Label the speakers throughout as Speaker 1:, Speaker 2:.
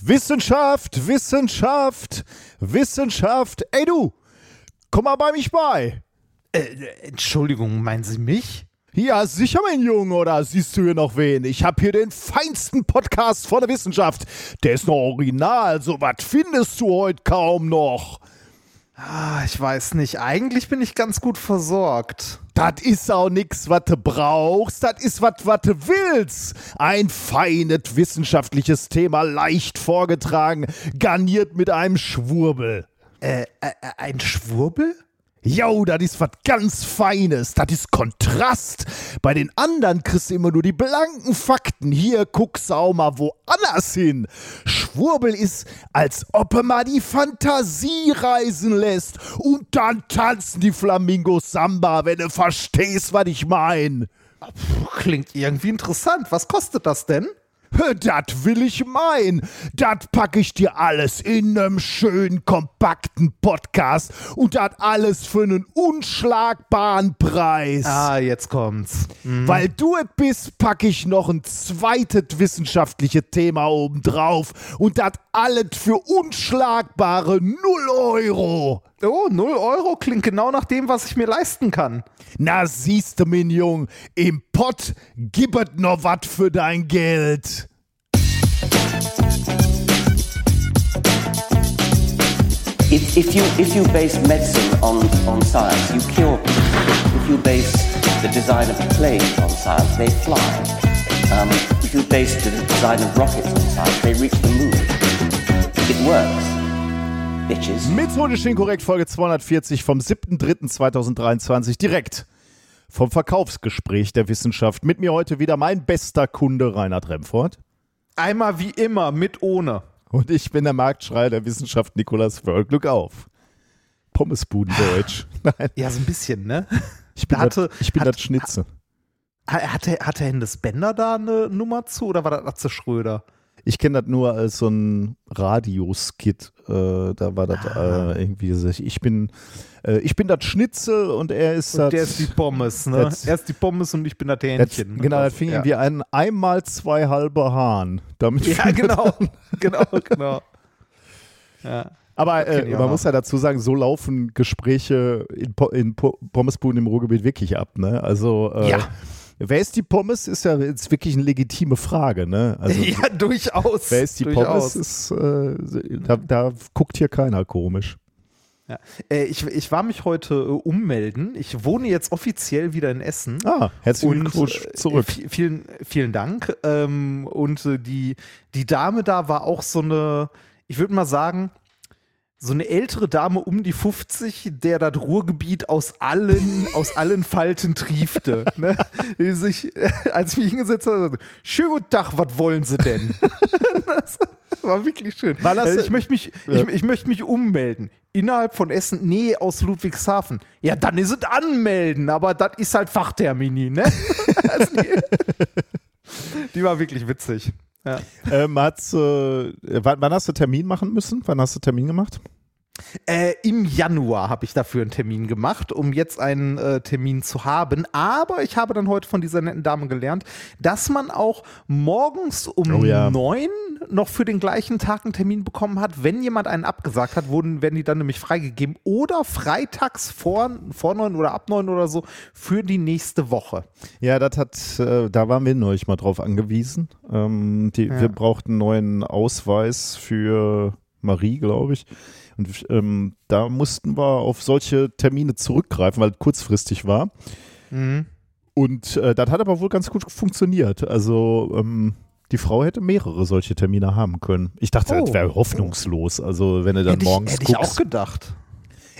Speaker 1: Wissenschaft, Wissenschaft, Wissenschaft. Ey du, komm mal bei mich bei.
Speaker 2: Äh, Entschuldigung, meinen Sie mich?
Speaker 1: Ja, sicher, mein Junge, oder siehst du hier noch wen? Ich hab hier den feinsten Podcast von der Wissenschaft. Der ist noch original, so was findest du heute kaum noch.
Speaker 2: Ah, ich weiß nicht. Eigentlich bin ich ganz gut versorgt.
Speaker 1: Das ist auch nix, was du brauchst. Das ist was, was du willst. Ein feines wissenschaftliches Thema, leicht vorgetragen, garniert mit einem Schwurbel.
Speaker 2: Äh, äh, ein Schwurbel?
Speaker 1: Jo, das ist was ganz Feines. Das ist Kontrast. Bei den anderen kriegst du immer nur die blanken Fakten. Hier guckst du auch mal woanders hin. Schwurbel ist, als ob er mal die Fantasie reisen lässt. Und dann tanzen die Flamingos Samba, wenn du verstehst, was ich mein.
Speaker 2: Klingt irgendwie interessant. Was kostet das denn?
Speaker 1: Das will ich meinen. Das packe ich dir alles in einem schönen, kompakten Podcast und das alles für einen unschlagbaren Preis.
Speaker 2: Ah, jetzt kommt's.
Speaker 1: Mhm. Weil du es bist, packe ich noch ein zweites wissenschaftliches Thema obendrauf und das alles für unschlagbare 0 Euro.
Speaker 2: Oh, 0 Euro klingt genau nach dem, was ich mir leisten kann.
Speaker 1: Na, siehste, mein Jung, im Pott gibt noch was für dein Geld.
Speaker 3: If, if, you, if you base medicine on, on science, you cure people. If you base the design of planes on science, they fly. Um, if you base the design of rockets on science, they reach the moon. It works. Bitches.
Speaker 1: Methodisch inkorrekt, Folge 240 vom 7.3.2023, direkt vom Verkaufsgespräch der Wissenschaft. Mit mir heute wieder mein bester Kunde Reinhard Remford.
Speaker 2: Einmal wie immer, mit ohne.
Speaker 1: Und ich bin der Marktschreier der Wissenschaft Nikolas Wörl. Glück auf. Pommesbudendeutsch.
Speaker 2: Nein. Ja, so ein bisschen, ne?
Speaker 1: Ich bin,
Speaker 2: hatte,
Speaker 1: das, ich bin
Speaker 2: hat,
Speaker 1: das Schnitze.
Speaker 2: Hatte, hatte Hennes Bender da eine Nummer zu oder war das Atze Schröder?
Speaker 1: Ich kenne das nur als so ein Radioskit. Äh, da war das
Speaker 2: Ah.
Speaker 1: äh, irgendwie so, ich bin äh, ich bin das Schnitzel und er ist das.
Speaker 2: der ist die Pommes, ne? er ist die Pommes und ich bin das
Speaker 1: das
Speaker 2: Hähnchen.
Speaker 1: genau, das fing
Speaker 2: ja.
Speaker 1: irgendwie an, einmal zwei halbe Hahn. Damit
Speaker 2: Ja, genau. genau, genau. Ja.
Speaker 1: Aber äh, man
Speaker 2: auch
Speaker 1: muss ja dazu sagen, so laufen Gespräche in, po in po Pommesbuden im Ruhrgebiet wirklich ab. Ne? Also, äh,
Speaker 2: Ja.
Speaker 1: Wer ist die Pommes, ist ja jetzt wirklich eine legitime Frage. Ne? Also,
Speaker 2: ja, durchaus.
Speaker 1: wer ist die
Speaker 2: durchaus.
Speaker 1: Pommes, ist, äh, da, da guckt hier keiner komisch.
Speaker 2: Ja. Äh, ich, ich war mich heute äh, ummelden. Ich wohne jetzt offiziell wieder in Essen.
Speaker 1: Ah, herzlichen Glückwunsch
Speaker 2: äh,
Speaker 1: zurück.
Speaker 2: vi- Vielen, vielen Dank. Ähm, und äh, die, die Dame da war auch so eine, ich würde mal sagen, so eine ältere Dame um die 50, der das Ruhrgebiet aus allen, aus allen Falten triefte. Ne? Die sich, äh, als ich mich hingesetzt habe, schönen guten Tag, was wollen Sie denn? das war wirklich schön.
Speaker 1: War das-
Speaker 2: Äh, ich, möchte mich,
Speaker 1: Ja.
Speaker 2: ich, ich möchte mich ummelden. Innerhalb von Essen, nee, aus Ludwigshafen. Ja, dann ist es anmelden, aber das ist halt Fachtermini, ne? Also die, die war wirklich witzig. Ja.
Speaker 1: Ähm, äh, wann, wann hast du Termin machen müssen? Wann hast du Termin gemacht?
Speaker 2: Äh, Im Januar habe ich dafür einen Termin gemacht, um jetzt einen äh, Termin zu haben. Aber ich habe dann heute von dieser netten Dame gelernt, dass man auch morgens um
Speaker 1: Oh ja.
Speaker 2: neun noch für den gleichen Tag einen Termin bekommen hat. Wenn jemand einen abgesagt hat, wurden, werden die dann nämlich freigegeben. Oder freitags vor, vor neun oder ab neun oder so für die nächste Woche.
Speaker 1: Ja, das hat, äh, da waren wir neulich mal drauf angewiesen. Ähm, die,
Speaker 2: Ja.
Speaker 1: Wir brauchten einen neuen Ausweis für Marie, glaube ich. Und ähm, da mussten wir auf solche Termine zurückgreifen, weil es kurzfristig war.
Speaker 2: Mhm.
Speaker 1: Und äh, das hat aber wohl ganz gut funktioniert. Also ähm, die Frau hätte mehrere solche Termine haben können. Ich dachte,
Speaker 2: Oh.
Speaker 1: das wäre hoffnungslos. Also wenn du dann
Speaker 2: Hätte,
Speaker 1: morgens
Speaker 2: ich, hätte ich auch gedacht.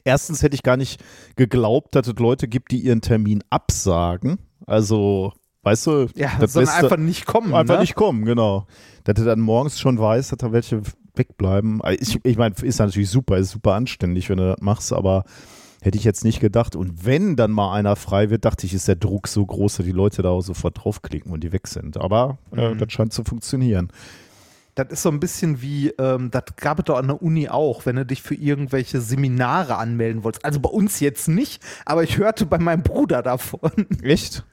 Speaker 1: Erstens hätte ich gar nicht geglaubt, dass es Leute gibt, die ihren Termin absagen. Also, weißt du,
Speaker 2: Ja,
Speaker 1: das
Speaker 2: sondern einfach nicht kommen.
Speaker 1: einfach
Speaker 2: ne?
Speaker 1: nicht kommen, genau. Dass du dann morgens schon weißt, dass da welche wegbleiben. Ich, ich meine, ist natürlich super, ist super anständig, wenn du das machst, aber hätte ich jetzt nicht gedacht. Und wenn dann mal einer frei wird, dachte ich, ist der Druck so groß, dass die Leute da auch sofort draufklicken und die weg sind. Aber äh,
Speaker 2: Mhm.
Speaker 1: das scheint zu funktionieren.
Speaker 2: Das ist so ein bisschen wie, ähm, das gab es doch an der Uni auch, wenn du dich für irgendwelche Seminare anmelden wolltest. Also bei uns jetzt nicht, aber ich hörte bei meinem Bruder davon.
Speaker 1: Echt?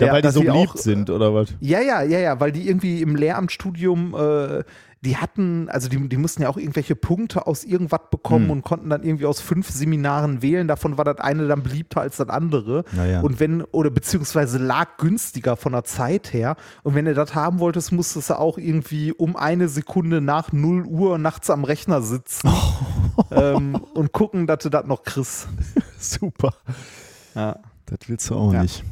Speaker 1: Ja,
Speaker 2: Ja,
Speaker 1: weil die so beliebt
Speaker 2: auch,
Speaker 1: sind, oder was?
Speaker 2: Ja, ja, ja, ja, weil die irgendwie im Lehramtsstudium, äh, die hatten, also die, die mussten ja auch irgendwelche Punkte aus irgendwas bekommen
Speaker 1: Hm.
Speaker 2: und konnten dann irgendwie aus fünf Seminaren wählen. Davon war das eine dann beliebter als das andere.
Speaker 1: Ja, ja.
Speaker 2: Und wenn, oder beziehungsweise lag günstiger von der Zeit her. Und wenn du das haben wolltest, musstest du auch irgendwie um eine Sekunde nach 0 Uhr nachts am Rechner sitzen ähm, und gucken, dass du das noch kriegst.
Speaker 1: Super.
Speaker 2: Ja.
Speaker 1: Das willst du auch
Speaker 2: Ja.
Speaker 1: nicht.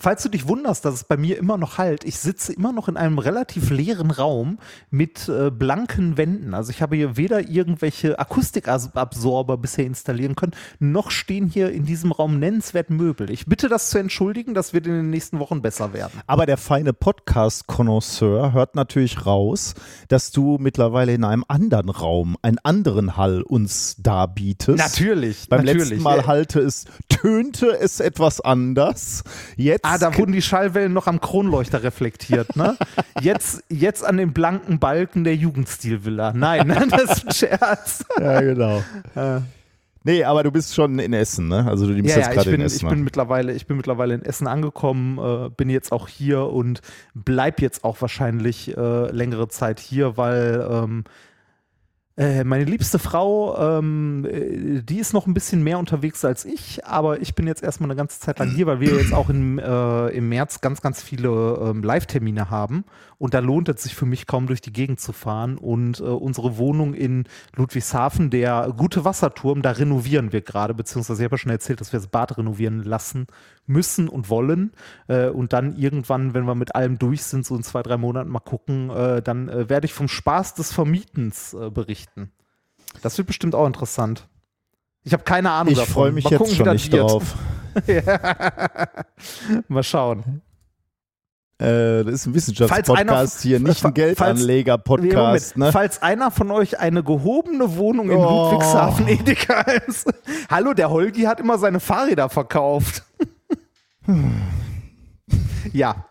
Speaker 2: Falls du dich wunderst, dass es bei mir immer noch halt, ich sitze immer noch in einem relativ leeren Raum mit äh, blanken Wänden. Also ich habe hier weder irgendwelche Akustikabsorber bisher installieren können, noch stehen hier in diesem Raum nennenswert Möbel. Ich bitte das zu entschuldigen, das wird in den nächsten Wochen besser werden.
Speaker 1: Aber der feine Podcast-Konnoisseur hört natürlich raus, dass du mittlerweile in einem anderen Raum, einen anderen Hall uns darbietest.
Speaker 2: Natürlich,
Speaker 1: Beim
Speaker 2: natürlich.
Speaker 1: letzten Mal halte es, tönte es etwas anders. Jetzt
Speaker 2: Ah, da wurden die Schallwellen noch am Kronleuchter reflektiert, ne? Jetzt, jetzt an den blanken Balken der Jugendstilvilla. Nein, das ist ein Scherz.
Speaker 1: Ja, genau. Nee, aber du bist schon in Essen, ne? Also du bist
Speaker 2: Ja,
Speaker 1: jetzt
Speaker 2: ja ich,
Speaker 1: gerade in
Speaker 2: bin,
Speaker 1: Essen.
Speaker 2: ich, bin mittlerweile, ich bin mittlerweile in Essen angekommen, äh, bin jetzt auch hier und bleib jetzt auch wahrscheinlich äh, längere Zeit hier, weil ähm, äh, meine liebste Frau, ähm, äh, die ist noch ein bisschen mehr unterwegs als ich, aber ich bin jetzt erstmal eine ganze Zeit lang hier, weil wir jetzt auch im, äh, im März ganz, ganz viele ähm, Live-Termine haben und da lohnt es sich für mich kaum durch die Gegend zu fahren und äh, unsere Wohnung in Ludwigshafen, der gute Wasserturm, da renovieren wir gerade, beziehungsweise ich habe ja schon erzählt, dass wir das Bad renovieren lassen müssen und wollen äh, und dann irgendwann, wenn wir mit allem durch sind, so in zwei, drei Monaten mal gucken, äh, dann äh, werde ich vom Spaß des Vermietens äh, berichten. Das wird bestimmt auch interessant. Ich habe keine Ahnung
Speaker 1: ich
Speaker 2: davon.
Speaker 1: freue mich
Speaker 2: Mal
Speaker 1: jetzt
Speaker 2: gucken,
Speaker 1: schon nicht drauf.
Speaker 2: Mal schauen.
Speaker 1: Äh, das ist ein Wissenschaftspodcast hier, nicht ein Geldanleger-Podcast. Ne?
Speaker 2: Falls einer von euch eine gehobene Wohnung in
Speaker 1: Oh.
Speaker 2: Ludwigshafen Edeka ist. Hallo, der Holgi hat immer seine Fahrräder verkauft. ja.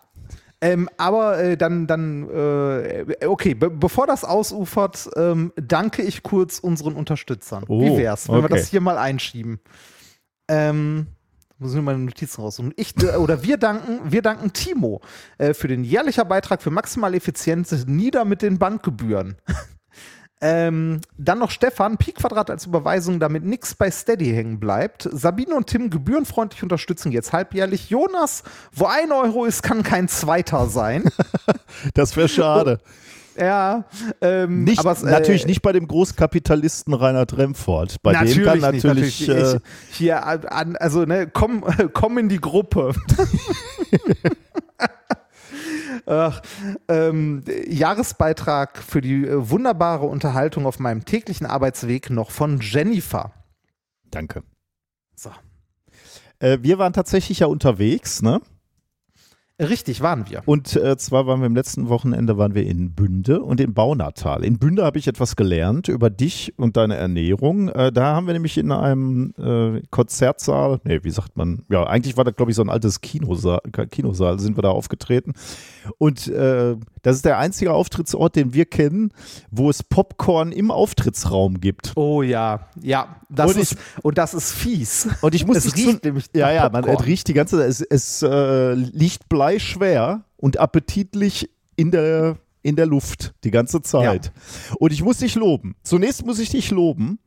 Speaker 2: Ähm, aber äh, dann, dann äh, okay, be bevor das ausufert, ähm, danke ich kurz unseren Unterstützern. Wie
Speaker 1: Oh,
Speaker 2: wär's, wenn wir
Speaker 1: okay.
Speaker 2: das hier mal einschieben? Ähm, muss ich mir meine Notizen raussuchen. Ich, äh, oder wir danken, wir danken Timo äh, für den jährlichen Beitrag für maximale Effizienz nieder mit den Bankgebühren. Ähm, dann noch Stefan, Pi Quadrat als Überweisung, damit nichts bei Steady hängen bleibt. Sabine und Tim gebührenfreundlich unterstützen jetzt halbjährlich. Jonas, wo ein Euro ist, kann kein zweiter sein.
Speaker 1: Das wäre schade.
Speaker 2: ja, ähm,
Speaker 1: Nicht,
Speaker 2: aber äh,
Speaker 1: natürlich nicht bei dem Großkapitalisten Reinhard Remford. Bei dem kann
Speaker 2: nicht,
Speaker 1: natürlich.
Speaker 2: natürlich.
Speaker 1: äh,
Speaker 2: Ich, hier, an, also, ne, komm, komm in die Gruppe. Ach, ähm, Jahresbeitrag für die äh, wunderbare Unterhaltung auf meinem täglichen Arbeitsweg noch von Jennifer.
Speaker 1: danke.
Speaker 2: So.
Speaker 1: Äh, wir waren tatsächlich ja unterwegs, ne?
Speaker 2: Richtig, waren wir.
Speaker 1: Und äh, zwar waren wir im letzten Wochenende waren wir in Bünde und in Baunatal. In Bünde habe ich etwas gelernt über dich und deine Ernährung. Äh, da haben wir nämlich in einem äh, Konzertsaal, nee, wie sagt man, ja, eigentlich war das, glaube ich, so ein altes Kinosaal, Kinosaal, sind wir da aufgetreten. Und äh, das ist der einzige Auftrittsort, den wir kennen, wo es Popcorn im Auftrittsraum gibt.
Speaker 2: Oh ja, ja. Das
Speaker 1: Und
Speaker 2: ist, und das ist fies.
Speaker 1: Und ich muss
Speaker 2: Es
Speaker 1: dich
Speaker 2: riecht nämlich
Speaker 1: Ja, ja, man
Speaker 2: Popcorn.
Speaker 1: es riecht die ganze Zeit. Es, es äh, liegt bleischwer und appetitlich in der, in der Luft die ganze Zeit. Und ich muss dich loben. Zunächst muss ich dich loben.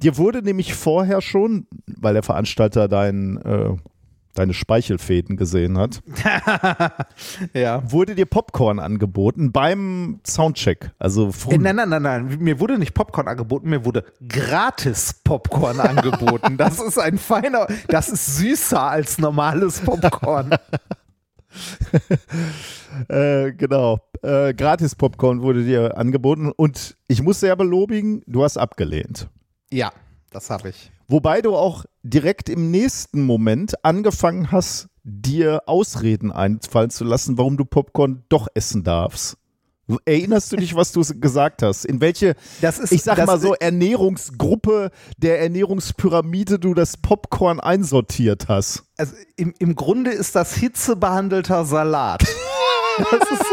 Speaker 1: Dir wurde nämlich vorher schon, weil der Veranstalter dein, äh, deine Speichelfäden gesehen hat,
Speaker 2: Ja.
Speaker 1: wurde dir Popcorn angeboten beim Soundcheck. Also früh.
Speaker 2: Nein, nein, nein, nein. Mir wurde nicht Popcorn angeboten, mir wurde gratis Popcorn angeboten. Das ist ein feiner, das ist süßer als normales Popcorn.
Speaker 1: Äh, genau. Äh, Gratis Popcorn wurde dir angeboten und ich muss sehr belobigen, du hast abgelehnt.
Speaker 2: Ja, das habe ich.
Speaker 1: Wobei du auch direkt im nächsten Moment angefangen hast, dir Ausreden einfallen zu lassen, warum du Popcorn doch essen darfst. Erinnerst du dich, was du gesagt hast? In welche,
Speaker 2: ist,
Speaker 1: ich sag mal so, Ernährungsgruppe der Ernährungspyramide du das Popcorn einsortiert hast?
Speaker 2: Also im, Im Grunde ist das hitzebehandelter Salat. Das ist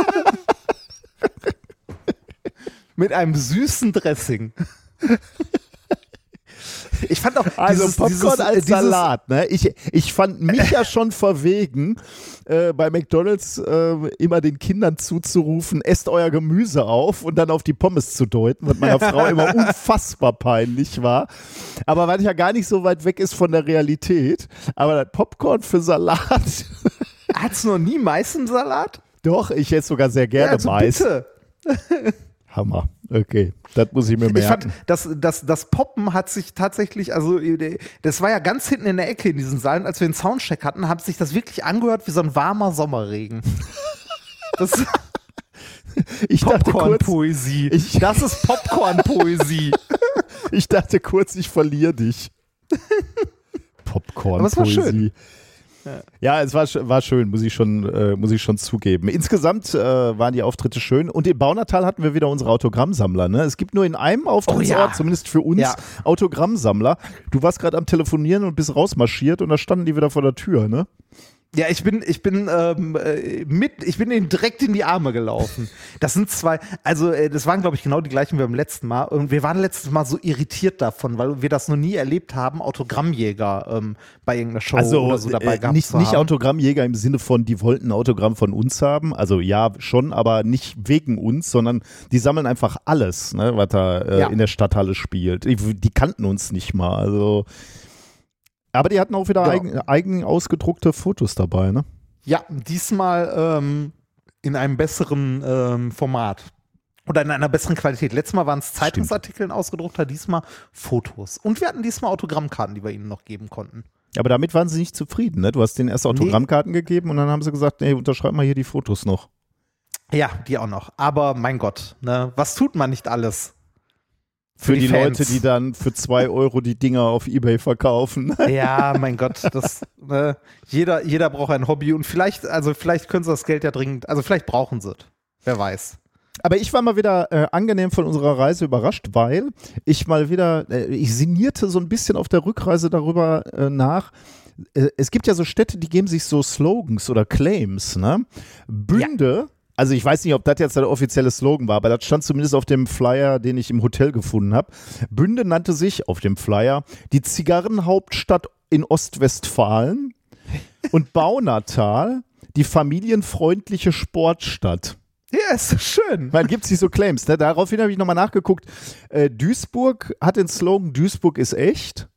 Speaker 2: mit einem süßen Dressing. Ich fand auch
Speaker 1: Also
Speaker 2: dieses,
Speaker 1: Popcorn
Speaker 2: dieses,
Speaker 1: als
Speaker 2: äh, dieses,
Speaker 1: Salat, ne? Ich, ich fand mich ja schon verwegen, äh, bei McDonalds äh, immer den Kindern zuzurufen, esst euer Gemüse auf und dann auf die Pommes zu deuten, was meiner Frau immer unfassbar peinlich war. Aber weil ich ja gar nicht so weit weg ist von der Realität. Aber das Popcorn für Salat,
Speaker 2: Hat's noch nie Meißensalat?
Speaker 1: doch, ich esse sogar sehr gerne
Speaker 2: also
Speaker 1: Mais.
Speaker 2: bitte.
Speaker 1: Hammer. Okay, das muss ich mir
Speaker 2: Ich fand,
Speaker 1: merken.
Speaker 2: das, das, das Poppen hat sich tatsächlich, also äh, das war ja ganz hinten in der Ecke in diesen Saalen, als wir den Soundcheck hatten, hat sich das wirklich angehört wie so ein warmer Sommerregen. Das
Speaker 1: Ich
Speaker 2: Popcorn-Poesie.
Speaker 1: ich-
Speaker 2: Das ist Popcorn-Poesie.
Speaker 1: ich dachte kurz, ich verliere dich. Popcorn. Ja, es war, war schön, muss ich schon, äh, muss ich schon zugeben. Insgesamt äh, waren die Auftritte schön und in Baunatal hatten wir wieder unsere Autogrammsammler. Ne? Es gibt nur in einem Auftrittsort,
Speaker 2: Oh ja.
Speaker 1: zumindest für uns,
Speaker 2: Ja.
Speaker 1: Autogrammsammler. Du warst gerade am Telefonieren und bist rausmarschiert und da standen die wieder vor der Tür. Ne?
Speaker 2: Ja, ich bin, ich bin ähm, äh, mit, ich bin ihnen direkt in die Arme gelaufen. Das sind zwei, also äh, das waren, glaube ich, genau die gleichen wie beim letzten Mal. Und wir waren letztes Mal so irritiert davon, weil wir das noch nie erlebt haben, Autogrammjäger ähm, bei irgendeiner Show
Speaker 1: Also
Speaker 2: oder so dabei
Speaker 1: äh,
Speaker 2: gehabt
Speaker 1: nicht,
Speaker 2: zu
Speaker 1: nicht
Speaker 2: haben.
Speaker 1: Autogrammjäger im Sinne von, die wollten ein Autogramm von uns haben. Also ja, schon, aber nicht wegen uns, sondern die sammeln einfach alles, ne, was da äh,
Speaker 2: Ja.
Speaker 1: in der Stadthalle spielt. Die, die kannten uns nicht mal. Also. Aber die hatten auch wieder
Speaker 2: Ja.
Speaker 1: eigen, eigen ausgedruckte Fotos dabei, ne?
Speaker 2: Ja, diesmal ähm, in einem besseren ähm, Format. Oder in einer besseren Qualität. Letztes Mal waren es Zeitungsartikel ausgedruckter, diesmal Fotos. Und wir hatten diesmal Autogrammkarten, die wir ihnen noch geben konnten.
Speaker 1: Aber damit waren sie nicht zufrieden, ne? Du hast denen erst Autogrammkarten gegeben und dann haben sie gesagt, nee, unterschreib mal hier die Fotos noch.
Speaker 2: Ja, die auch noch. Aber mein Gott, ne, was tut man nicht alles?
Speaker 1: Für,
Speaker 2: die
Speaker 1: die. Leute, die dann für zwei Euro die Dinger auf Ebay verkaufen.
Speaker 2: Ja, mein Gott, das, ne, jeder, jeder braucht ein Hobby und vielleicht, also vielleicht können sie das Geld ja dringend, also vielleicht brauchen sie es. Wer weiß.
Speaker 1: Aber ich war mal wieder äh, angenehm von unserer Reise überrascht, weil ich mal wieder, äh, ich sinnierte so ein bisschen auf der Rückreise darüber äh, nach. Äh, es gibt ja so Städte, die geben sich so Slogans oder Claims, ne? Bünde. Also ich weiß nicht, ob das jetzt der offizielle Slogan war, aber das stand zumindest auf dem Flyer, den ich im Hotel gefunden habe. Bünde nannte sich auf dem Flyer die Zigarrenhauptstadt in Ostwestfalen und Baunatal die familienfreundliche Sportstadt.
Speaker 2: Ja, ist doch schön.
Speaker 1: Man gibt sich so Claims. Ne? Daraufhin habe ich nochmal nachgeguckt. Äh, Duisburg hat den Slogan Duisburg ist echt.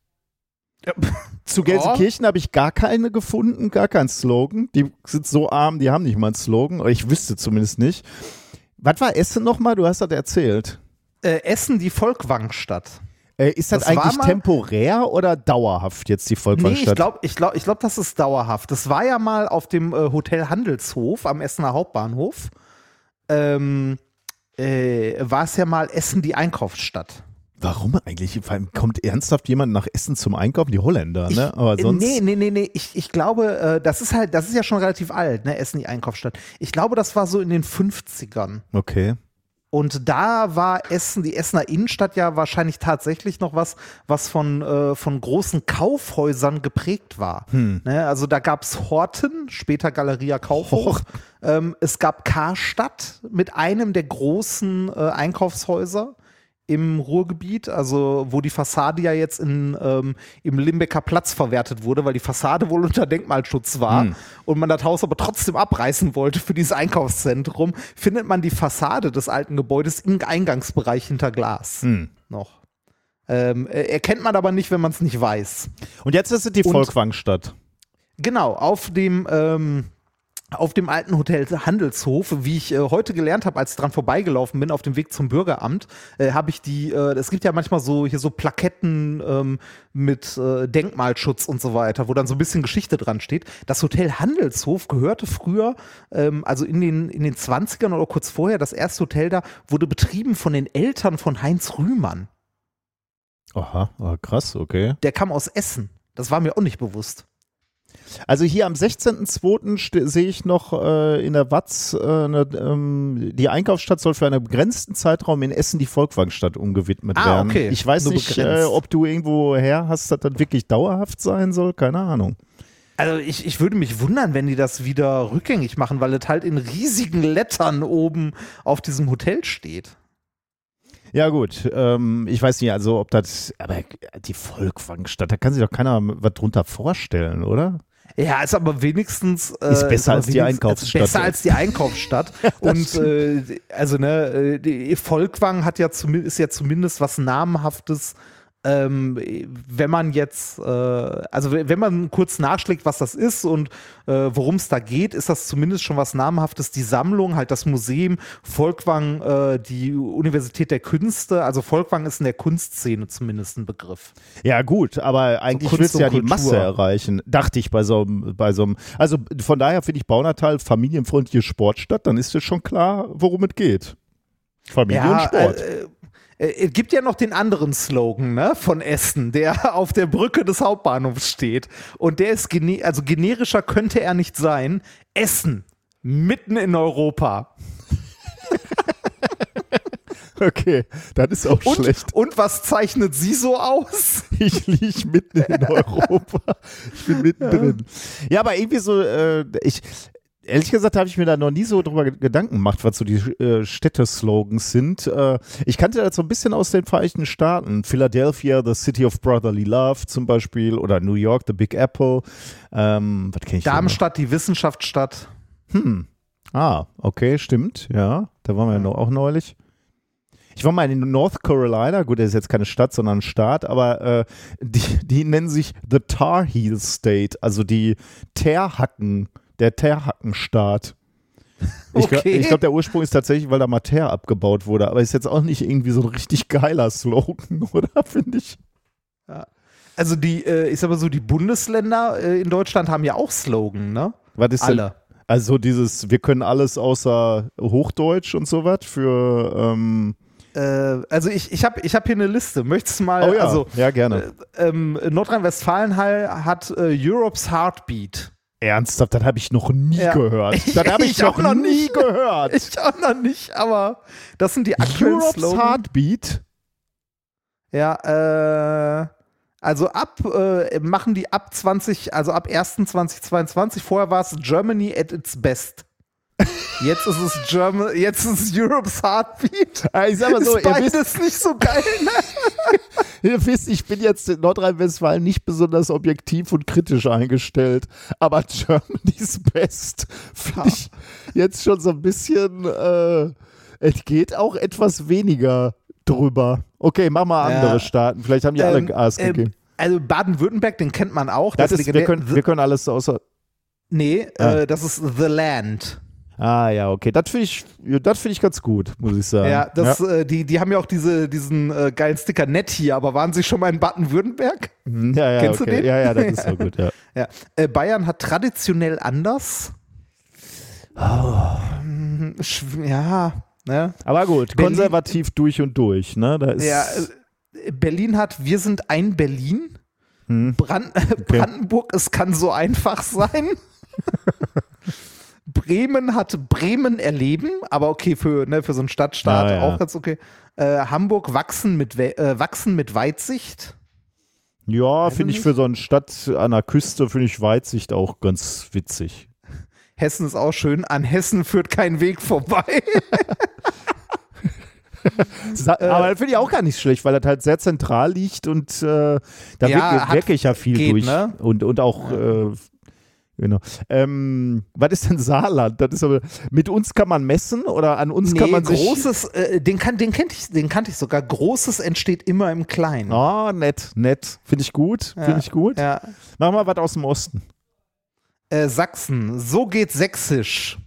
Speaker 1: Zu Gelsenkirchen habe ich gar keine gefunden, gar keinen Slogan. Die sind so arm, die haben nicht mal einen Slogan. Ich wüsste zumindest nicht. Was war Essen nochmal? Du hast das erzählt.
Speaker 2: Äh, Essen, die Volkwangstadt.
Speaker 1: Äh, ist das,
Speaker 2: Das
Speaker 1: eigentlich
Speaker 2: mal-
Speaker 1: temporär oder dauerhaft jetzt die
Speaker 2: Nee, ich
Speaker 1: Volkwangstadt?
Speaker 2: glaube, ich glaub, ich glaub, das ist dauerhaft. Das war ja mal auf dem äh, Hotel Handelshof am Essener Hauptbahnhof. Ähm, äh, war es ja mal Essen, die Einkaufsstadt.
Speaker 1: Warum eigentlich? Kommt ernsthaft jemand nach Essen zum Einkaufen? Die Holländer,
Speaker 2: Ich,
Speaker 1: ne? Aber
Speaker 2: äh,
Speaker 1: sonst.
Speaker 2: Nee, nee, nee, nee. Ich, ich glaube, äh, das ist halt, das ist ja schon relativ alt, ne? Essen, die Einkaufsstadt. Ich glaube, das war so in den 50ern.
Speaker 1: Okay.
Speaker 2: Und da war Essen, die Essener Innenstadt ja wahrscheinlich tatsächlich noch was, was von, äh, von großen Kaufhäusern geprägt war.
Speaker 1: Hm.
Speaker 2: Ne, also da gab es Horten, später Galeria Kaufhof. Ähm, es gab Karstadt mit einem der großen äh, Einkaufshäuser im Ruhrgebiet, also wo die Fassade ja jetzt in, ähm, im Limbecker Platz verwertet wurde, weil die Fassade wohl unter Denkmalschutz war
Speaker 1: Hm.
Speaker 2: und man das Haus aber trotzdem abreißen wollte für dieses Einkaufszentrum, findet man die Fassade des alten Gebäudes im Eingangsbereich hinter Glas
Speaker 1: Hm.
Speaker 2: noch. Ähm, äh, erkennt man aber nicht, wenn man es nicht weiß.
Speaker 1: Und jetzt ist es die Volkwangstadt.
Speaker 2: Genau, auf dem, ähm, auf dem alten Hotel Handelshof, wie ich äh, heute gelernt habe, als ich dran vorbeigelaufen bin, auf dem Weg zum Bürgeramt, äh, habe ich die, äh, es gibt ja manchmal so hier so Plaketten ähm, mit äh, Denkmalschutz und so weiter, wo dann so ein bisschen Geschichte dran steht. Das Hotel Handelshof gehörte früher, ähm, also in den, in den 20ern oder kurz vorher, das erste Hotel da wurde betrieben von den Eltern von Heinz Rühmann.
Speaker 1: Aha, ah, krass, okay.
Speaker 2: Der kam aus Essen. Das war mir auch nicht bewusst.
Speaker 1: Also hier am 16.02. ste- sehe ich noch äh, in der Watz, äh, eine, ähm, die Einkaufsstadt soll für einen begrenzten Zeitraum in Essen die Volkwangstadt umgewidmet
Speaker 2: Ah,
Speaker 1: werden.
Speaker 2: okay.
Speaker 1: Ich weiß
Speaker 2: Nur
Speaker 1: nicht, äh, ob du irgendwo her hast, dass das wirklich dauerhaft sein soll, keine Ahnung.
Speaker 2: Also ich, ich würde mich wundern, wenn die das wieder rückgängig machen, weil es halt in riesigen Lettern oben auf diesem Hotel steht.
Speaker 1: Ja, gut. Ähm, ich weiß nicht, also ob das, aber die Volkwangstadt, da kann sich doch keiner was drunter vorstellen, oder?
Speaker 2: Ja, ist aber wenigstens äh,
Speaker 1: Ist besser als die Einkaufsstadt.
Speaker 2: Besser als die Einkaufsstadt. Und äh, also ne, äh, die Volkwang hat ja zumindest ist ja zumindest was namhaftes. Ähm, wenn man jetzt, äh, also wenn man kurz nachschlägt, was das ist und äh, worum es da geht, ist das zumindest schon was namhaftes. Die Sammlung, halt das Museum, Volkwang, äh, die Universität der Künste. Also Volkwang ist in der Kunstszene zumindest ein Begriff.
Speaker 1: Ja, gut, aber eigentlich
Speaker 2: Kunst
Speaker 1: willst du ja die
Speaker 2: Kultur.
Speaker 1: Masse erreichen, dachte ich bei so einem, bei so einem, also von daher finde ich Baunatal familienfreundliche Sportstadt, dann ist es schon klar, worum es geht. Familie und Sport.
Speaker 2: Äh, es gibt ja noch den anderen Slogan ne, von Essen, der auf der Brücke des Hauptbahnhofs steht. Und der ist, gene also generischer könnte er nicht sein. Essen, mitten in Europa.
Speaker 1: okay, das ist auch
Speaker 2: Und,
Speaker 1: schlecht.
Speaker 2: und was zeichnet sie so aus?
Speaker 1: Ich liege mitten in Europa. Ich bin mittendrin. Ja, aber irgendwie so, äh, ich, ehrlich gesagt habe ich mir da noch nie so drüber ge- Gedanken gemacht, was so die äh, Städteslogans sind. Äh, ich kannte das so ein bisschen aus den Vereinigten Staaten. Philadelphia, the city of brotherly love zum Beispiel oder New York, the Big Apple. Ähm, was kenne ich?
Speaker 2: Darmstadt, die Wissenschaftsstadt.
Speaker 1: Hm. Ah, okay, stimmt. Ja, da waren wir ja auch neulich. Ich war mal in North Carolina, gut, das ist jetzt keine Stadt, sondern ein Staat, aber äh, die, die nennen sich The Tar Heel State, also die Teerhacken, der Teerhackenstaat. Ich glaube,
Speaker 2: Okay.
Speaker 1: glaub, der Ursprung ist tatsächlich, weil da mal Teer abgebaut wurde, aber ist jetzt auch nicht irgendwie so ein richtig geiler Slogan, oder? Finde ich.
Speaker 2: Also die, äh, ich sag mal so, die Bundesländer äh, in Deutschland haben ja auch Slogan, ne?
Speaker 1: Was ist denn?
Speaker 2: Alle.
Speaker 1: Also dieses, wir können alles außer Hochdeutsch und sowas für, ähm,
Speaker 2: Äh, also ich, ich habe ich hab hier eine Liste. Möchtest du mal,
Speaker 1: oh ja,
Speaker 2: also
Speaker 1: ja, gerne.
Speaker 2: ähm, Nordrhein-Westfalen ha- hat äh, Europe's Heartbeat.
Speaker 1: Ernsthaft, das habe ich noch nie
Speaker 2: Ja.
Speaker 1: gehört. Das habe ich,
Speaker 2: Ich auch
Speaker 1: noch,
Speaker 2: noch
Speaker 1: nie gehört.
Speaker 2: Ich auch noch nicht, aber das sind die aktuellen
Speaker 1: Europe's
Speaker 2: Slogan.
Speaker 1: Heartbeat.
Speaker 2: Ja, äh, also ab, äh, machen die ab 20, also ab 1.2022. Vorher war es Germany at its best. Jetzt ist es German, jetzt ist es Europe's Heartbeat.
Speaker 1: Ja, Ich sag mal so,
Speaker 2: ist
Speaker 1: ihr wisst,
Speaker 2: beides nicht so geil, ne?
Speaker 1: ihr wisst, ich bin jetzt in Nordrhein-Westfalen nicht besonders objektiv und kritisch eingestellt, aber Germany's Best finde ich jetzt schon so ein bisschen, äh, es geht auch etwas weniger drüber. Okay, mach mal andere
Speaker 2: Ja.
Speaker 1: Staaten, vielleicht haben die alle
Speaker 2: Ähm,
Speaker 1: Gas
Speaker 2: ähm,
Speaker 1: gegeben.
Speaker 2: also Baden-Württemberg, den kennt man auch.
Speaker 1: Das ist, wir, können, wir können alles außer.
Speaker 2: nee,
Speaker 1: Ah.
Speaker 2: äh, das ist The Land.
Speaker 1: Ah ja, okay. Das finde ich, das finde ich ganz gut, muss ich sagen.
Speaker 2: Ja, das, Äh, die, die haben ja auch diese, diesen äh, geilen Sticker nett hier, aber waren sie schon mal in Baden-Württemberg?
Speaker 1: Mhm, ja, ja,
Speaker 2: Kennst du
Speaker 1: okay.
Speaker 2: den?
Speaker 1: Ja, ja, das ist so gut, ja.
Speaker 2: Ja. Äh, Bayern hat traditionell anders. Schw- Ja, ne?
Speaker 1: Aber gut,
Speaker 2: Berlin-
Speaker 1: konservativ durch und durch, ne? Da ist,
Speaker 2: Ja, äh, Berlin hat Wir sind ein Berlin.
Speaker 1: Hm.
Speaker 2: Brand Brandenburg, es kann so einfach sein. Bremen hat Bremen erleben, aber okay, für, ne, für so einen Stadtstaat
Speaker 1: Ja, ja.
Speaker 2: auch ganz okay. Äh, Hamburg wachsen mit, äh, wachsen mit Weitsicht.
Speaker 1: ja, finde
Speaker 2: ich
Speaker 1: für so eine Stadt an der Küste, finde ich Weitsicht auch ganz witzig.
Speaker 2: Hessen ist auch schön. An Hessen führt kein Weg vorbei.
Speaker 1: Sa aber das finde ich auch gar nicht schlecht, weil das halt sehr zentral liegt und äh, da
Speaker 2: Ja,
Speaker 1: wirke, ich ja viel
Speaker 2: geht,
Speaker 1: durch.
Speaker 2: ne?
Speaker 1: Und, und auch, äh, genau. Ähm, was ist denn Saarland? Das ist aber, mit uns kann man messen oder an uns kann man sich.
Speaker 2: großes, äh, den, kann, den, kennt ich, den kannte ich sogar. Großes entsteht immer im Kleinen.
Speaker 1: Oh, nett, nett. Finde ich gut.
Speaker 2: Ja,
Speaker 1: Finde ich gut.
Speaker 2: Ja.
Speaker 1: Mach mal was aus dem Osten.
Speaker 2: Äh, Sachsen, so geht Sächsisch.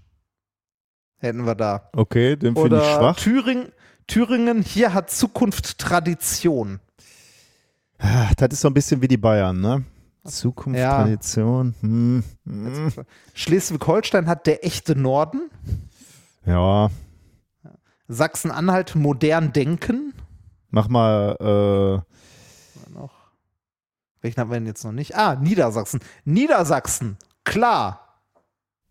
Speaker 2: Hätten wir da.
Speaker 1: Okay, den finde ich schwach.
Speaker 2: Thüringen, Thüringen, hier hat Zukunft Tradition.
Speaker 1: Ah, Das ist so ein bisschen wie die Bayern, ne? Zukunft,
Speaker 2: Ja.
Speaker 1: Tradition. Hm. Hm.
Speaker 2: Schleswig-Holstein hat der echte Norden.
Speaker 1: Ja,
Speaker 2: Sachsen-Anhalt modern denken.
Speaker 1: mach mal.
Speaker 2: Noch. Welchen haben wir denn jetzt noch nicht? Ah, Niedersachsen. Niedersachsen, klar.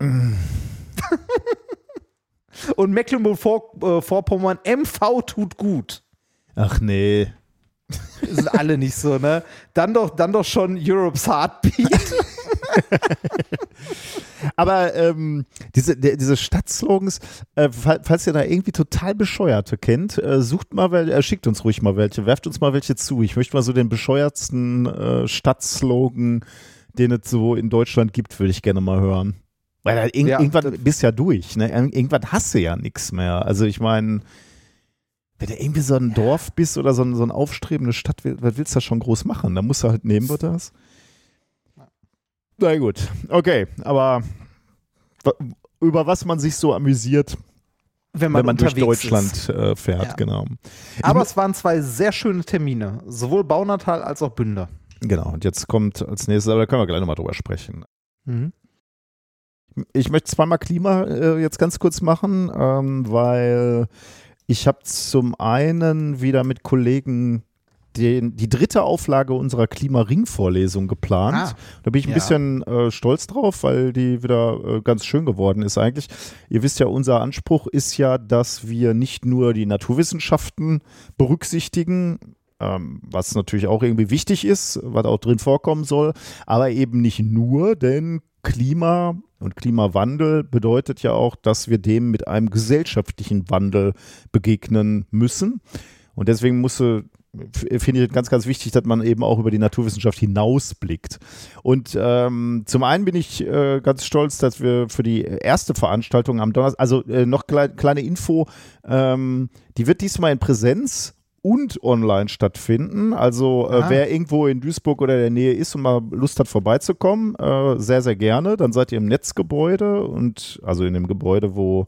Speaker 2: Und Mecklenburg-Vorpommern, MV tut gut.
Speaker 1: Äh, ach nee.
Speaker 2: Sind alle nicht so, ne? Dann doch, dann doch schon Europe's Heartbeat.
Speaker 1: Aber ähm, diese, der, diese Stadtslogans, äh, fall- falls ihr da irgendwie total bescheuerte kennt, äh, sucht mal, wel- äh, schickt uns ruhig mal welche, werft uns mal welche zu. Ich möchte mal so den bescheuertsten äh, Stadtslogan, den es so in Deutschland gibt, würde ich gerne mal hören. Weil da irg
Speaker 2: Ja,
Speaker 1: irgendwann bist ja durch, ne? Ir- Irgendwann hast du ja nichts mehr. Also ich meine, wenn du irgendwie so ein Dorf bist oder so, ein, so eine aufstrebende Stadt, was willst du da schon groß machen? Da musst du halt nehmen, wird das. Na gut, okay, aber über was man sich so amüsiert,
Speaker 2: Wenn
Speaker 1: wenn man durch Deutschland äh, fährt,
Speaker 2: Ja.
Speaker 1: genau.
Speaker 2: Aber es waren zwei sehr schöne Termine. Sowohl Baunatal als auch Bünder.
Speaker 1: Genau, und jetzt kommt als nächstes, aber da können wir gleich nochmal drüber sprechen.
Speaker 2: Mhm.
Speaker 1: Ich möchte zweimal Klima äh, jetzt ganz kurz machen, ähm, weil ich habe zum einen wieder mit Kollegen den, die dritte Auflage unserer Klima-Ring-Vorlesung geplant.
Speaker 2: Ah,
Speaker 1: Da bin ich ein
Speaker 2: ja.
Speaker 1: bisschen äh, stolz drauf, weil die wieder äh, ganz schön geworden ist eigentlich. Ihr wisst ja, unser Anspruch ist ja, dass wir nicht nur die Naturwissenschaften berücksichtigen, ähm, was natürlich auch irgendwie wichtig ist, was auch drin vorkommen soll, aber eben nicht nur, denn Klima und Klimawandel bedeutet ja auch, dass wir dem mit einem gesellschaftlichen Wandel begegnen müssen. Und deswegen musste f- finde ich ganz, ganz wichtig, dass man eben auch über die Naturwissenschaft hinausblickt. Und ähm, zum einen bin ich äh, ganz stolz, dass wir für die erste Veranstaltung am Donnerstag, also äh, noch klei kleine Info, ähm, die wird diesmal in Präsenz und online stattfinden. Also äh, wer irgendwo in Duisburg oder der Nähe ist und mal Lust hat vorbeizukommen, äh, sehr, sehr gerne. Dann seid ihr im Netzgebäude und also in dem Gebäude, wo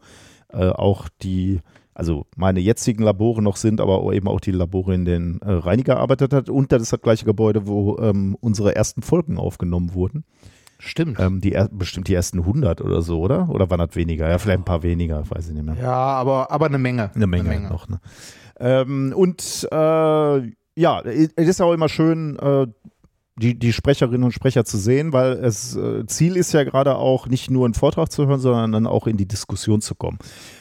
Speaker 1: äh, auch die also meine jetzigen Labore noch sind, aber eben auch die Labore, in denen äh, Reini gearbeitet hat. Und das ist das gleiche Gebäude, wo ähm, unsere ersten Folgen aufgenommen wurden.
Speaker 2: Stimmt.
Speaker 1: Ähm, die bestimmt die ersten 100 oder so, oder? Oder waren das weniger? Ja, vielleicht ein paar weniger, weiß ich nicht mehr.
Speaker 2: Ja, aber, aber eine Menge.
Speaker 1: Eine Menge, noch. Ne? Ähm, und äh, ja, es ist auch immer schön, äh, die, die Sprecherinnen und Sprecher zu sehen, weil es äh, Ziel ist ja gerade auch nicht nur einen Vortrag zu hören, sondern dann auch in die Diskussion zu kommen.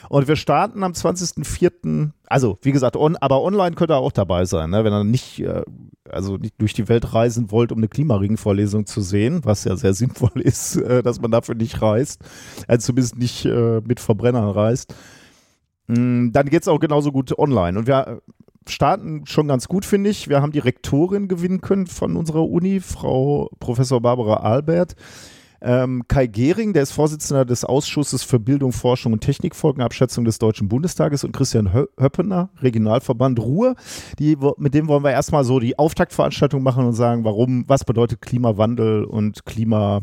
Speaker 1: Und wir starten am 20.04., also wie gesagt, on, aber online könnt ihr auch dabei sein, ne? wenn ihr nicht, äh, also nicht durch die Welt reisen wollt, um eine Klimaring-Vorlesung zu sehen, was ja sehr sinnvoll ist, äh, dass man dafür nicht reist, also zumindest nicht äh, mit Verbrennern reist. Mm, Dann geht es auch genauso gut online. Und wir starten schon ganz gut, finde ich. Wir haben die Rektorin gewinnen können von unserer Uni, Frau Professor Barbara Albert. Ähm, Kai Gehring, der ist Vorsitzender des Ausschusses für Bildung, Forschung und Technikfolgenabschätzung des Deutschen Bundestages und Christian Hö Höppener, Regionalverband Ruhr. Die, mit dem wollen wir erstmal so die Auftaktveranstaltung machen und sagen, warum, was bedeutet Klimawandel und Klima,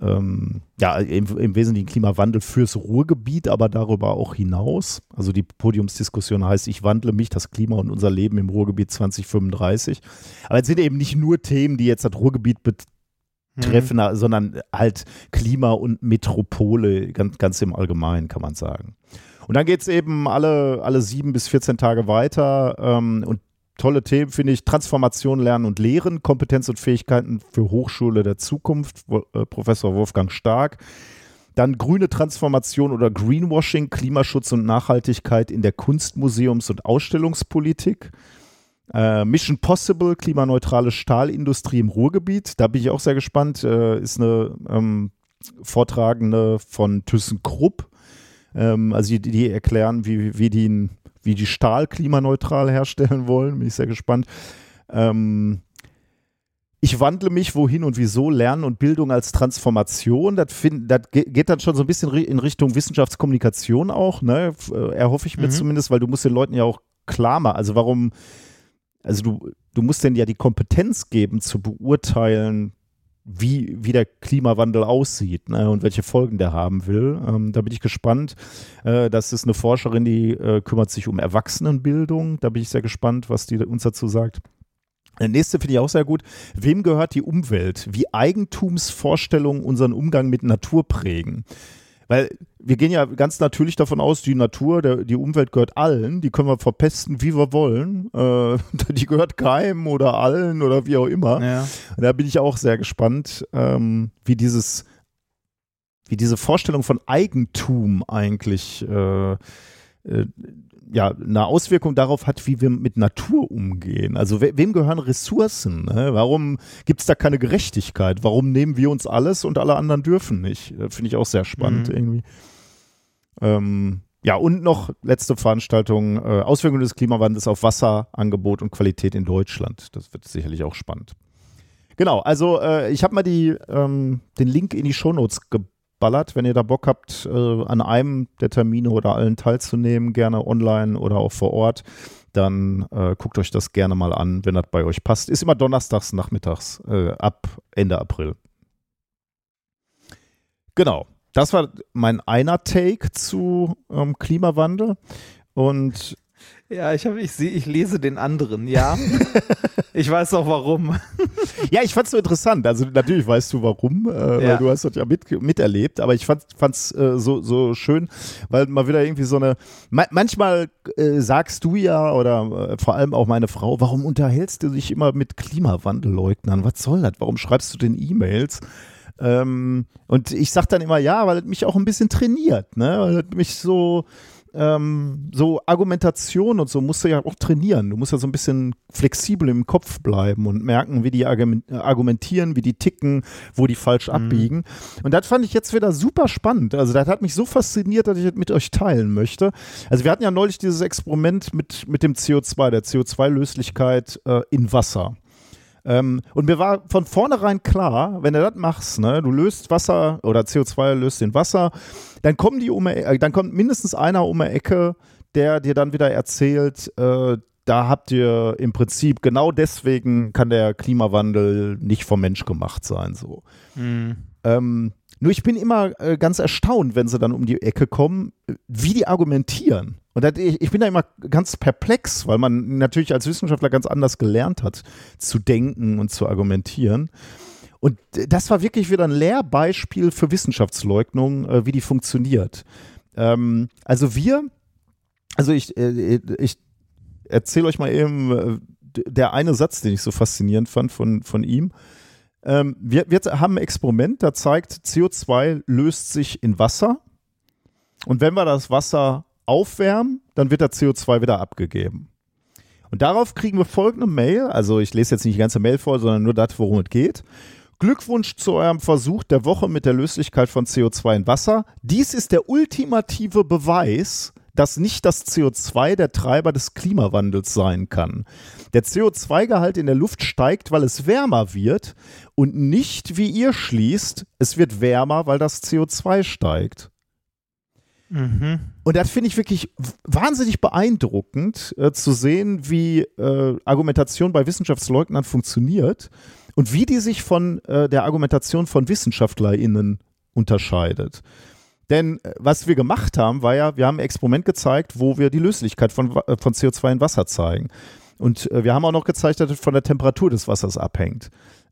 Speaker 1: ähm, ja, im, im Wesentlichen Klimawandel fürs Ruhrgebiet, aber darüber auch hinaus. Also die Podiumsdiskussion heißt, ich wandle mich, das Klima und unser Leben im Ruhrgebiet 2035. Aber es sind eben nicht nur Themen, die jetzt das Ruhrgebiet betreffen, sondern halt Klima und Metropole ganz, ganz im Allgemeinen, kann man sagen. Und dann geht es eben alle, alle sieben bis 14 Tage weiter ähm, und tolle Themen, finde ich. Transformation, Lernen und Lehren, Kompetenz und Fähigkeiten für Hochschule der Zukunft, äh, Professor Wolfgang Stark. Dann grüne Transformation oder Greenwashing, Klimaschutz und Nachhaltigkeit in der Kunstmuseums- und Ausstellungspolitik. Äh, Mission Possible, klimaneutrale Stahlindustrie im Ruhrgebiet. Da bin ich auch sehr gespannt. Äh, ist eine ähm, Vortragende von ThyssenKrupp. Ähm, also die, die erklären, wie, wie, die, wie die Stahl klimaneutral herstellen wollen. Bin ich sehr gespannt. Ähm, ich wandle mich, wohin und wieso, Lernen und Bildung als Transformation. Das, find, das ge- geht dann schon so ein bisschen in Richtung Wissenschaftskommunikation auch, ne? Äh, Erhoffe ich mir
Speaker 2: Mhm.
Speaker 1: zumindest, weil du musst den Leuten ja auch klar machen. Also warum, also du, du musst denen ja die Kompetenz geben zu beurteilen, wie, wie der Klimawandel aussieht ne, und welche Folgen der haben will. Ähm, da bin ich gespannt. Äh, das ist eine Forscherin, die äh, kümmert sich um Erwachsenenbildung. Da bin ich sehr gespannt, was die uns dazu sagt. Der nächste finde ich auch sehr gut. Wem gehört die Umwelt? Wie Eigentumsvorstellungen unseren Umgang mit Natur prägen. Weil wir gehen ja ganz natürlich davon aus, die Natur, der, die Umwelt gehört allen, die können wir verpesten, wie wir wollen. Äh, die gehört keinem oder allen oder wie auch immer.
Speaker 2: Ja.
Speaker 1: Da bin ich auch sehr gespannt, ähm, wie dieses, wie diese Vorstellung von Eigentum eigentlich äh, äh, ja, eine Auswirkung darauf hat, wie wir mit Natur umgehen. Also we wem gehören Ressourcen? Ne? Warum gibt es da keine Gerechtigkeit? Warum nehmen wir uns alles und alle anderen dürfen nicht? Finde ich auch sehr spannend mhm. irgendwie. Ähm, ja, und noch letzte Veranstaltung, äh, Auswirkungen des Klimawandels auf Wasserangebot und Qualität in Deutschland. Das wird sicherlich auch spannend. Genau, also äh, ich habe mal die, ähm, den Link in die Shownotes geballert. Wenn ihr da Bock habt, äh, an einem der Termine oder allen teilzunehmen, gerne online oder auch vor Ort, dann äh, guckt euch das gerne mal an, wenn das bei euch passt. Ist immer donnerstags nachmittags äh, ab Ende April. Genau das war mein einer Take zu ähm, Klimawandel. Und
Speaker 2: ja, ich, hab, ich, seh, ich lese den anderen, ja. ich weiß auch warum.
Speaker 1: ja, ich fand es so interessant. Also natürlich weißt du warum, äh, ja. weil du hast das ja mit, miterlebt, aber ich fand es äh, so, so schön, weil mal wieder irgendwie so eine, ma manchmal äh, sagst du ja oder äh, vor allem auch meine Frau, warum unterhältst du dich immer mit Klimawandelleugnern? Was soll das? Warum schreibst du denn E-Mails? Ähm, und ich sage dann immer ja, weil es mich auch ein bisschen trainiert, ne? Weil es mich so, ähm, so Argumentation und so musst du ja auch trainieren. Du musst ja so ein bisschen flexibel im Kopf bleiben und merken, wie die argumentieren, wie die ticken, wo die falsch mhm. abbiegen. Und das fand ich jetzt wieder super spannend. Also das hat mich so fasziniert, dass ich das mit euch teilen möchte. Also wir hatten ja neulich dieses Experiment mit, mit dem CO2, der CO2-Löslichkeit äh, in Wasser. Ähm, und mir war von vornherein klar, wenn du das machst, ne, du löst Wasser oder CO2 löst in Wasser, dann kommen die um, äh, dann kommt mindestens einer um die Ecke, der dir dann wieder erzählt, äh, da habt ihr im Prinzip genau deswegen kann der Klimawandel nicht vom Mensch gemacht sein. So. Mhm. Ähm, nur ich bin immer äh, ganz erstaunt, wenn sie dann um die Ecke kommen, wie die argumentieren. Und ich, bin da immer ganz perplex, weil man natürlich als Wissenschaftler ganz anders gelernt hat, zu denken und zu argumentieren. Und das war wirklich wieder ein Lehrbeispiel für Wissenschaftsleugnung, äh, wie die funktioniert. Ähm, also wir, also ich, äh, ich erzähle euch mal eben äh, der eine Satz, den ich so faszinierend fand von, von ihm. Ähm, wir, wir haben ein Experiment, da zeigt, CO2 löst sich in Wasser. Und wenn wir das Wasser aufwärmen, dann wird das CO2 wieder abgegeben. Und darauf kriegen wir folgende Mail. Also ich lese jetzt nicht die ganze Mail vor, sondern nur das, worum es geht. Glückwunsch zu eurem Versuch der Woche mit der Löslichkeit von CO2 in Wasser. Dies ist der ultimative Beweis, dass nicht das CO2 der Treiber des Klimawandels sein kann. Der CO2-Gehalt in der Luft steigt, weil es wärmer wird und nicht, wie ihr schließt, es wird wärmer, weil das CO2 steigt. Mhm. Und das finde ich wirklich wahnsinnig beeindruckend äh, zu sehen, wie äh, Argumentation bei Wissenschaftsleugnern funktioniert und wie die sich von äh, der Argumentation von WissenschaftlerInnen unterscheidet. Denn äh, was wir gemacht haben, war ja, wir haben ein Experiment gezeigt, wo wir die Löslichkeit von, äh, von CO2 in Wasser zeigen. Und äh, wir haben auch noch gezeigt, dass es von der Temperatur des Wassers abhängt.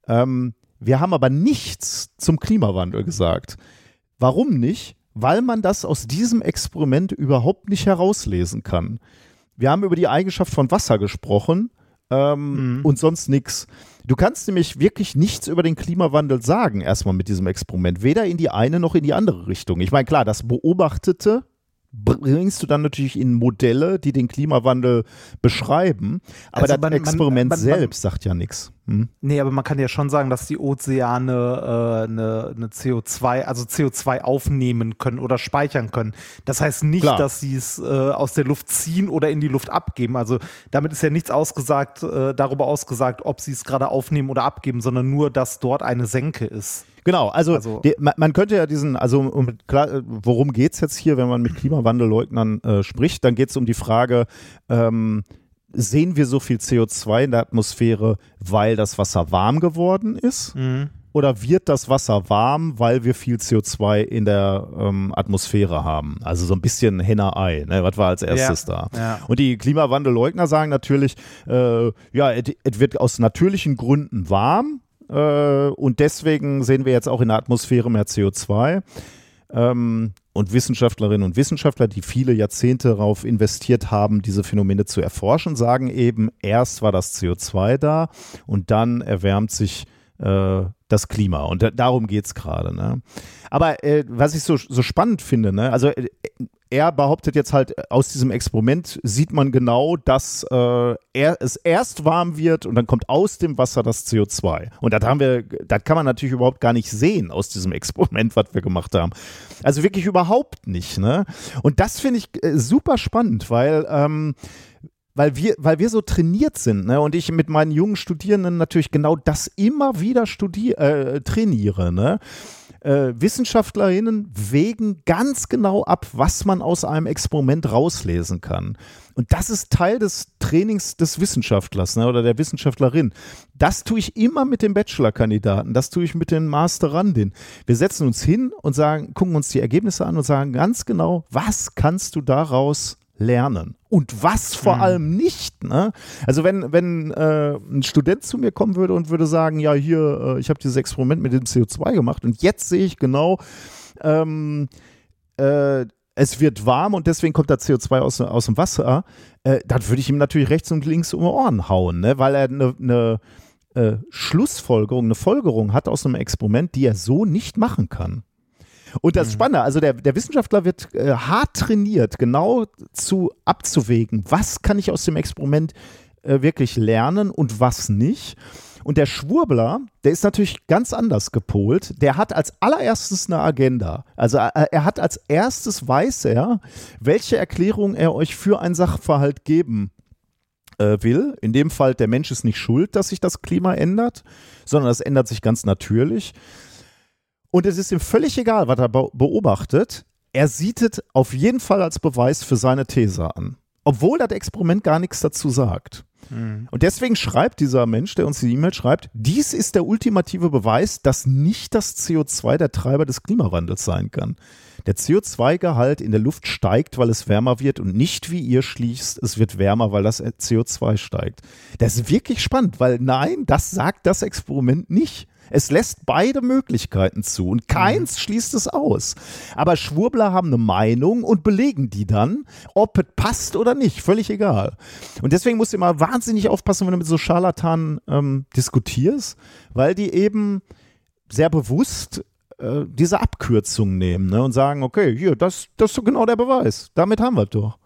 Speaker 1: Ähm, wir haben aber nichts zum Klimawandel gesagt. Warum nicht? Weil man das aus diesem Experiment überhaupt nicht herauslesen kann. Wir haben über die Eigenschaft von Wasser gesprochen ähm, mhm. und sonst nichts. Du kannst nämlich wirklich nichts über den Klimawandel sagen, erstmal mit diesem Experiment. Weder in die eine noch in die andere Richtung. Ich meine, klar, das Beobachtete bringst du dann natürlich in Modelle, die den Klimawandel beschreiben. Aber also das man, Experiment man, man, selbst sagt ja nichts. Hm?
Speaker 2: Nee, aber man kann ja schon sagen, dass die Ozeane äh, eine, eine CO2, also CO2 aufnehmen können oder speichern können. Das heißt nicht, Klar. dass sie es äh, aus der Luft ziehen oder in die Luft abgeben. Also damit ist ja nichts ausgesagt, äh, darüber ausgesagt, ob sie es gerade aufnehmen oder abgeben, sondern nur, dass dort eine Senke ist.
Speaker 1: Genau, also, also die, man, man, könnte ja diesen, also um, klar, worum geht es jetzt hier, wenn man mit Klimawandelleugnern äh, spricht, dann geht es um die Frage, ähm, sehen wir so viel CO2 in der Atmosphäre, weil das Wasser warm geworden ist? Mhm. Oder wird das Wasser warm, weil wir viel CO2 in der ähm, Atmosphäre haben? Also so ein bisschen Henne-Ei, ne? was war als erstes ja, da? Ja. Und die Klimawandelleugner sagen natürlich, äh, ja, es wird aus natürlichen Gründen warm, äh, und deswegen sehen wir jetzt auch in der Atmosphäre mehr CO2. Ähm, und Wissenschaftlerinnen und Wissenschaftler, die viele Jahrzehnte darauf investiert haben, diese Phänomene zu erforschen, sagen eben, erst war das CO2 da und dann erwärmt sich äh, das Klima. Und da, darum geht es gerade. Ne? Aber äh, was ich so, so spannend finde, ne? also äh, er behauptet jetzt halt, aus diesem Experiment sieht man genau, dass äh, er, es erst warm wird und dann kommt aus dem Wasser das CO2. Und das haben wir, das kann man natürlich überhaupt gar nicht sehen aus diesem Experiment, was wir gemacht haben. Also wirklich überhaupt nicht. Ne? Und das finde ich äh, super spannend, weil ähm, weil wir, weil wir so trainiert sind, ne? Und ich mit meinen jungen Studierenden natürlich genau das immer wieder studier, äh, trainiere, ne? Äh, Wissenschaftlerinnen wägen ganz genau ab, was man aus einem Experiment rauslesen kann. Und das ist Teil des Trainings des Wissenschaftlers ne, oder der Wissenschaftlerin. Das tue ich immer mit den Bachelorkandidaten, das tue ich mit den Masterandinnen. Wir setzen uns hin und sagen, gucken uns die Ergebnisse an und sagen ganz genau, was kannst du daraus lernen und was vor mhm. allem nicht. Ne? Also wenn, wenn äh, ein Student zu mir kommen würde und würde sagen, ja hier, äh, ich habe dieses Experiment mit dem CO2 gemacht und jetzt sehe ich genau, ähm, äh, es wird warm und deswegen kommt da CO2 aus, aus dem Wasser, äh, dann würde ich ihm natürlich rechts und links um die Ohren hauen, ne? weil er eine ne, äh, Schlussfolgerung, eine Folgerung hat aus einem Experiment, die er so nicht machen kann. Und das mhm. Spannende, also der, der Wissenschaftler wird äh, hart trainiert, genau zu abzuwägen, was kann ich aus dem Experiment äh, wirklich lernen und was nicht. Und der Schwurbler, der ist natürlich ganz anders gepolt. Der hat als allererstes eine Agenda. Also äh, er hat als erstes weiß er, welche Erklärung er euch für ein Sachverhalt geben äh, will. In dem Fall, der Mensch ist nicht schuld, dass sich das Klima ändert, sondern es ändert sich ganz natürlich. Und es ist ihm völlig egal, was er beobachtet. Er sieht es auf jeden Fall als Beweis für seine These an. Obwohl das Experiment gar nichts dazu sagt. Mhm. Und deswegen schreibt dieser Mensch, der uns die E-Mail schreibt, dies ist der ultimative Beweis, dass nicht das CO2 der Treiber des Klimawandels sein kann. Der CO2-Gehalt in der Luft steigt, weil es wärmer wird und nicht, wie ihr schließt, es wird wärmer, weil das CO2 steigt. Das ist wirklich spannend, weil nein, das sagt das Experiment nicht. Es lässt beide Möglichkeiten zu und keins mhm. schließt es aus. Aber Schwurbler haben eine Meinung und belegen die dann, ob es passt oder nicht, völlig egal. Und deswegen musst du immer wahnsinnig aufpassen, wenn du mit so Scharlatanen ähm, diskutierst, weil die eben sehr bewusst äh, diese Abkürzung nehmen ne, und sagen, okay, hier, das, das ist genau der Beweis. Damit haben wir es doch.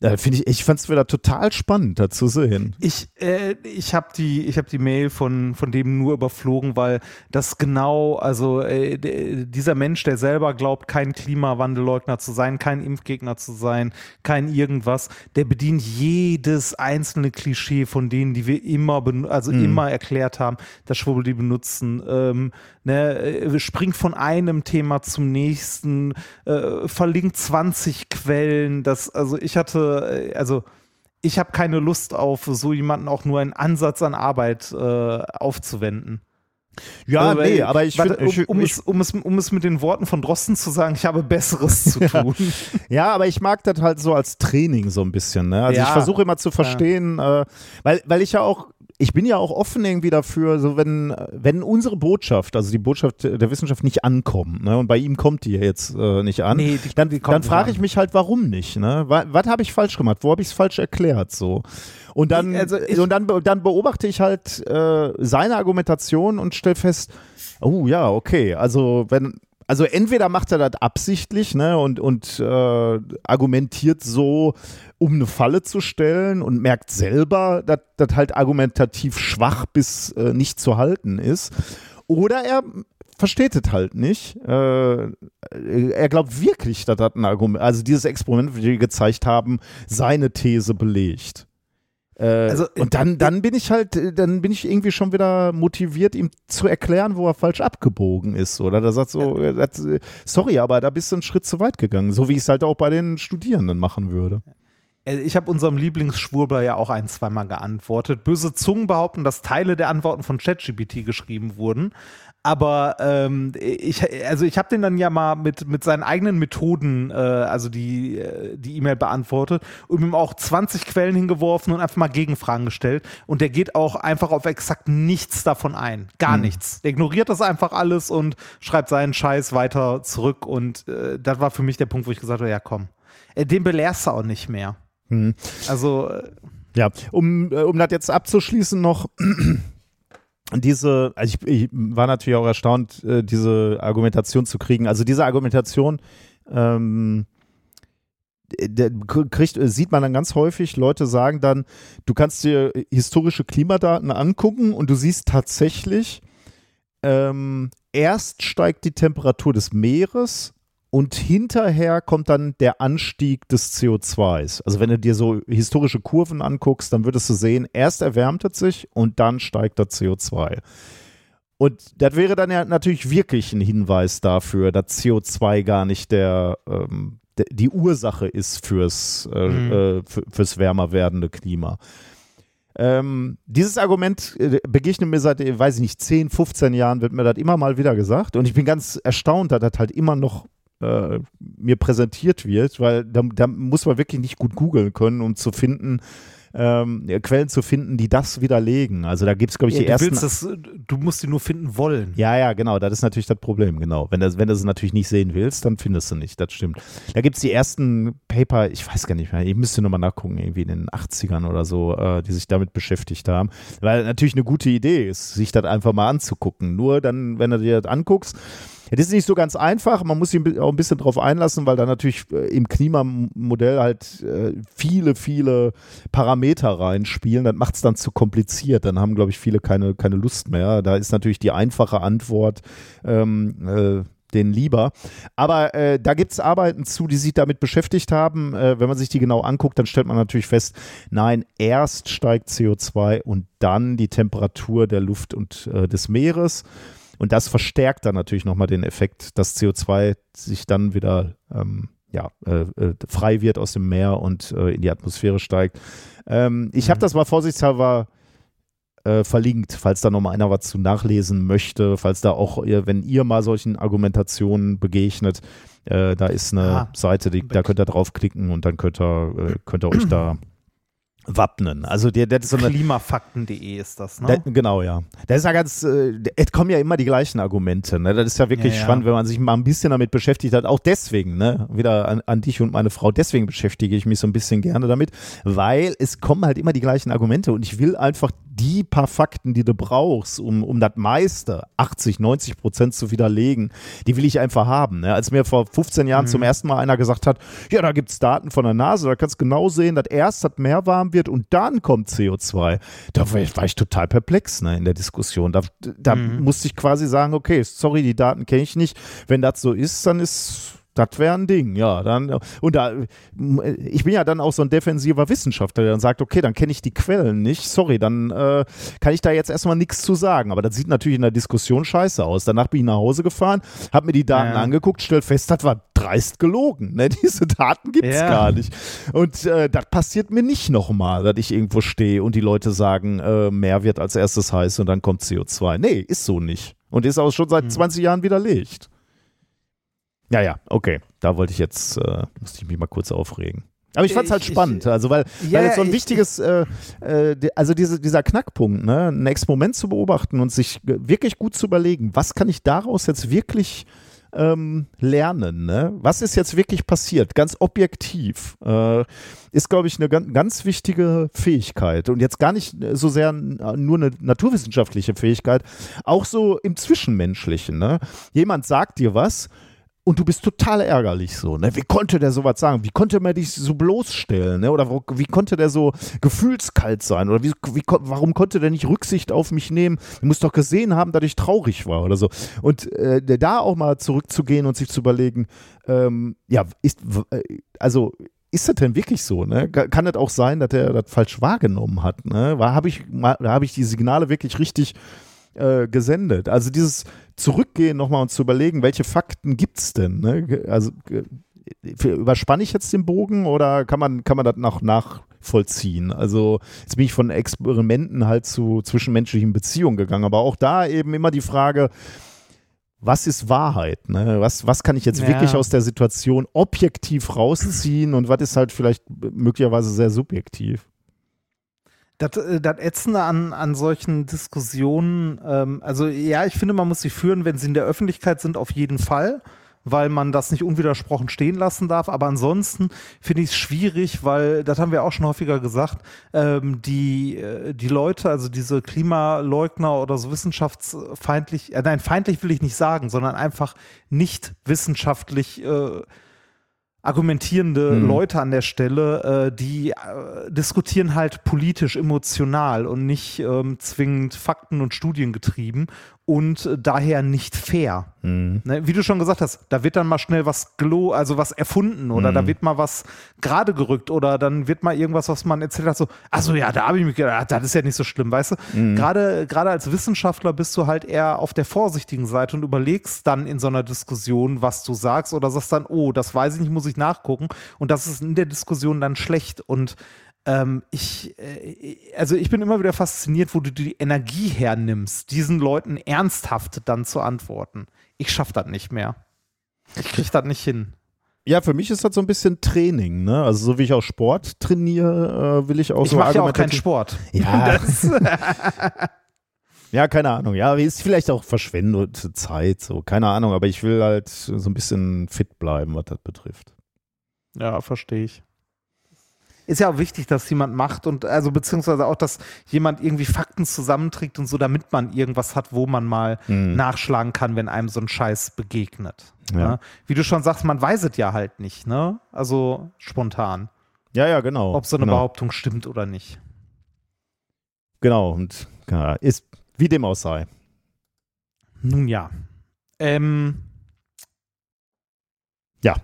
Speaker 1: Ja, finde ich, ich fand es wieder total spannend, da zu sehen.
Speaker 2: Ich, äh, ich habe die, ich habe die Mail von, von dem nur überflogen, weil das genau, also äh, dieser Mensch, der selber glaubt, kein Klimawandelleugner zu sein, kein Impfgegner zu sein, kein irgendwas, der bedient jedes einzelne Klischee von denen, die wir immer, also mhm. immer erklärt haben, dass Schwurbel die benutzen. Ähm, ne, äh, springt von einem Thema zum nächsten, äh, verlinkt 20 Quellen. Das, also ich hatte äh, also ich habe keine Lust auf so jemanden auch nur einen Ansatz an Arbeit äh, aufzuwenden.
Speaker 1: Ja, also, nee, aber ich
Speaker 2: finde, um, um, es, um, es, um es mit den Worten von Drosten zu sagen, ich habe Besseres zu tun.
Speaker 1: ja, aber ich mag das halt so als Training so ein bisschen. Ne? Also ja. ich versuche immer zu verstehen, ja. äh, weil, weil ich ja auch ich bin ja auch offen irgendwie dafür, so wenn, wenn unsere Botschaft, also die Botschaft der Wissenschaft nicht ankommt, ne, und bei ihm kommt die ja jetzt äh, nicht an, nee, dann, dann frage ich mich halt, warum nicht, ne? Was, was habe ich falsch gemacht? Wo habe ich es falsch erklärt? So. Und dann, also ich, und dann, dann beobachte ich halt äh, seine Argumentation und stelle fest, oh ja, okay, also wenn, also entweder macht er das absichtlich ne, und, und äh, argumentiert so, um eine Falle zu stellen und merkt selber, dass das halt argumentativ schwach bis äh, nicht zu halten ist. Oder er versteht es halt nicht. Äh, er glaubt wirklich, dass das ein Argument, also dieses Experiment, das wir gezeigt haben, seine These belegt. Äh, also, und dann, dann bin ich halt, dann bin ich irgendwie schon wieder motiviert, ihm zu erklären, wo er falsch abgebogen ist. Oder da sagt so, ja. das, sorry, aber da bist du einen Schritt zu weit gegangen, so wie ich es halt auch bei den Studierenden machen würde.
Speaker 2: Äh, ich habe unserem Lieblingsschwurbler ja auch ein, zweimal geantwortet. Böse Zungen behaupten, dass Teile der Antworten von ChatGPT geschrieben wurden. Aber ähm, ich, also ich habe den dann ja mal mit, mit seinen eigenen Methoden, äh, also die äh, die E-Mail beantwortet und ihm auch 20 Quellen hingeworfen und einfach mal Gegenfragen gestellt. Und der geht auch einfach auf exakt nichts davon ein. Gar mhm. nichts. Der ignoriert das einfach alles und schreibt seinen Scheiß weiter zurück. Und äh, das war für mich der Punkt, wo ich gesagt habe, ja komm, äh, den belehrst du auch nicht mehr. Mhm. Also
Speaker 1: äh, ja, um, äh, um das jetzt abzuschließen noch diese, also ich, ich, war natürlich auch erstaunt, äh, diese Argumentation zu kriegen. Also diese Argumentation ähm, kriegt, sieht man dann ganz häufig, Leute sagen dann, du kannst dir historische Klimadaten angucken und du siehst tatsächlich, ähm, erst steigt die Temperatur des Meeres und hinterher kommt dann der Anstieg des CO2s. Also wenn du dir so historische Kurven anguckst, dann würdest du sehen, erst erwärmt es sich und dann steigt der CO2. Und das wäre dann ja natürlich wirklich ein Hinweis dafür, dass CO2 gar nicht der, ähm, die Ursache ist fürs, äh, mhm. äh, fürs wärmer werdende Klima. Ähm, dieses Argument äh, begegnet mir seit, weiß ich nicht, 10, 15 Jahren, wird mir das immer mal wieder gesagt. Und ich bin ganz erstaunt, dass das halt immer noch äh, mir präsentiert wird, weil da, da, muss man wirklich nicht gut googeln können, um zu finden, ähm, Quellen zu finden, die das widerlegen. Also da gibt es, glaube ich,
Speaker 2: ja,
Speaker 1: die du ersten.
Speaker 2: Das, du musst die nur finden wollen.
Speaker 1: Ja, ja, genau. Das ist natürlich das Problem, genau. Wenn, das, wenn du es natürlich nicht sehen willst, dann findest du nicht. Das stimmt. Da gibt es die ersten Paper, ich weiß gar nicht mehr, ich müsste nochmal nachgucken, irgendwie in den 80ern oder so, äh, die sich damit beschäftigt haben. Weil natürlich eine gute Idee ist, sich das einfach mal anzugucken. Nur dann, wenn du dir das anguckst, ja, das ist nicht so ganz einfach. Man muss sich auch ein bisschen drauf einlassen, weil da natürlich äh, im Klimamodell halt äh, viele, viele Parameter reinspielen. Das macht es dann zu kompliziert. Dann haben, glaube ich, viele keine, keine Lust mehr. Da ist natürlich die einfache Antwort, ähm, äh, den lieber. Aber äh, da gibt es Arbeiten zu, die sich damit beschäftigt haben. Äh, wenn man sich die genau anguckt, dann stellt man natürlich fest, nein, erst steigt CO2 und dann die Temperatur der Luft und äh, des Meeres. Und das verstärkt dann natürlich nochmal den Effekt, dass CO2 sich dann wieder ähm, ja, äh, äh, frei wird aus dem Meer und äh, in die Atmosphäre steigt. Ähm, ich mhm. habe das mal vorsichtshalber äh, verlinkt, falls da nochmal einer was zu nachlesen möchte, falls da auch, wenn ihr mal solchen Argumentationen begegnet, äh, da ist eine ah, Seite, die, da könnt ihr draufklicken und dann könnt ihr, könnt ihr euch da wappnen. Also der, der ist so
Speaker 2: eine, Klimafakten.de ist das, ne?
Speaker 1: Der, genau, ja. Das ist ja ganz, äh, es kommen ja immer die gleichen Argumente. Ne? Das ist ja wirklich ja, ja. spannend, wenn man sich mal ein bisschen damit beschäftigt hat. Auch deswegen, ne, wieder an, an, dich und meine Frau. Deswegen beschäftige ich mich so ein bisschen gerne damit, weil es kommen halt immer die gleichen Argumente und ich will einfach die paar Fakten, die du brauchst, um, um das meiste, 80, 90 Prozent zu widerlegen, die will ich einfach haben. Ne? Als mir vor 15 Jahren mhm. zum ersten Mal einer gesagt hat, ja, da gibt es Daten von der Nase, da kannst du genau sehen, dass erst das Meer warm wird und dann kommt CO2. Da war ich, war ich total perplex ne, in der Diskussion. Da, da mhm. musste ich quasi sagen, okay, sorry, die Daten kenne ich nicht. Wenn das so ist, dann ist das wäre ein Ding, ja. Dann, und da, ich bin ja dann auch so ein defensiver Wissenschaftler, der dann sagt, okay, dann kenne ich die Quellen nicht, sorry, dann äh, kann ich da jetzt erstmal nichts zu sagen. Aber das sieht natürlich in der Diskussion scheiße aus. Danach bin ich nach Hause gefahren, habe mir die Daten ja. angeguckt, stell fest, das war dreist gelogen. Ne? Diese Daten gibt es ja. gar nicht. Und äh, das passiert mir nicht nochmal, dass ich irgendwo stehe und die Leute sagen, äh, mehr wird als erstes heiß und dann kommt CO2. Nee, ist so nicht. Und ist auch schon seit hm. 20 Jahren widerlegt. Ja, ja, okay. Da wollte ich jetzt, äh, musste ich mich mal kurz aufregen. Aber ich fand es halt spannend, ich, also weil, ja, weil jetzt so ein wichtiges, äh, äh, also diese, dieser Knackpunkt, ne, ein Experiment zu beobachten und sich wirklich gut zu überlegen, was kann ich daraus jetzt wirklich ähm, lernen, ne? Was ist jetzt wirklich passiert? Ganz objektiv. Äh, ist, glaube ich, eine ganz, ganz wichtige Fähigkeit. Und jetzt gar nicht so sehr nur eine naturwissenschaftliche Fähigkeit, auch so im Zwischenmenschlichen. Ne? Jemand sagt dir was und du bist total ärgerlich so. Ne? Wie konnte der sowas sagen? Wie konnte man dich so bloßstellen? Ne? Oder wie konnte der so gefühlskalt sein? Oder wie, wie, warum konnte der nicht Rücksicht auf mich nehmen? Du musst doch gesehen haben, dass ich traurig war oder so. Und äh, da auch mal zurückzugehen und sich zu überlegen, ähm, ja, ist, äh, also ist das denn wirklich so? Ne? Kann das auch sein, dass er das falsch wahrgenommen hat? Ne? Habe ich, hab ich die Signale wirklich richtig äh, gesendet. Also dieses Zurückgehen nochmal und zu überlegen, welche Fakten gibt es denn? Ne? Also überspanne ich jetzt den Bogen oder kann man, kann man das noch nachvollziehen? Also jetzt bin ich von Experimenten halt zu zwischenmenschlichen Beziehungen gegangen, aber auch da eben immer die Frage, was ist Wahrheit? Ne? Was, was kann ich jetzt ja. wirklich aus der Situation objektiv rausziehen und was ist halt vielleicht möglicherweise sehr subjektiv?
Speaker 2: Das, äh, das Ätzende an, an solchen Diskussionen, ähm, also ja, ich finde, man muss sie führen, wenn sie in der Öffentlichkeit sind, auf jeden Fall, weil man das nicht unwidersprochen stehen lassen darf. Aber ansonsten finde ich es schwierig, weil, das haben wir auch schon häufiger gesagt, ähm, die, äh, die Leute, also diese Klimaleugner oder so wissenschaftsfeindlich, äh, nein, feindlich will ich nicht sagen, sondern einfach nicht wissenschaftlich äh, argumentierende mhm. Leute an der Stelle, äh, die äh, diskutieren halt politisch, emotional und nicht ähm, zwingend Fakten und Studien getrieben und daher nicht fair. Mhm. Ne, wie du schon gesagt hast, da wird dann mal schnell was glo also was erfunden oder mhm. da wird mal was gerade gerückt oder dann wird mal irgendwas, was man erzählt hat, so, also ja, da habe ich mich gedacht, das ist ja nicht so schlimm, weißt du? Mhm. Gerade, gerade als Wissenschaftler bist du halt eher auf der vorsichtigen Seite und überlegst dann in so einer Diskussion, was du sagst oder sagst dann, oh, das weiß ich nicht, muss ich nachgucken und das ist in der Diskussion dann schlecht und ähm, ich, äh, also ich bin immer wieder fasziniert, wo du die Energie hernimmst, diesen Leuten ernsthaft dann zu antworten. Ich schaffe das nicht mehr. Ich kriege das nicht hin.
Speaker 1: Ja, für mich ist das so ein bisschen Training, ne? Also so wie ich auch Sport trainiere, äh, will ich auch
Speaker 2: ich
Speaker 1: so
Speaker 2: Ich mache ja auch keinen Sport.
Speaker 1: Ja. ja, keine Ahnung. Ja, ist vielleicht auch verschwendete Zeit, so keine Ahnung. Aber ich will halt so ein bisschen fit bleiben, was das betrifft.
Speaker 2: Ja, verstehe ich ist ja auch wichtig, dass jemand macht und also beziehungsweise auch, dass jemand irgendwie Fakten zusammenträgt und so, damit man irgendwas hat, wo man mal mhm. nachschlagen kann, wenn einem so ein Scheiß begegnet. Ja. Ja? Ne? Wie du schon sagst, man weiß es ja halt nicht, ne? Also spontan.
Speaker 1: Ja, ja, genau.
Speaker 2: Ob so eine
Speaker 1: genau.
Speaker 2: Behauptung stimmt oder nicht.
Speaker 1: Genau, und ja, ist wie dem auch sei.
Speaker 2: Nun ja. Ähm,
Speaker 1: ja,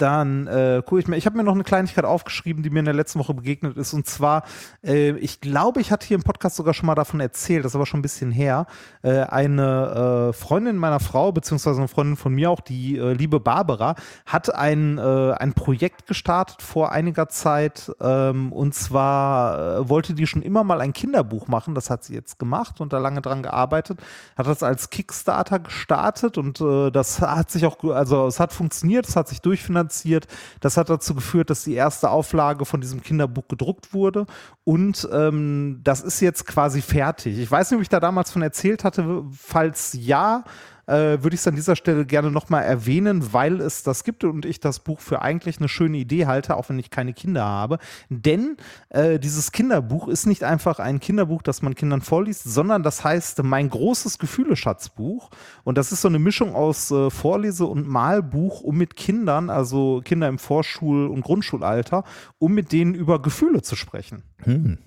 Speaker 2: dann äh, gucke ich mir, ich habe mir noch eine Kleinigkeit aufgeschrieben, die mir in der letzten Woche begegnet ist. Und zwar, äh, ich glaube, ich hatte hier im Podcast sogar schon mal davon erzählt, das ist aber schon ein bisschen her. Äh, eine äh, Freundin meiner Frau, beziehungsweise eine Freundin von mir auch, die äh, liebe Barbara, hat ein, äh, ein Projekt gestartet vor einiger Zeit. Ähm, und zwar wollte die schon immer mal ein Kinderbuch machen. Das hat sie jetzt gemacht und da lange dran gearbeitet. Hat das als Kickstarter gestartet und das hat sich auch, also es hat funktioniert, es hat sich durchfinanziert finanziert. Das hat dazu geführt, dass die erste Auflage von diesem Kinderbuch gedruckt wurde und ähm, das ist jetzt quasi fertig. Ich weiß nicht, ob ich da damals von erzählt hatte. Falls ja, äh, würde ich es an dieser Stelle gerne nochmal erwähnen, weil es das gibt und ich das Buch für eigentlich eine schöne Idee halte, auch wenn ich keine Kinder habe. Denn äh, dieses Kinderbuch ist nicht einfach ein Kinderbuch, das man Kindern vorliest, sondern das heißt mein großes Gefühleschatzbuch. Und das ist so eine Mischung aus äh, Vorlese- und Malbuch, um mit Kindern, also Kinder im Vorschul- und Grundschulalter, um mit denen über Gefühle zu sprechen. Hm.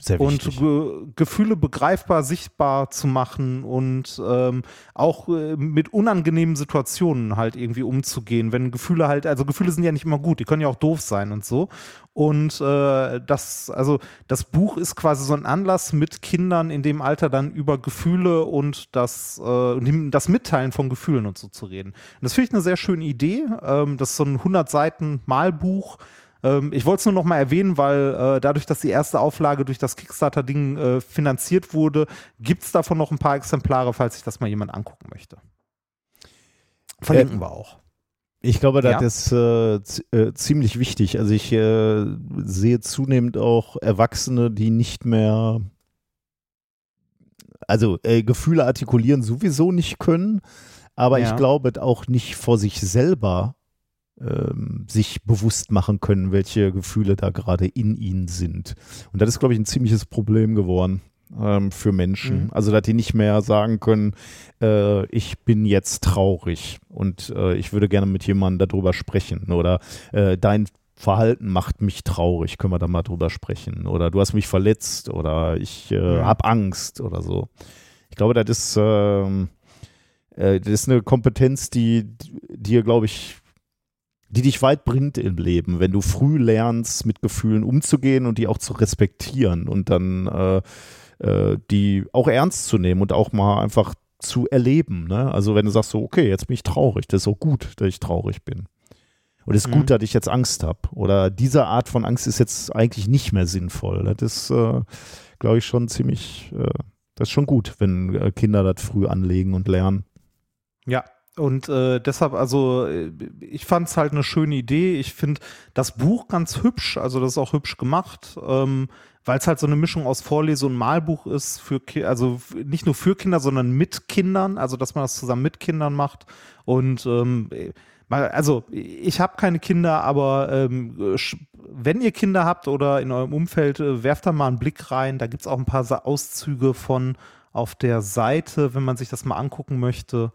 Speaker 2: Sehr und Ge Gefühle begreifbar, sichtbar zu machen und ähm, auch äh, mit unangenehmen Situationen halt irgendwie umzugehen. Wenn Gefühle halt, also Gefühle sind ja nicht immer gut, die können ja auch doof sein und so. Und äh, das, also das Buch ist quasi so ein Anlass, mit Kindern in dem Alter dann über Gefühle und das, äh, das Mitteilen von Gefühlen und so zu reden. Und das finde ich eine sehr schöne Idee. Ähm, das ist so ein 100 Seiten Malbuch ähm, ich wollte es nur noch mal erwähnen, weil äh, dadurch, dass die erste Auflage durch das Kickstarter-Ding äh, finanziert wurde, gibt es davon noch ein paar Exemplare, falls sich das mal jemand angucken möchte. Verlinken ähm, wir auch.
Speaker 1: Ich glaube, das ja. ist äh, äh, ziemlich wichtig. Also ich äh, sehe zunehmend auch Erwachsene, die nicht mehr, also äh, Gefühle artikulieren sowieso nicht können, aber ja. ich glaube auch nicht vor sich selber sich bewusst machen können, welche Gefühle da gerade in ihnen sind. Und das ist, glaube ich, ein ziemliches Problem geworden ähm, für Menschen. Mhm. Also, dass die nicht mehr sagen können, äh, ich bin jetzt traurig und äh, ich würde gerne mit jemandem darüber sprechen oder äh, dein Verhalten macht mich traurig, können wir da mal drüber sprechen. Oder du hast mich verletzt oder ich äh, mhm. habe Angst oder so. Ich glaube, das ist, ähm, äh, das ist eine Kompetenz, die dir, glaube ich, die dich weit bringt im Leben, wenn du früh lernst, mit Gefühlen umzugehen und die auch zu respektieren und dann äh, äh, die auch ernst zu nehmen und auch mal einfach zu erleben. Ne? Also wenn du sagst so, okay, jetzt bin ich traurig, das ist auch gut, dass ich traurig bin. Und es ist mhm. gut, dass ich jetzt Angst habe. Oder diese Art von Angst ist jetzt eigentlich nicht mehr sinnvoll. Das ist, äh, glaube ich, schon ziemlich, äh, das ist schon gut, wenn äh, Kinder das früh anlegen und lernen.
Speaker 2: Ja, und äh, deshalb, also äh, ich fand es halt eine schöne Idee. Ich finde das Buch ganz hübsch, also das ist auch hübsch gemacht, ähm, weil es halt so eine Mischung aus Vorlese- und Malbuch ist, für also nicht nur für Kinder, sondern mit Kindern, also dass man das zusammen mit Kindern macht. Und ähm, also ich habe keine Kinder, aber ähm, wenn ihr Kinder habt oder in eurem Umfeld, äh, werft da mal einen Blick rein. Da gibt es auch ein paar Auszüge von auf der Seite, wenn man sich das mal angucken möchte.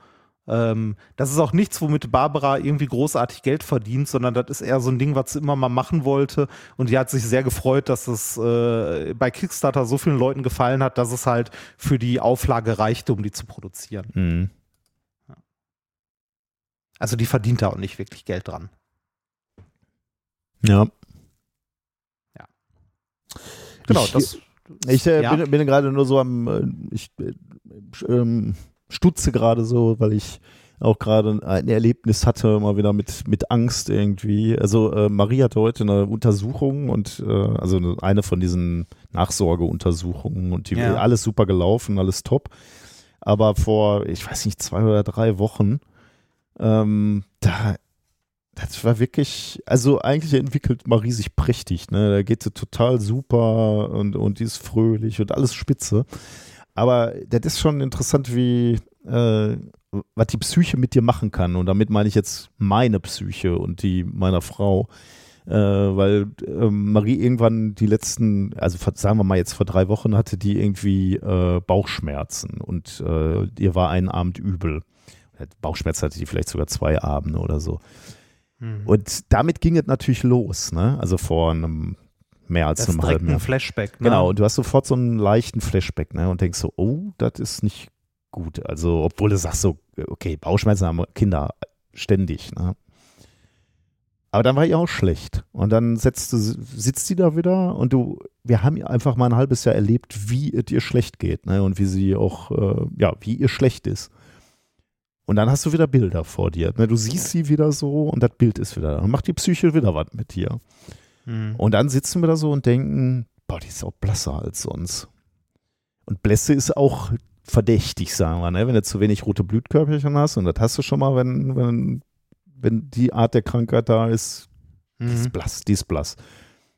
Speaker 2: Ähm, das ist auch nichts, womit Barbara irgendwie großartig Geld verdient, sondern das ist eher so ein Ding, was sie immer mal machen wollte. Und die hat sich sehr gefreut, dass es äh, bei Kickstarter so vielen Leuten gefallen hat, dass es halt für die Auflage reichte, um die zu produzieren.
Speaker 1: Mhm.
Speaker 2: Also die verdient da auch nicht wirklich Geld dran.
Speaker 1: Ja.
Speaker 2: Ja. Genau,
Speaker 1: ich,
Speaker 2: das.
Speaker 1: Ich äh,
Speaker 2: ja.
Speaker 1: bin, bin gerade nur so am, äh, ich äh, ähm, stutze gerade so, weil ich auch gerade ein Erlebnis hatte, mal wieder mit, mit Angst irgendwie. Also äh, Marie hatte heute eine Untersuchung und äh, also eine von diesen Nachsorgeuntersuchungen und die
Speaker 2: Ja.
Speaker 1: alles super gelaufen, alles top. Aber vor, ich weiß nicht, zwei oder drei Wochen, ähm, da, das war wirklich, also eigentlich entwickelt Marie sich prächtig, ne? Da geht sie total super und, und die ist fröhlich und alles spitze. Aber das ist schon interessant, wie, äh, was die Psyche mit dir machen kann. Und damit meine ich jetzt meine Psyche und die meiner Frau. Äh, weil ähm, Marie irgendwann die letzten, also sagen wir mal jetzt vor drei Wochen hatte die irgendwie äh, Bauchschmerzen und äh, ihr war einen Abend übel. Bauchschmerzen hatte die vielleicht sogar zwei Abende oder so.
Speaker 2: Hm.
Speaker 1: Und damit ging es natürlich los, ne? Also vor einem mehr als
Speaker 2: das
Speaker 1: einem halben
Speaker 2: ein
Speaker 1: Jahr.
Speaker 2: Flashback. Ne?
Speaker 1: Genau, und du hast sofort so einen leichten Flashback, ne? Und denkst so, oh, das ist nicht gut. Also, obwohl du sagst so, okay, Bauchschmerzen haben Kinder ständig, ne? Aber dann war ihr auch schlecht. Und dann setzt du, sitzt sie da wieder und du, wir haben ihr einfach mal ein halbes Jahr erlebt, wie es ihr schlecht geht, ne? Und wie sie auch, äh, ja, wie ihr schlecht ist. Und dann hast du wieder Bilder vor dir. Ne? Du siehst sie wieder so und das Bild ist wieder da. Dann macht die Psyche wieder was mit dir.
Speaker 2: Hm.
Speaker 1: Und dann sitzen wir da so und denken, boah, die ist auch blasser als sonst. Und Blässe ist auch verdächtig, sagen wir, ne? wenn du zu wenig rote Blutkörperchen hast. Und das hast du schon mal, wenn, wenn, wenn die Art der Krankheit da ist, die ist
Speaker 2: Mhm.
Speaker 1: blass, die ist blass.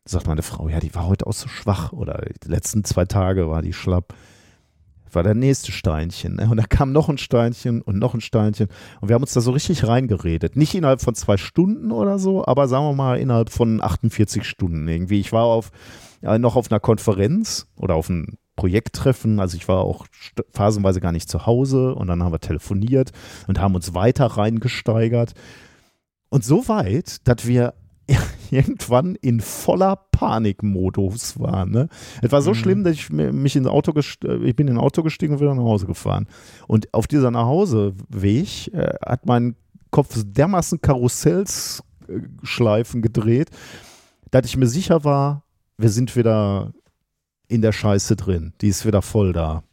Speaker 1: Sagt meine Frau, ja, die war heute auch so schwach. Oder die letzten zwei Tage war die schlapp. War der nächste Steinchen. Ne? Und da kam noch ein Steinchen und noch ein Steinchen. Und wir haben uns da so richtig reingeredet. Nicht innerhalb von zwei Stunden oder so, aber sagen wir mal innerhalb von 48 Stunden irgendwie. Ich war auf, äh, noch auf einer Konferenz oder auf einem Projekttreffen. Also ich war auch phasenweise gar nicht zu Hause und dann haben wir telefoniert und haben uns weiter reingesteigert. Und so weit, dass wir irgendwann in voller Panikmodus waren. Ne? Es war so
Speaker 2: Mhm.
Speaker 1: schlimm, dass ich mi- mich ins Auto gest ich bin in ein Auto gestiegen und wieder nach Hause gefahren. Und auf dieser Nachhauseweg äh, hat mein Kopf dermaßen Karussellsschleifen gedreht, dass ich mir sicher war, wir sind wieder in der Scheiße drin. Die ist wieder voll da.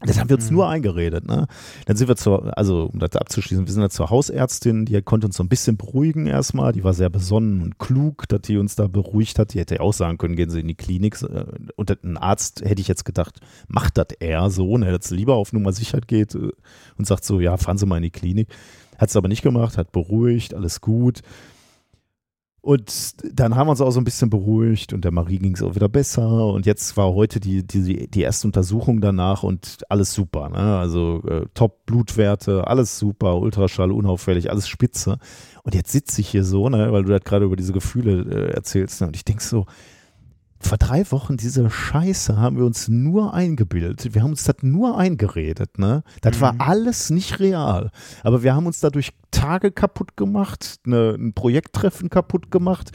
Speaker 1: Das haben wir uns
Speaker 2: Mhm.
Speaker 1: nur eingeredet, ne? Dann sind wir zur, also um das abzuschließen, wir sind dann zur Hausärztin, die konnte uns so ein bisschen beruhigen erstmal. Die war sehr besonnen und klug, dass die uns da beruhigt hat. Die hätte ja auch sagen können, gehen Sie in die Klinik. Äh, Und ein Arzt hätte ich jetzt gedacht, macht das eher so, ne? Dass lieber auf Nummer Sicherheit geht äh, und sagt so, ja, fahren Sie mal in die Klinik. Hat es aber nicht gemacht, hat beruhigt, alles gut. Und dann haben wir uns auch so ein bisschen beruhigt und der Marie ging es auch wieder besser. Und jetzt war heute die, die, die erste Untersuchung danach und alles super. Ne? Also äh, Top-Blutwerte, alles super, Ultraschall, unauffällig, alles spitze. Und jetzt sitze ich hier so, ne, weil du gerade über diese Gefühle äh, erzählst. Ne? Und ich denke so, vor drei Wochen diese Scheiße haben wir uns nur eingebildet. Wir haben uns das nur eingeredet. Ne? Das war
Speaker 2: Mhm.
Speaker 1: alles nicht real. Aber wir haben uns dadurch Tage kaputt gemacht, ne, ein Projekttreffen kaputt gemacht.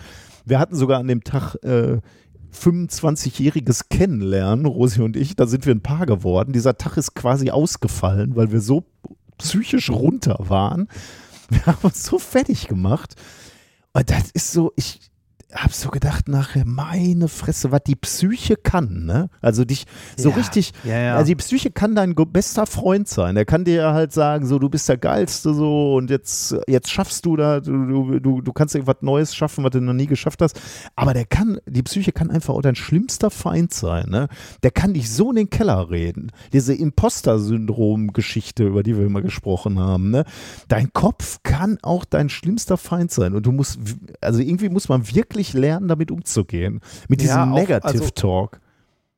Speaker 1: Wir hatten sogar an dem Tag äh, 25-jähriges Kennenlernen, Rosi und ich. Da sind wir ein Paar geworden. Dieser Tag ist quasi ausgefallen, weil wir so psychisch runter waren. Wir haben uns so fertig gemacht. Und das ist so, ich habe so gedacht nachher, meine Fresse, was die Psyche kann, ne? Also dich so
Speaker 2: Ja.
Speaker 1: richtig,
Speaker 2: Ja, ja.
Speaker 1: also die Psyche kann dein bester Freund sein. Der kann dir halt sagen, so, du bist der Geilste so und jetzt, jetzt schaffst du da, du, du, du, kannst irgendwas Neues schaffen, was du noch nie geschafft hast. Aber der kann, die Psyche kann einfach auch dein schlimmster Feind sein, ne? Der kann dich so in den Keller reden. Diese Imposter-Syndrom-Geschichte, über die wir immer gesprochen haben, ne? Dein Kopf kann auch dein schlimmster Feind sein und du musst, also irgendwie muss man wirklich lernen, damit umzugehen. Mit diesem
Speaker 2: Ja, auch,
Speaker 1: Negative
Speaker 2: also-
Speaker 1: Talk.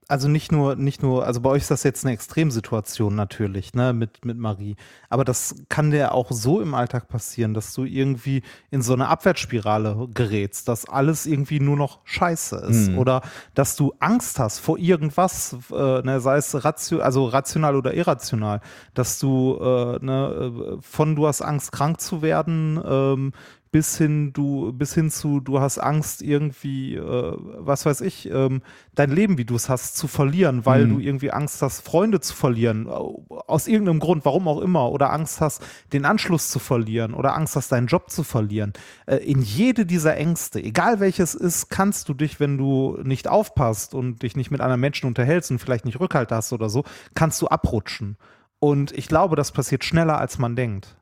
Speaker 2: also nicht nur, nicht nur, also bei euch ist das jetzt eine Extremsituation natürlich, ne, mit, mit Marie. Aber das kann dir auch so im Alltag passieren, dass du irgendwie in so eine Abwärtsspirale gerätst, dass alles irgendwie nur noch scheiße ist. Mhm. Oder dass du Angst hast vor irgendwas, äh, ne, sei es ratio, also rational oder irrational, dass du äh, ne, äh, von du hast Angst, krank zu werden, ähm, bis hin du bis hin zu du hast Angst irgendwie äh, was weiß ich ähm, dein Leben wie du es hast zu verlieren weil mhm. du irgendwie Angst hast Freunde zu verlieren aus irgendeinem Grund warum auch immer oder Angst hast den Anschluss zu verlieren oder Angst hast deinen Job zu verlieren. Äh, in jede dieser Ängste egal welches ist kannst du dich wenn du nicht aufpasst und dich nicht mit anderen Menschen unterhältst und vielleicht nicht Rückhalt hast oder so kannst du abrutschen. Und ich glaube das passiert schneller als man denkt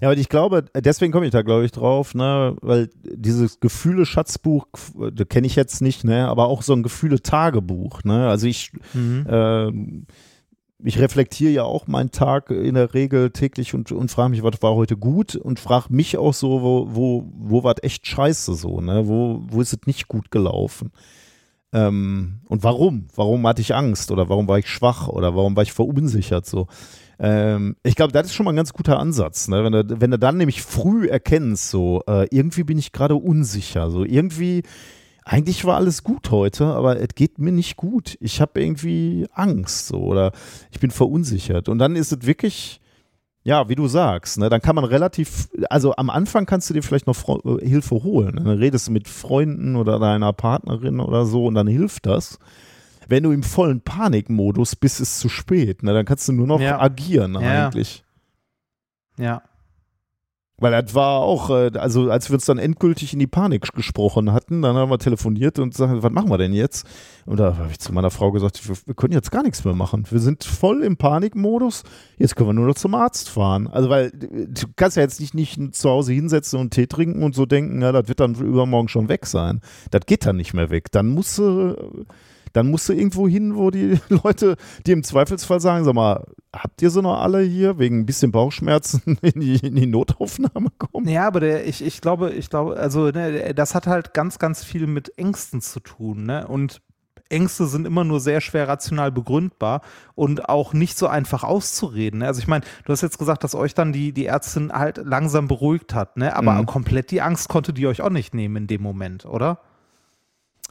Speaker 1: ja, aber ich glaube, deswegen komme ich da, glaube ich, drauf, ne, weil dieses Gefühle-Schatzbuch, das kenne ich jetzt nicht, ne, aber auch so ein Gefühle-Tagebuch, ne, also ich, mhm. äh, ich reflektiere ja auch meinen Tag in der Regel täglich und, und frage mich, was war heute gut und frage mich auch so, wo, wo, wo war echt scheiße so, ne, wo, wo ist es nicht gut gelaufen? Ähm, und warum? Warum hatte ich Angst oder warum war ich schwach oder warum war ich verunsichert so? Ähm, ich glaube, das ist schon mal ein ganz guter Ansatz. Ne? Wenn, du, wenn du dann nämlich früh erkennst, so, äh, irgendwie bin ich gerade unsicher, so irgendwie, eigentlich war alles gut heute, aber es geht mir nicht gut. Ich habe irgendwie Angst, so, oder ich bin verunsichert. Und dann ist es wirklich, ja, wie du sagst, ne, dann kann man relativ, also am Anfang kannst du dir vielleicht noch Fre äh, Hilfe holen. Ne? Dann redest du mit Freunden oder deiner Partnerin oder so und dann hilft das wenn du im vollen Panikmodus bist, ist es zu spät. Ne? Dann kannst du nur noch ja. agieren eigentlich.
Speaker 2: Ja.
Speaker 1: Weil das war auch, äh, also als wir uns dann endgültig in die Panik gesprochen hatten, dann haben wir telefoniert und gesagt, was machen wir denn jetzt? Und da habe ich zu meiner Frau gesagt, wir können jetzt gar nichts mehr machen. Wir sind voll im Panikmodus. Jetzt können wir nur noch zum Arzt fahren. Also weil du kannst ja jetzt nicht, nicht zu Hause hinsetzen und Tee trinken und so denken, ja, das wird dann übermorgen schon weg sein. Das geht dann nicht mehr weg. Dann musst du dann musst du irgendwo hin, wo die Leute dir im Zweifelsfall sagen, sag mal, habt ihr so noch alle hier wegen ein bisschen Bauchschmerzen in die, in die Notaufnahme kommen?
Speaker 2: Ja, aber der, ich, ich glaube, ich glaube, also ne, das hat halt ganz, ganz viel mit Ängsten zu tun, ne? Und Ängste sind immer nur sehr schwer rational begründbar und auch nicht so einfach auszureden. Ne? Also ich meine, du hast jetzt gesagt, dass euch dann die, die Ärztin halt langsam beruhigt hat, ne? aber mhm. komplett die Angst konnte die euch auch nicht nehmen in dem Moment, oder?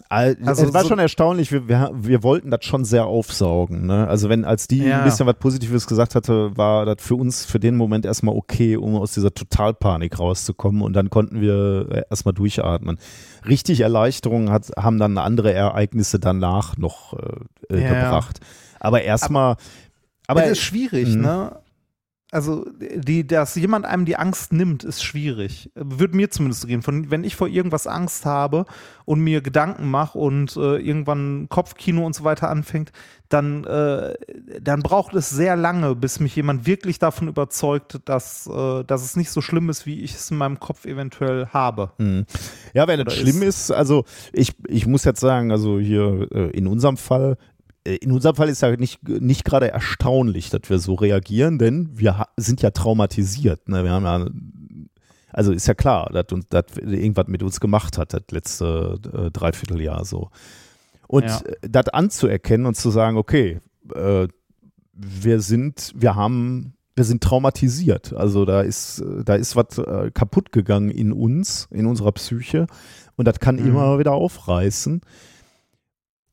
Speaker 1: Also es war so schon erstaunlich, wir, wir, wir, wollten das schon sehr aufsaugen. Ne? Also wenn als die ja. ein bisschen was Positives gesagt hatte, war das für uns für den Moment erstmal okay, um aus dieser Totalpanik rauszukommen und dann konnten wir äh, erstmal durchatmen. Richtig Erleichterung hat, haben dann andere Ereignisse danach noch äh, äh ja. gebracht. Aber erstmal.
Speaker 2: Aber, es ist schwierig, mhm. ne? Also die, dass jemand einem die Angst nimmt, ist schwierig. Würde mir zumindest so gehen. Von, wenn ich vor irgendwas Angst habe und mir Gedanken mache und äh, irgendwann Kopfkino und so weiter anfängt, dann, äh, dann braucht es sehr lange, bis mich jemand wirklich davon überzeugt, dass, äh, dass es nicht so schlimm ist, wie ich es in meinem Kopf eventuell habe.
Speaker 1: Mhm. Ja, wenn es schlimm ist, also ich, ich muss jetzt sagen, also hier äh, in unserem Fall, in unserem Fall ist ja nicht, nicht gerade erstaunlich, dass wir so reagieren, denn wir sind ja traumatisiert. Ne? Wir haben ja, also ist ja klar, dass uns das irgendwas mit uns gemacht hat, das letzte äh, Dreivierteljahr so. Und ja. Äh, das anzuerkennen und zu sagen, okay, äh, wir sind, wir haben, wir sind traumatisiert. Also da ist, da ist was äh, kaputt gegangen in uns, in unserer Psyche. Und das kann mhm. immer wieder aufreißen.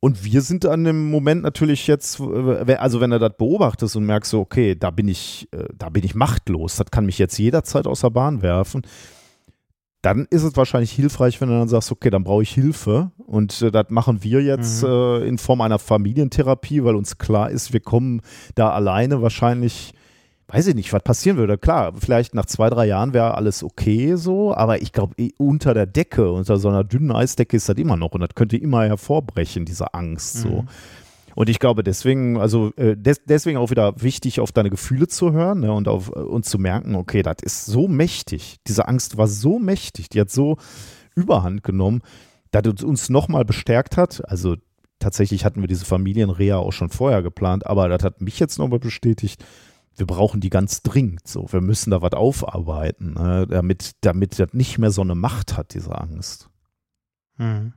Speaker 1: Und wir sind an dem Moment natürlich jetzt, äh, also wenn du das beobachtest und merkst so, okay, da bin ich, äh, da bin ich machtlos, das kann mich jetzt jederzeit aus der Bahn werfen, dann ist es wahrscheinlich hilfreich, wenn du dann sagst, okay, dann brauche ich Hilfe. Und äh, das machen wir jetzt mhm. in Form einer Familientherapie, weil uns klar ist, wir kommen da alleine wahrscheinlich weiß ich nicht, was passieren würde. Klar, vielleicht nach zwei, drei Jahren wäre alles okay so, aber ich glaube, eh, unter der Decke, unter so einer dünnen Eisdecke ist das immer noch und das könnte immer hervorbrechen, diese Angst so. Mhm. Und ich glaube, deswegen, also äh, des, deswegen auch wieder wichtig, auf deine Gefühle zu hören ne, und, auf, und zu merken, okay, das ist so mächtig. Diese Angst war so mächtig, die hat so Überhand genommen, dass es uns nochmal bestärkt hat. Also tatsächlich hatten wir diese Familienreha auch schon vorher geplant, aber das hat mich jetzt nochmal bestätigt, wir brauchen die ganz dringend. So, wir müssen da was aufarbeiten, ne, damit, damit das nicht mehr so eine Macht hat, diese Angst.
Speaker 2: Mhm.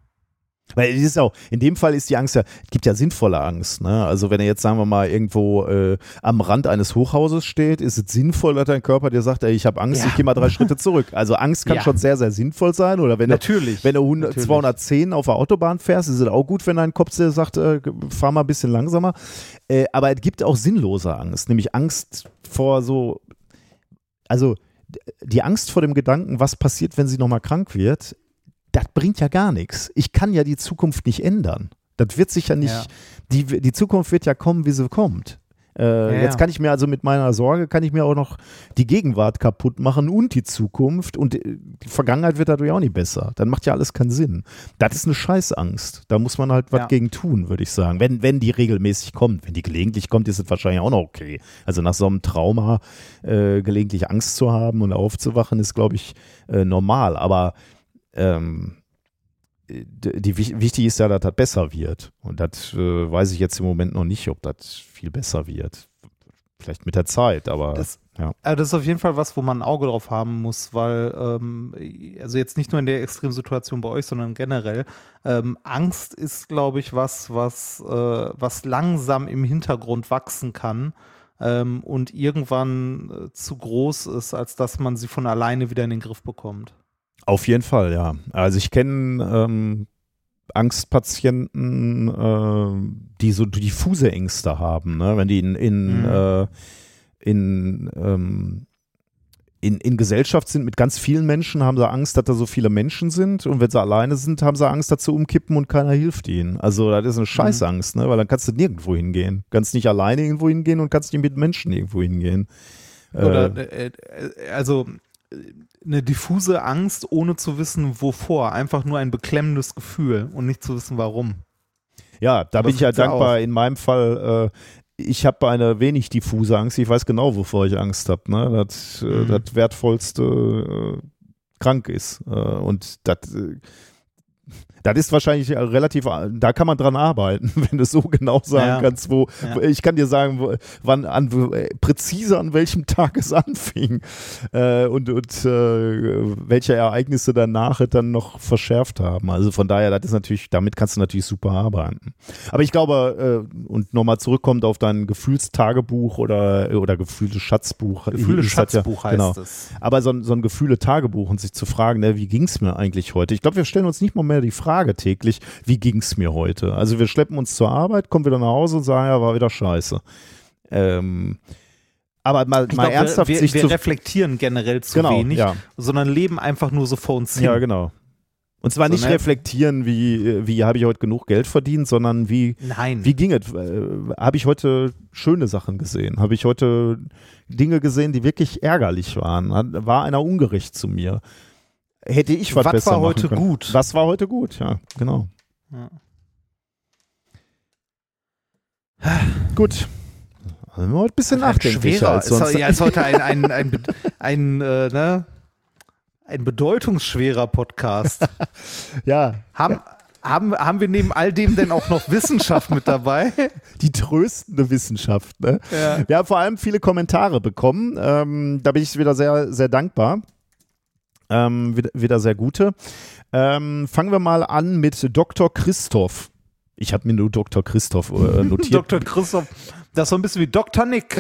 Speaker 1: Weil es ist auch, in dem Fall ist die Angst ja, es gibt ja sinnvolle Angst. Ne? Also wenn er jetzt, sagen wir mal, irgendwo äh, am Rand eines Hochhauses steht, ist es sinnvoll, dass dein Körper dir sagt, ey, ich habe Angst,
Speaker 2: Ja.
Speaker 1: ich gehe mal drei Schritte zurück. Also Angst kann
Speaker 2: Ja.
Speaker 1: schon sehr, sehr sinnvoll sein. Oder wenn
Speaker 2: Natürlich.
Speaker 1: du, wenn du 100,
Speaker 2: Natürlich.
Speaker 1: 210 auf der Autobahn fährst, ist es auch gut, wenn dein Kopf dir sagt, äh, fahr mal ein bisschen langsamer. Äh, aber es gibt auch sinnlose Angst, nämlich Angst vor so, also die Angst vor dem Gedanken, was passiert, wenn sie nochmal krank wird, das bringt ja gar nichts. Ich kann ja die Zukunft nicht ändern. Das wird sich ja nicht,
Speaker 2: Ja.
Speaker 1: Die, die Zukunft wird ja kommen, wie sie kommt. Äh,
Speaker 2: Ja,
Speaker 1: jetzt kann ich mir also mit meiner Sorge, kann ich mir auch noch die Gegenwart kaputt machen und die Zukunft und äh, die Vergangenheit wird dadurch auch nicht besser. Dann macht ja alles keinen Sinn. Das ist eine Scheißangst. Da muss man halt was
Speaker 2: Ja.
Speaker 1: gegen tun, würde ich sagen. Wenn, wenn die regelmäßig kommt. Wenn die gelegentlich kommt, ist es wahrscheinlich auch noch okay. Also nach so einem Trauma äh, gelegentlich Angst zu haben und aufzuwachen, ist, glaube ich, äh, normal. Aber ähm, die, die, wich- wichtig ist ja, dass das besser wird. Und das äh, weiß ich jetzt im Moment noch nicht, ob das viel besser wird. Vielleicht mit der Zeit, aber
Speaker 2: Das-
Speaker 1: ja.
Speaker 2: Also das ist auf jeden Fall was, wo man ein Auge drauf haben muss, weil, ähm, also jetzt nicht nur in der Extremsituation bei euch, sondern generell, ähm, Angst ist, glaube ich, was, was, äh, was langsam im Hintergrund wachsen kann ähm, und irgendwann äh, zu groß ist, als dass man sie von alleine wieder in den Griff bekommt.
Speaker 1: Auf jeden Fall, ja. Also ich kenne ähm, Angstpatienten, äh, die so diffuse Ängste haben, ne? wenn die in, in,
Speaker 2: Mhm.
Speaker 1: äh, in, ähm, in, in Gesellschaft sind mit ganz vielen Menschen, haben sie Angst, dass da so viele Menschen sind und wenn sie alleine sind, haben sie Angst, dass sie umkippen und keiner hilft ihnen. Also das ist eine Scheißangst, ne? weil dann kannst du nirgendwo hingehen. Kannst nicht alleine irgendwo hingehen und kannst nicht mit Menschen irgendwo hingehen.
Speaker 2: Oder,
Speaker 1: Äh,
Speaker 2: äh, äh, also äh, eine diffuse Angst, ohne zu wissen, wovor. Einfach nur ein beklemmendes Gefühl und nicht zu wissen, warum.
Speaker 1: Ja, da bin ich ja dankbar. In meinem Fall, äh, ich habe eine wenig diffuse Angst. Ich weiß genau, wovor ich Angst habe. Ne? Das, äh,
Speaker 2: Mhm.
Speaker 1: das Wertvollste äh, krank ist. Äh, und das, äh, das ist wahrscheinlich äh, relativ, da kann man dran arbeiten, wenn du so genau sagen
Speaker 2: Ja.
Speaker 1: kannst, wo,
Speaker 2: Ja.
Speaker 1: ich kann dir sagen, wo, wann, an, äh, präzise an welchem Tag es anfing äh, und, und äh, welche Ereignisse danach dann noch verschärft haben. Also von daher, das ist natürlich, damit kannst du natürlich super arbeiten. Aber ich glaube, äh, und nochmal zurückkommt auf dein Gefühlstagebuch oder, oder Gefühle-Schatzbuch. Ja-
Speaker 2: heißt
Speaker 1: genau.
Speaker 2: es.
Speaker 1: Aber so ein, so ein Gefühle-Tagebuch und sich zu fragen, ne, wie ging es mir eigentlich heute? Ich glaube, wir stellen uns nicht mal mehr die Frage täglich, wie ging es mir heute? Also wir schleppen uns zur Arbeit, kommen wieder nach Hause und sagen, ja, war wieder scheiße. Ähm, aber mal, mal
Speaker 2: glaub,
Speaker 1: ernsthaft
Speaker 2: wir,
Speaker 1: sich
Speaker 2: wir
Speaker 1: zu...
Speaker 2: reflektieren generell zu
Speaker 1: Genau,
Speaker 2: wenig,
Speaker 1: ja.
Speaker 2: sondern leben einfach nur so vor uns hin.
Speaker 1: Ja, genau. Und zwar
Speaker 2: So,
Speaker 1: nicht
Speaker 2: ne?
Speaker 1: reflektieren, wie, wie habe ich heute genug Geld verdient, sondern wie,
Speaker 2: Nein.
Speaker 1: wie ging es? Äh, habe ich heute schöne Sachen gesehen? Habe ich heute Dinge gesehen, die wirklich ärgerlich waren? War einer ungerecht zu mir? Hätte ich was,
Speaker 2: Was
Speaker 1: besser
Speaker 2: war heute
Speaker 1: können?
Speaker 2: gut?
Speaker 1: Was war heute gut? Ja, genau.
Speaker 2: Ja.
Speaker 1: Gut. Also wir heute ein bisschen nachdenklicher
Speaker 2: Schwerer.
Speaker 1: als
Speaker 2: Ist,
Speaker 1: sonst.
Speaker 2: ja, ist heute ein, ein, ein, ein, äh, ne? ein bedeutungsschwerer Podcast.
Speaker 1: Ja,
Speaker 2: Haben, haben, haben wir neben all dem denn auch noch Wissenschaft mit dabei?
Speaker 1: die tröstende Wissenschaft. Ne?
Speaker 2: Ja.
Speaker 1: Wir haben vor allem viele Kommentare bekommen. Ähm, da bin ich wieder sehr, sehr dankbar. Ähm, wieder, wieder sehr gute. Ähm, fangen wir mal an mit Dr. Christoph. Ich habe mir nur Dr. Christoph äh, notiert.
Speaker 2: Dr. Christoph, das ist so ein bisschen wie Dr. Nick.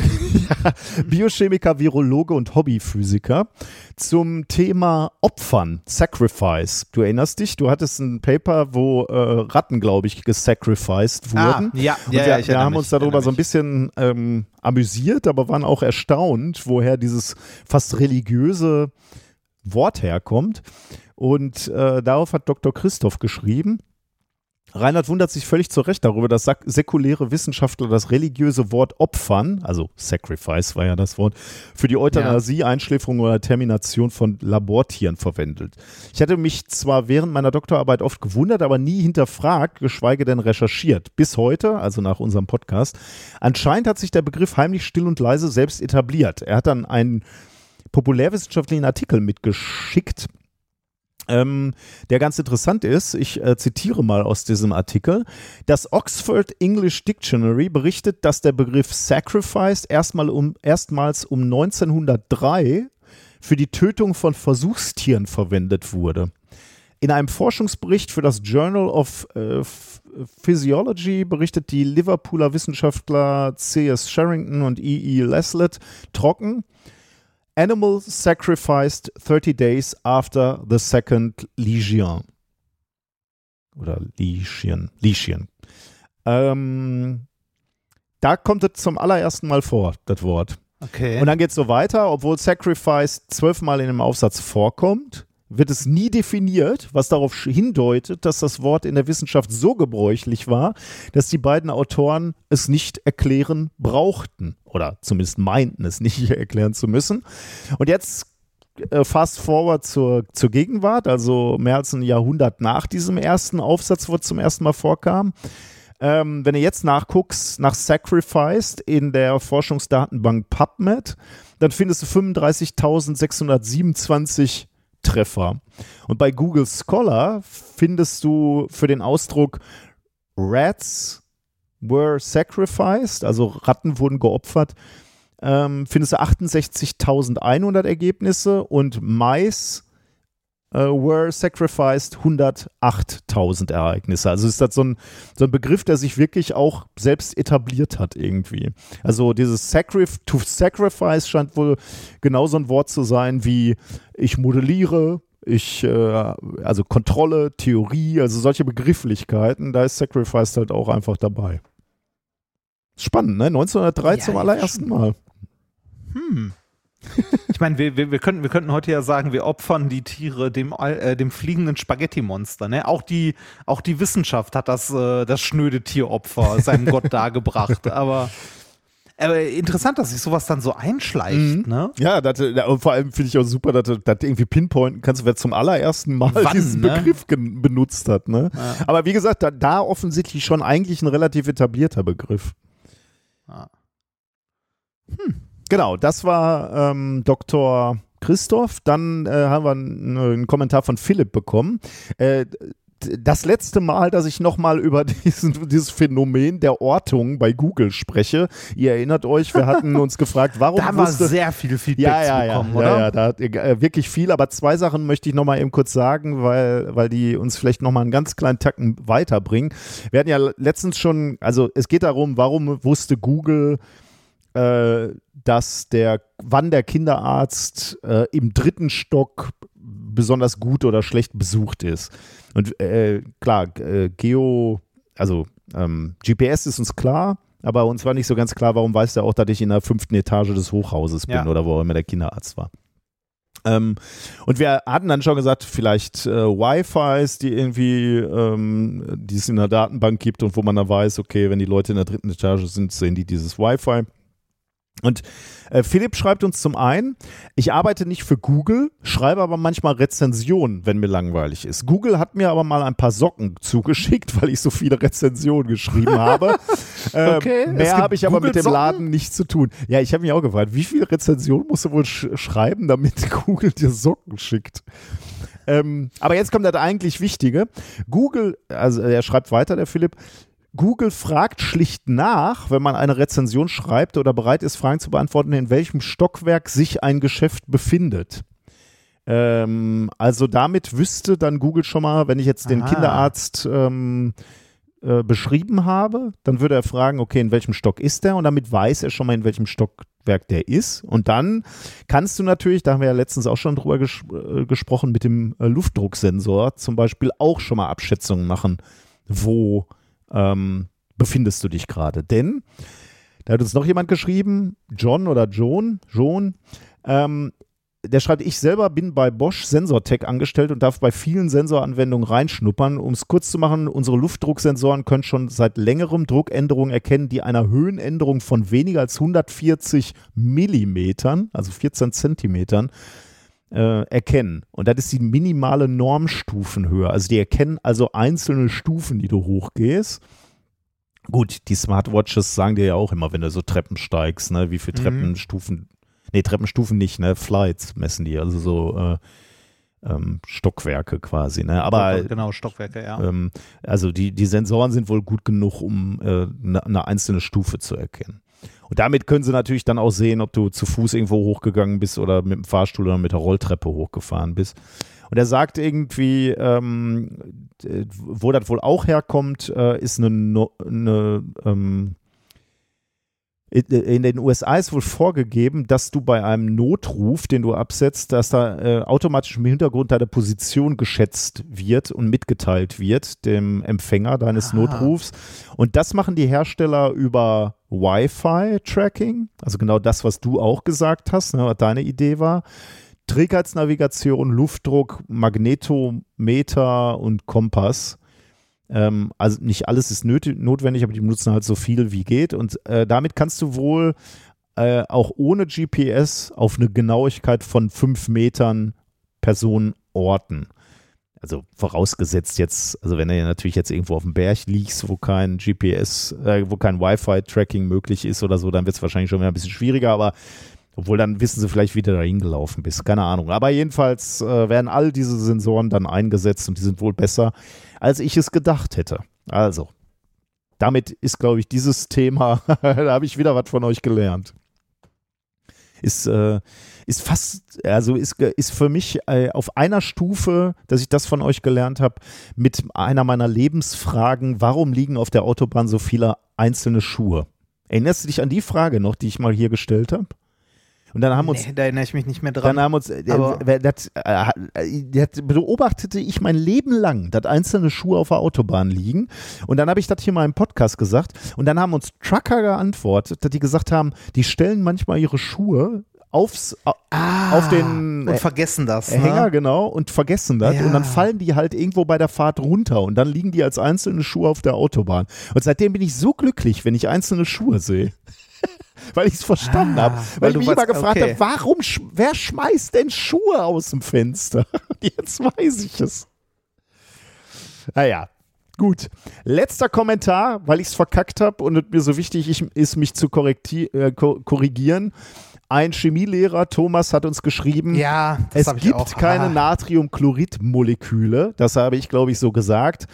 Speaker 1: Biochemiker, Virologe und Hobbyphysiker zum Thema Opfern, Sacrifice. Du erinnerst dich, du hattest ein Paper, wo äh, Ratten, glaube ich, gesacrificed wurden.
Speaker 2: Ah, ja,
Speaker 1: Und
Speaker 2: ja,
Speaker 1: wir,
Speaker 2: ja, ich
Speaker 1: wir haben
Speaker 2: mich,
Speaker 1: uns darüber so ein bisschen ähm, amüsiert, aber waren auch erstaunt, woher dieses fast religiöse Wort herkommt. Und äh, darauf hat Dr. Christoph geschrieben. Reinhard wundert sich völlig zu Recht darüber, dass säkuläre Wissenschaftler das religiöse Wort Opfern, also Sacrifice war ja das Wort, für die Euthanasie, Einschläferung oder Termination von Labortieren verwendet. Ich hatte mich zwar während meiner Doktorarbeit oft gewundert, aber nie hinterfragt, geschweige denn recherchiert. Bis heute, also nach unserem Podcast. Anscheinend hat sich der Begriff heimlich still und leise selbst etabliert. Er hat dann einen populärwissenschaftlichen Artikel mitgeschickt, ähm, der ganz interessant ist. Ich äh, zitiere mal aus diesem Artikel. Das Oxford English Dictionary berichtet, dass der Begriff Sacrifice erstmal um, erstmals um 1903 für die Tötung von Versuchstieren verwendet wurde. In einem Forschungsbericht für das Journal of äh, Physiology berichtet die Liverpooler Wissenschaftler C.S. Sherrington und E.E. Leslett trocken. Animal sacrificed 30 days after the second lesion. Oder Lesion. Lesion. Ähm, da kommt es zum allerersten Mal vor, das Wort.
Speaker 2: Okay.
Speaker 1: Und dann geht es so weiter, obwohl Sacrifice zwölfmal in dem Aufsatz vorkommt, wird es nie definiert, was darauf hindeutet, dass das Wort in der Wissenschaft so gebräuchlich war, dass die beiden Autoren es nicht erklären brauchten oder zumindest meinten, es nicht erklären zu müssen. Und jetzt äh, fast forward zur, zur Gegenwart, also mehr als ein Jahrhundert nach diesem ersten Aufsatz, wo es zum ersten Mal vorkam. Ähm, wenn du jetzt nachguckst nach Sacrificed in der Forschungsdatenbank PubMed, dann findest du 35.627 Treffer. Und bei Google Scholar findest du für den Ausdruck Rats were sacrificed, also Ratten wurden geopfert, ähm, findest du 68.100 Ergebnisse und Mais were sacrificed 108.000 Ereignisse. Also ist das so ein, so ein Begriff, der sich wirklich auch selbst etabliert hat irgendwie. Also dieses Sacrif to sacrifice scheint wohl genauso ein Wort zu sein wie ich modelliere, ich, äh, also Kontrolle, Theorie, also solche Begrifflichkeiten, da ist Sacrifice halt auch einfach dabei. Spannend, ne? 1903
Speaker 2: Ja,
Speaker 1: zum allerersten Mal.
Speaker 2: Hm. Ich meine, wir, wir, wir, könnten, wir könnten heute ja sagen, wir opfern die Tiere dem, äh, dem fliegenden Spaghetti-Monster. Ne? Auch, die, auch die Wissenschaft hat das, äh, das schnöde Tieropfer seinem Gott dargebracht. Aber, aber interessant, dass sich sowas dann so einschleicht.
Speaker 1: Mhm.
Speaker 2: Ne?
Speaker 1: Ja, das, ja, und vor allem finde ich auch super, dass du das irgendwie pinpointen kannst, wer zum allerersten Mal
Speaker 2: Wann,
Speaker 1: diesen
Speaker 2: ne?
Speaker 1: Begriff benutzt hat. Ne? Aber wie gesagt, da, da offensichtlich schon eigentlich ein relativ etablierter Begriff.
Speaker 2: Ja.
Speaker 1: Genau, das war ähm, Dr. Christoph. Dann äh, haben wir einen, einen Kommentar von Philipp bekommen. Äh, das letzte Mal, dass ich nochmal über diesen, dieses Phänomen der Ortung bei Google spreche. Ihr erinnert euch, wir hatten uns gefragt, warum
Speaker 2: Da
Speaker 1: wusste,
Speaker 2: sehr viel Feedback
Speaker 1: ja, ja, ja,
Speaker 2: bekommen,
Speaker 1: ja,
Speaker 2: oder?
Speaker 1: ja, da hat äh, wirklich viel, aber zwei Sachen möchte ich nochmal eben kurz sagen, weil, weil die uns vielleicht nochmal einen ganz kleinen Tacken weiterbringen. Wir hatten ja letztens schon, also es geht darum, warum wusste Google, äh, dass der, wann der Kinderarzt äh, im dritten Stock besonders gut oder schlecht besucht ist. Und äh, klar, äh, Geo, also ähm, GPS ist uns klar, aber uns war nicht so ganz klar, warum weiß der auch, dass ich in der fünften Etage des Hochhauses bin
Speaker 2: Ja.
Speaker 1: oder wo auch immer der Kinderarzt war. Ähm, und wir hatten dann schon gesagt, vielleicht äh, Wi-Fis, die irgendwie, ähm, die es in der Datenbank gibt und wo man dann weiß, okay, wenn die Leute in der dritten Etage sind, sehen die dieses Wi-Fi. Und äh, Philipp schreibt uns zum einen, ich arbeite nicht für Google, schreibe aber manchmal Rezensionen, wenn mir langweilig ist. Google hat mir aber mal ein paar Socken zugeschickt, weil ich so viele Rezensionen geschrieben habe. ähm,
Speaker 2: Okay, es
Speaker 1: mehr habe ich aber mit dem? Laden nichts zu tun. Ja, ich habe mich auch gefragt, wie viele Rezensionen musst du wohl sch schreiben, damit Google dir Socken schickt? Ähm, aber jetzt kommt das eigentlich Wichtige. Google, also er schreibt weiter, der Philipp, Google fragt schlicht nach, wenn man eine Rezension schreibt oder bereit ist, Fragen zu beantworten, in welchem Stockwerk sich ein Geschäft befindet. Ähm, also damit wüsste dann Google schon mal, wenn ich jetzt den
Speaker 2: Aha.
Speaker 1: Kinderarzt ähm, äh, beschrieben habe, dann würde er fragen, okay, in welchem Stock ist der? Und damit weiß er schon mal, in welchem Stockwerk der ist. Und dann kannst du natürlich, da haben wir ja letztens auch schon drüber ges äh, gesprochen, mit dem äh, Luftdrucksensor zum Beispiel auch schon mal Abschätzungen machen, wo ähm, befindest du dich gerade. Denn, da hat uns noch jemand geschrieben, John oder John, John, ähm, der schreibt, ich selber bin bei Bosch Sensortech angestellt und darf bei vielen Sensoranwendungen reinschnuppern. Um es kurz zu machen, unsere Luftdrucksensoren können schon seit längerem Druckänderungen erkennen, die einer Höhenänderung von weniger als 140 Millimetern, also 14 Zentimetern, äh, erkennen. Und das ist die minimale Normstufenhöhe. Also die erkennen also einzelne Stufen, die du hochgehst. Gut, die Smartwatches sagen dir ja auch immer, wenn du so Treppen steigst, ne, wie viele
Speaker 2: Mhm.
Speaker 1: Treppenstufen, nee, Treppenstufen nicht, ne, Flights messen die, also so äh, ähm, Stockwerke quasi, ne, aber
Speaker 2: genau, Stockwerke, ja.
Speaker 1: ähm, also die, die Sensoren sind wohl gut genug, um äh, eine, eine einzelne Stufe zu erkennen. Und damit können sie natürlich dann auch sehen, ob du zu Fuß irgendwo hochgegangen bist oder mit dem Fahrstuhl oder mit der Rolltreppe hochgefahren bist. Und er sagt irgendwie, ähm, wo das wohl auch herkommt, äh, ist eine, eine ähm, in den USA ist wohl vorgegeben, dass du bei einem Notruf, den du absetzt, dass da äh, automatisch im Hintergrund deine Position geschätzt wird und mitgeteilt wird dem Empfänger deines Aha. Notrufs. Und das machen die Hersteller über Wi-Fi-Tracking, also genau das, was du auch gesagt hast, ne, was deine Idee war. Trägheitsnavigation, Luftdruck, Magnetometer und Kompass. Ähm, also nicht alles ist notwendig, aber die benutzen halt so viel wie geht. Und äh, damit kannst du wohl äh, auch ohne GPS auf eine Genauigkeit von fünf Metern Personen orten. Also vorausgesetzt jetzt, also wenn du natürlich jetzt irgendwo auf dem Berg liegst, wo kein GPS, äh, wo kein Wi-Fi-Tracking möglich ist oder so, dann wird es wahrscheinlich schon wieder ein bisschen schwieriger, aber obwohl dann wissen sie vielleicht, wie du da hingelaufen bist. Keine Ahnung. Aber jedenfalls äh, werden all diese Sensoren dann eingesetzt und die sind wohl besser, als ich es gedacht hätte. Also, damit ist, glaube ich, dieses Thema, da habe ich wieder was von euch gelernt. Ist, äh, ist fast, also ist, ist für mich äh, auf einer Stufe, dass ich das von euch gelernt habe, mit einer meiner Lebensfragen, warum liegen auf der Autobahn so viele einzelne Schuhe? Erinnerst du dich an die Frage noch, die ich mal hier gestellt habe? Und dann haben uns.
Speaker 2: Nee, da erinnere ich mich nicht mehr dran.
Speaker 1: Dann haben uns. Äh, das, äh, das beobachtete ich mein Leben lang, dass einzelne Schuhe auf der Autobahn liegen. Und dann habe ich das hier mal im Podcast gesagt. Und dann haben uns Trucker geantwortet, dass die gesagt haben, die stellen manchmal ihre Schuhe aufs, ah, auf den
Speaker 2: und vergessen das.
Speaker 1: Ne? Hänger, genau, und vergessen das. Ja. Und dann fallen die halt irgendwo bei der Fahrt runter und dann liegen die als einzelne Schuhe auf der Autobahn. Und seitdem bin ich so glücklich, wenn ich einzelne Schuhe sehe weil ich es verstanden ah, habe. Weil, weil ich mich immer gefragt okay. habe, warum, wer schmeißt denn Schuhe aus dem Fenster? Jetzt weiß ich es. Naja, gut. Letzter Kommentar, weil ich es verkackt habe und mir so wichtig ist, mich zu äh, korrigieren. Ein Chemielehrer, Thomas, hat uns geschrieben,
Speaker 2: ja,
Speaker 1: es gibt keine ah. Natriumchlorid-Moleküle. Das habe ich, glaube ich, so gesagt.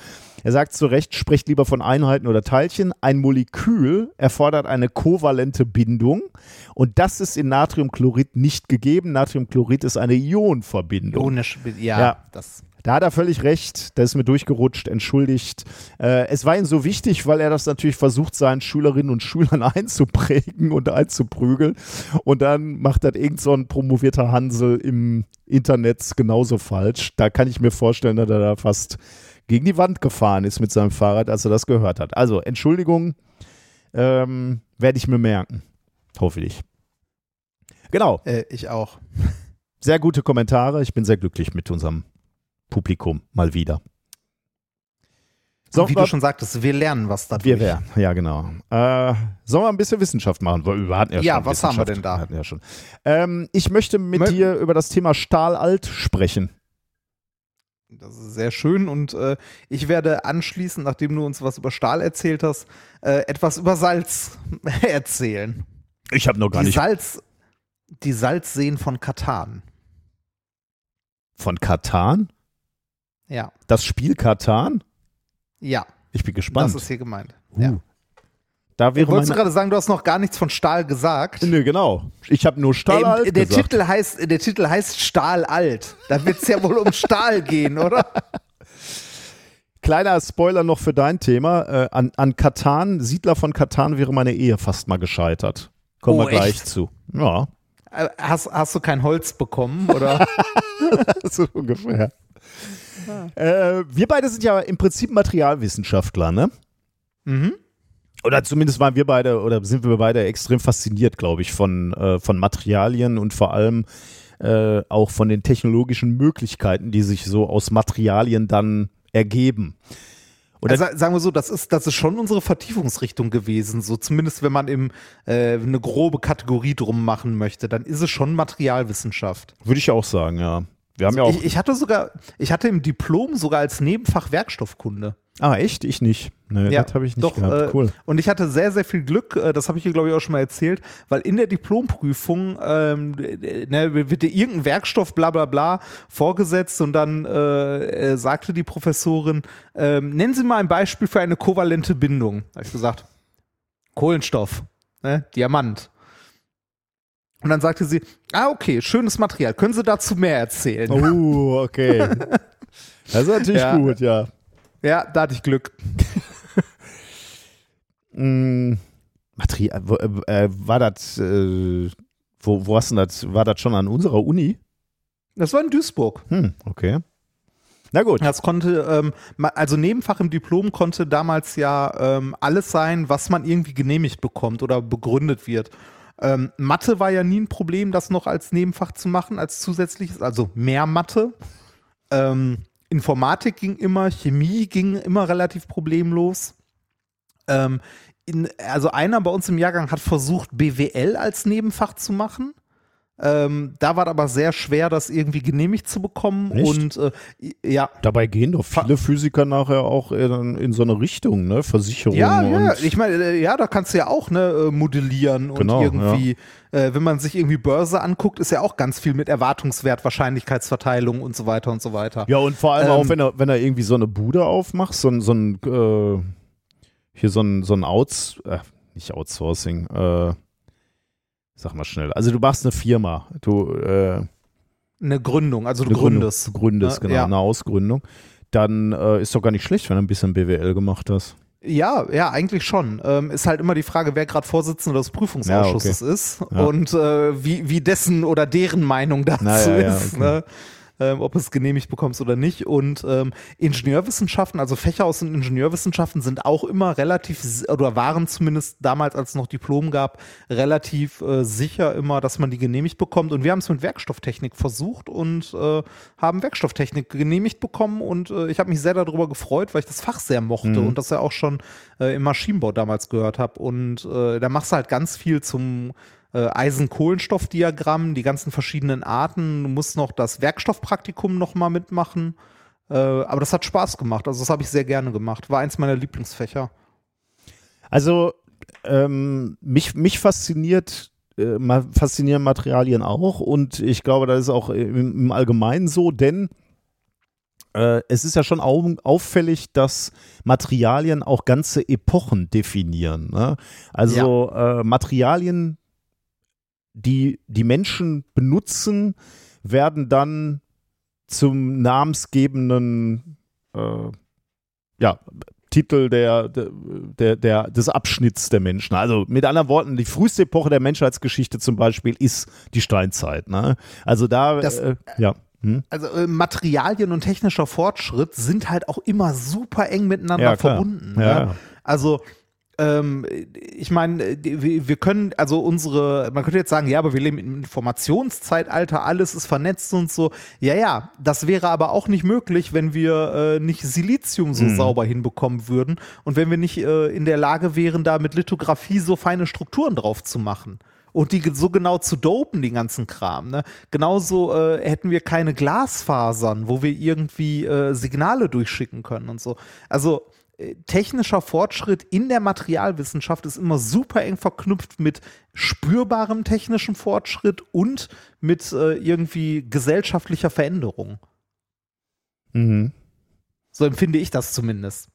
Speaker 1: Er sagt zu Recht, spricht lieber von Einheiten oder Teilchen. Ein Molekül erfordert eine kovalente Bindung und das ist in Natriumchlorid nicht gegeben. Natriumchlorid ist eine Ionenverbindung.
Speaker 2: Ionisch, ja, ja.
Speaker 1: das da hat er völlig recht, da ist mir durchgerutscht, entschuldigt. Äh, es war ihm so wichtig, weil er das natürlich versucht, seinen Schülerinnen und Schülern einzuprägen und einzuprügeln. Und dann macht das irgend so ein promovierter Hansel im Internet genauso falsch. Da kann ich mir vorstellen, dass er da fast gegen die Wand gefahren ist mit seinem Fahrrad, als er das gehört hat. Also Entschuldigung, ähm, werde ich mir merken. Hoffentlich. Genau.
Speaker 2: Äh, ich auch.
Speaker 1: Sehr gute Kommentare. Ich bin sehr glücklich mit unserem Publikum mal wieder.
Speaker 2: So, wie du schon sagtest, wir lernen was dadurch. Wir
Speaker 1: werden, ja genau. Äh, sollen wir ein bisschen Wissenschaft machen? Wir hatten ja,
Speaker 2: ja was haben wir denn da?
Speaker 1: Wir ja schon. Ähm, ich möchte mit Mö dir über das Thema Stahlalt sprechen.
Speaker 2: Das ist sehr schön und äh, ich werde anschließend, nachdem du uns was über Stahl erzählt hast, äh, etwas über Salz erzählen.
Speaker 1: Ich habe noch gar
Speaker 2: die
Speaker 1: nicht.
Speaker 2: Salz, die Salzseen von Katan.
Speaker 1: Von Katan?
Speaker 2: Ja.
Speaker 1: Das Spiel Katan?
Speaker 2: Ja.
Speaker 1: Ich bin gespannt.
Speaker 2: Das ist hier gemeint.
Speaker 1: Uh. Ja. Da wäre
Speaker 2: Wolltest du gerade sagen, du hast noch gar nichts von Stahl gesagt?
Speaker 1: Nö, genau. Ich habe nur Stahl alt
Speaker 2: der gesagt. Titel heißt, der Titel heißt Stahl alt. Da wird es ja wohl um Stahl gehen, oder?
Speaker 1: Kleiner Spoiler noch für dein Thema. Äh, an, an Katan, Siedler von Katan wäre meine Ehe fast mal gescheitert. Kommen oh, wir gleich echt? zu. Ja.
Speaker 2: Äh, hast, hast du kein Holz bekommen, oder?
Speaker 1: so ungefähr. Ah. Äh, wir beide sind ja im Prinzip Materialwissenschaftler, ne? Mhm oder zumindest waren wir beide oder sind wir beide extrem fasziniert, glaube ich, von, äh, von Materialien und vor allem äh, auch von den technologischen Möglichkeiten, die sich so aus Materialien dann ergeben.
Speaker 2: Oder also, sagen wir so, das ist, das ist schon unsere Vertiefungsrichtung gewesen. So zumindest, wenn man im, äh, eine grobe Kategorie drum machen möchte, dann ist es schon Materialwissenschaft.
Speaker 1: Würde ich auch sagen, ja. Wir haben also ja auch
Speaker 2: ich, ich, hatte sogar, ich hatte im Diplom sogar als Nebenfach Werkstoffkunde.
Speaker 1: Ah, echt? Ich nicht. Nee, ja, das habe ich nicht doch, gehabt.
Speaker 2: Äh, cool. Und ich hatte sehr, sehr viel Glück, äh, das habe ich hier, glaube ich, auch schon mal erzählt, weil in der Diplomprüfung ähm, ne, wird dir irgendein Werkstoff, bla bla bla, vorgesetzt und dann äh, äh sagte die Professorin, äh, nennen Sie mal ein Beispiel für eine kovalente Bindung. Da habe ich gesagt, Kohlenstoff. ne? Diamant. Und dann sagte sie, ah, okay, schönes Material. Können Sie dazu mehr erzählen?
Speaker 1: Oh, okay. Das ist natürlich
Speaker 2: Ja.
Speaker 1: gut, ja.
Speaker 2: Ja, da hatte ich Glück.
Speaker 1: Mm, Material, wo, äh, äh, war das, äh, wo, wo hast du das, war das schon an unserer Uni?
Speaker 2: Das war in Duisburg.
Speaker 1: Hm, okay. Na gut.
Speaker 2: Das konnte, ähm, also Nebenfach im Diplom konnte damals ja ähm, alles sein, was man irgendwie genehmigt bekommt oder begründet wird. Ähm, Mathe war ja nie ein Problem, das noch als Nebenfach zu machen, als zusätzliches, also mehr Mathe. Ähm, Informatik ging immer, Chemie ging immer relativ problemlos. Ähm, in, also einer bei uns im Jahrgang hat versucht, BWL als Nebenfach zu machen. Ähm, da war aber sehr schwer, das irgendwie genehmigt zu bekommen.
Speaker 1: Echt?
Speaker 2: Und äh, ja,
Speaker 1: Dabei gehen doch viele Physiker nachher auch in, in so eine Richtung, ne? Versicherung
Speaker 2: Ja, ja,
Speaker 1: und
Speaker 2: ich meine, äh, ja, da kannst du ja auch ne, äh, modellieren und
Speaker 1: Genau,
Speaker 2: irgendwie, äh, wenn man sich irgendwie Börse anguckt, ist ja auch ganz viel mit Erwartungswert, Wahrscheinlichkeitsverteilung und so weiter und so weiter.
Speaker 1: Ja, und vor allem
Speaker 2: Ähm,
Speaker 1: auch, wenn er, wenn er irgendwie so eine Bude aufmacht, so ein, so ein äh, hier so ein, so ein Outs, äh, nicht Outsourcing, äh, sag mal schnell. Also du machst eine Firma, du äh,
Speaker 2: Eine Gründung, also du
Speaker 1: eine Gründung,
Speaker 2: gründest.
Speaker 1: du gründest,
Speaker 2: Ja,
Speaker 1: genau,
Speaker 2: ja.
Speaker 1: eine Ausgründung. Dann äh, ist doch gar nicht schlecht, wenn du ein bisschen BWL gemacht hast.
Speaker 2: Ja, ja, eigentlich schon. Ähm, ist halt immer die Frage, wer gerade Vorsitzender des Prüfungsausschusses ist
Speaker 1: Ja.
Speaker 2: und äh, wie, wie dessen oder deren Meinung dazu
Speaker 1: Na, ja, ja,
Speaker 2: ist.
Speaker 1: okay.
Speaker 2: Ne? Ähm, ob es genehmigt bekommst oder nicht. Und ähm, Ingenieurwissenschaften, also Fächer aus den Ingenieurwissenschaften sind auch immer relativ, oder waren zumindest damals, als es noch Diplom gab, relativ äh, sicher immer, dass man die genehmigt bekommt. Und wir haben es mit Werkstofftechnik versucht und äh, haben Werkstofftechnik genehmigt bekommen. Und äh, ich habe mich sehr darüber gefreut, weil ich das Fach sehr mochte
Speaker 1: Mhm.
Speaker 2: und das ja auch schon äh, im Maschinenbau damals gehört habe. Und äh, da machst du halt ganz viel zum äh, Eisen-Kohlenstoff-Diagramm, die ganzen verschiedenen Arten. Du musst noch das Werkstoffpraktikum noch mal mitmachen. Äh, aber das hat Spaß gemacht. Also das habe ich sehr gerne gemacht. War eins meiner Lieblingsfächer.
Speaker 1: Also ähm, mich, mich fasziniert äh, faszinieren Materialien auch und ich glaube, das ist auch im, im Allgemeinen so, denn äh, es ist ja schon au auffällig, dass Materialien auch ganze Epochen definieren. Ne? Also äh, Materialien, die die Menschen benutzen, werden dann zum namensgebenden äh, ja, Titel der, der, der, des Abschnitts der Menschen. Also mit anderen Worten, die früheste Epoche der Menschheitsgeschichte zum Beispiel ist die Steinzeit. Ne? Also da,
Speaker 2: Das-
Speaker 1: äh, ja. Hm?
Speaker 2: Also äh, Materialien und technischer Fortschritt sind halt auch immer super eng miteinander
Speaker 1: Ja,
Speaker 2: verbunden.
Speaker 1: Ja,
Speaker 2: ne?
Speaker 1: ja.
Speaker 2: Also ähm, ich meine, wir können, also unsere, man könnte jetzt sagen, ja, aber wir leben im Informationszeitalter, alles ist vernetzt und so. Ja, ja, das wäre aber auch nicht möglich, wenn wir äh, nicht Silizium so
Speaker 1: Mhm.
Speaker 2: sauber hinbekommen würden und wenn wir nicht äh, in der Lage wären, da mit Lithografie so feine Strukturen drauf zu machen. Und die so genau zu dopen, den ganzen Kram. Ne? Genauso äh, hätten wir keine Glasfasern, wo wir irgendwie äh, Signale durchschicken können und so. Also technischer Fortschritt in der Materialwissenschaft ist immer super eng verknüpft mit spürbarem technischen Fortschritt und mit äh, irgendwie gesellschaftlicher Veränderung.
Speaker 1: Mhm.
Speaker 2: So empfinde ich das zumindest.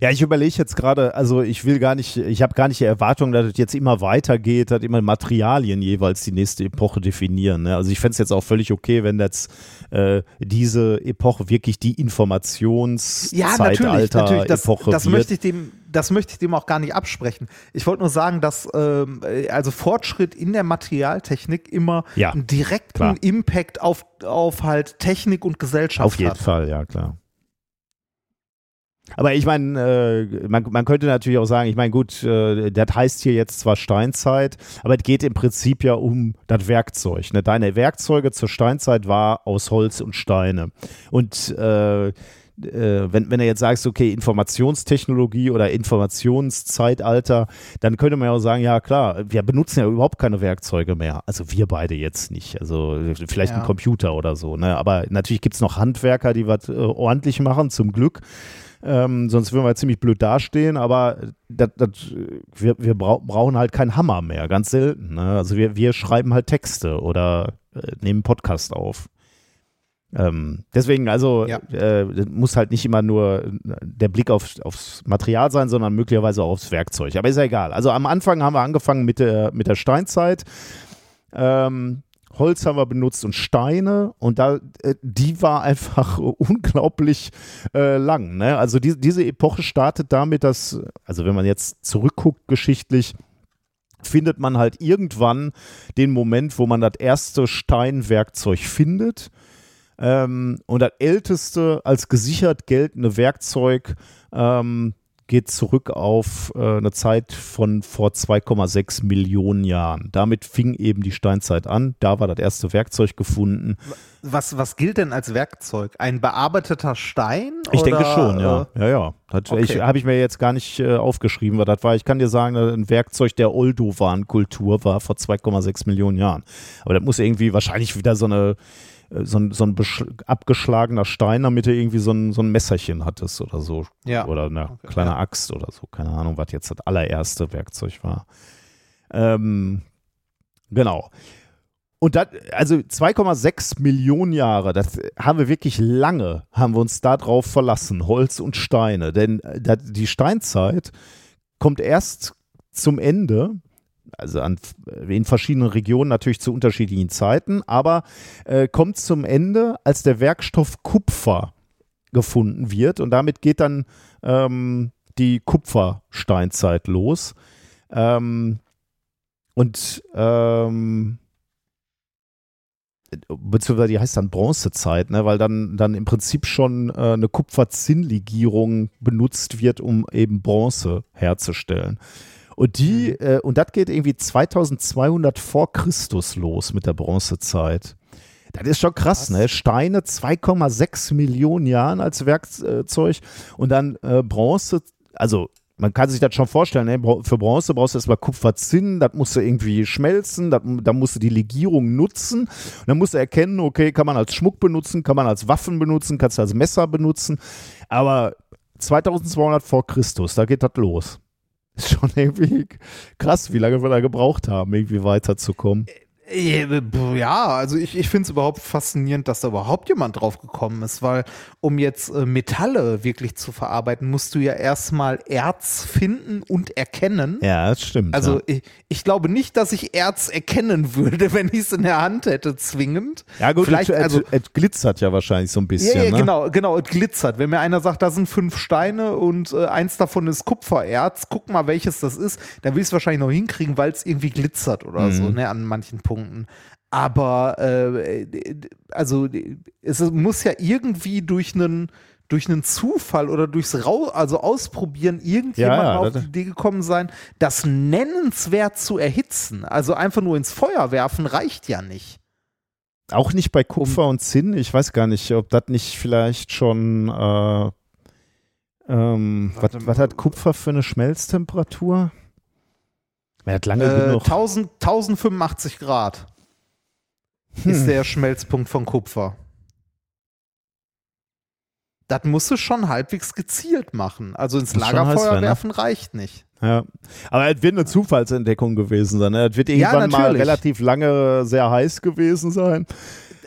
Speaker 1: Ja, ich überlege jetzt gerade, also ich will gar nicht, ich habe gar nicht die Erwartung, dass es jetzt immer weitergeht, dass immer Materialien jeweils die nächste Epoche definieren. Ne? Also ich fände es jetzt auch völlig okay, wenn jetzt äh, diese Epoche wirklich die Informationszeitalter
Speaker 2: natürlich. Das,
Speaker 1: Epoche
Speaker 2: das
Speaker 1: wird.
Speaker 2: möchte ich dem, das möchte ich dem auch gar nicht absprechen. Ich wollte nur sagen, dass ähm, äh, also Fortschritt in der Materialtechnik immer
Speaker 1: Ja,
Speaker 2: einen direkten
Speaker 1: klar.
Speaker 2: Impact auf, auf halt Technik und Gesellschaft
Speaker 1: Auf jeden
Speaker 2: hat.
Speaker 1: Fall, ja klar. Aber ich meine, äh, man, man könnte natürlich auch sagen, ich meine, gut, äh, das heißt hier jetzt zwar Steinzeit, aber es geht im Prinzip ja um das Werkzeug. Ne? Deine Werkzeuge zur Steinzeit war aus Holz und Steine. Und äh, äh, wenn, wenn du jetzt sagst, okay, Informationstechnologie oder Informationszeitalter, dann könnte man ja auch sagen, ja klar, wir benutzen ja überhaupt keine Werkzeuge mehr. Also wir beide jetzt nicht. Also vielleicht
Speaker 2: Ja.
Speaker 1: ein Computer oder so. Ne? Aber natürlich gibt es noch Handwerker, die was äh, ordentlich machen, zum Glück. Ähm, sonst würden wir ziemlich blöd dastehen, aber das, das, wir, wir brau brauchen halt keinen Hammer mehr, ganz selten. Ne? Also wir, wir schreiben halt Texte oder äh, nehmen Podcast auf. Ähm, deswegen, also
Speaker 2: Ja.
Speaker 1: äh, muss halt nicht immer nur der Blick auf, aufs Material sein, sondern möglicherweise auch aufs Werkzeug. Aber ist ja egal. Also am Anfang haben wir angefangen mit der, mit der Steinzeit. Ähm, Holz haben wir benutzt und Steine und da äh, die war einfach unglaublich äh, lang. Ne? Also die, diese Epoche startet damit, dass, also wenn man jetzt zurückguckt geschichtlich, findet man halt irgendwann den Moment, wo man das erste Steinwerkzeug findet. Ähm, und das älteste als gesichert geltende Werkzeug ähm, geht zurück auf äh, eine Zeit von vor 2,6 Millionen Jahren. Damit fing eben die Steinzeit an. Da war das erste Werkzeug gefunden.
Speaker 2: Was, was gilt denn als Werkzeug? Ein bearbeiteter Stein?
Speaker 1: Ich denke
Speaker 2: oder,
Speaker 1: schon, ja.
Speaker 2: äh,
Speaker 1: Ja, ja. Das
Speaker 2: okay.
Speaker 1: habe ich mir jetzt gar nicht äh, aufgeschrieben, was das war. Ich kann dir sagen, ein Werkzeug der Oldowan-Kultur war vor 2,6 Millionen Jahren. Aber das muss irgendwie wahrscheinlich wieder so eine äh, so ein, so ein abgeschlagener Stein, damit du irgendwie so ein, so ein Messerchen hattest oder so.
Speaker 2: Ja.
Speaker 1: Oder eine
Speaker 2: Okay,
Speaker 1: kleine
Speaker 2: ja.
Speaker 1: Axt oder so. Keine Ahnung, was jetzt das allererste Werkzeug war. Ähm, genau. Und das, also 2,6 Millionen Jahre, das haben wir wirklich lange, haben wir uns darauf verlassen, Holz und Steine. Denn äh, das, die Steinzeit kommt erst zum Ende, also an, in verschiedenen Regionen natürlich zu unterschiedlichen Zeiten, aber äh, kommt zum Ende, als der Werkstoff Kupfer gefunden wird. Und damit geht dann ähm, die Kupfersteinzeit los. Ähm, und ähm, beziehungsweise die heißt dann Bronzezeit, ne, weil dann, dann im Prinzip schon äh, eine Kupferzinnlegierung benutzt wird, um eben Bronze herzustellen. Und die, äh, und das geht irgendwie 2200 vor Christus los mit der Bronzezeit. Das ist schon krass, ne? Steine 2,6 Millionen Jahren als Werkzeug und dann äh, Bronze, also man kann sich das schon vorstellen, ne? Für Bronze brauchst du erstmal Kupferzinn, das musst du irgendwie schmelzen, da musst du die Legierung nutzen und dann musst du erkennen, okay, kann man als Schmuck benutzen, kann man als Waffen benutzen, kannst du als Messer benutzen, aber 2200 vor Christus, da geht das los. Ist schon irgendwie krass, wie lange wir da gebraucht haben, irgendwie weiterzukommen.
Speaker 2: Äh, Ja, also ich, ich finde es überhaupt faszinierend, dass da überhaupt jemand drauf gekommen ist, weil um jetzt äh, Metalle wirklich zu verarbeiten, musst du ja erstmal Erz finden und erkennen.
Speaker 1: Ja, das stimmt.
Speaker 2: Also
Speaker 1: ja.
Speaker 2: ich, ich glaube nicht, dass ich Erz erkennen würde, wenn ich es in der Hand hätte, zwingend.
Speaker 1: Ja, gut,
Speaker 2: vielleicht,
Speaker 1: es,
Speaker 2: also-
Speaker 1: es, glitzert ja wahrscheinlich so ein bisschen.
Speaker 2: Ja, ja
Speaker 1: ne?
Speaker 2: genau, genau, es glitzert. Wenn mir einer sagt, da sind fünf Steine und äh, eins davon ist Kupfererz, guck mal, welches das ist, dann will ich es wahrscheinlich noch hinkriegen, weil es irgendwie glitzert oder so,
Speaker 1: Mhm.
Speaker 2: ne, an manchen Punkten. Aber äh, also es muss ja irgendwie durch einen durch einen Zufall oder durchs Rau also Ausprobieren irgendjemand
Speaker 1: Ja, ja,
Speaker 2: auf die Idee gekommen sein, das nennenswert zu erhitzen. Also einfach nur ins Feuer werfen reicht ja nicht.
Speaker 1: Auch nicht bei Kupfer und Zinn. Ich weiß gar nicht, ob das nicht vielleicht schon. Äh, ähm, was, was hat Kupfer für eine Schmelztemperatur? Er hat lange
Speaker 2: Äh,
Speaker 1: genug.
Speaker 2: 1000, 1085 Grad
Speaker 1: Hm.
Speaker 2: ist der Schmelzpunkt von Kupfer. Das musst du schon halbwegs gezielt machen. Also ins
Speaker 1: heiß,
Speaker 2: Lagerfeuer
Speaker 1: ne?
Speaker 2: werfen reicht nicht.
Speaker 1: Ja. Aber es wird eine Zufallsentdeckung gewesen sein. Ne? Es wird irgendwann mal
Speaker 2: natürlich.
Speaker 1: relativ lange sehr heiß gewesen sein.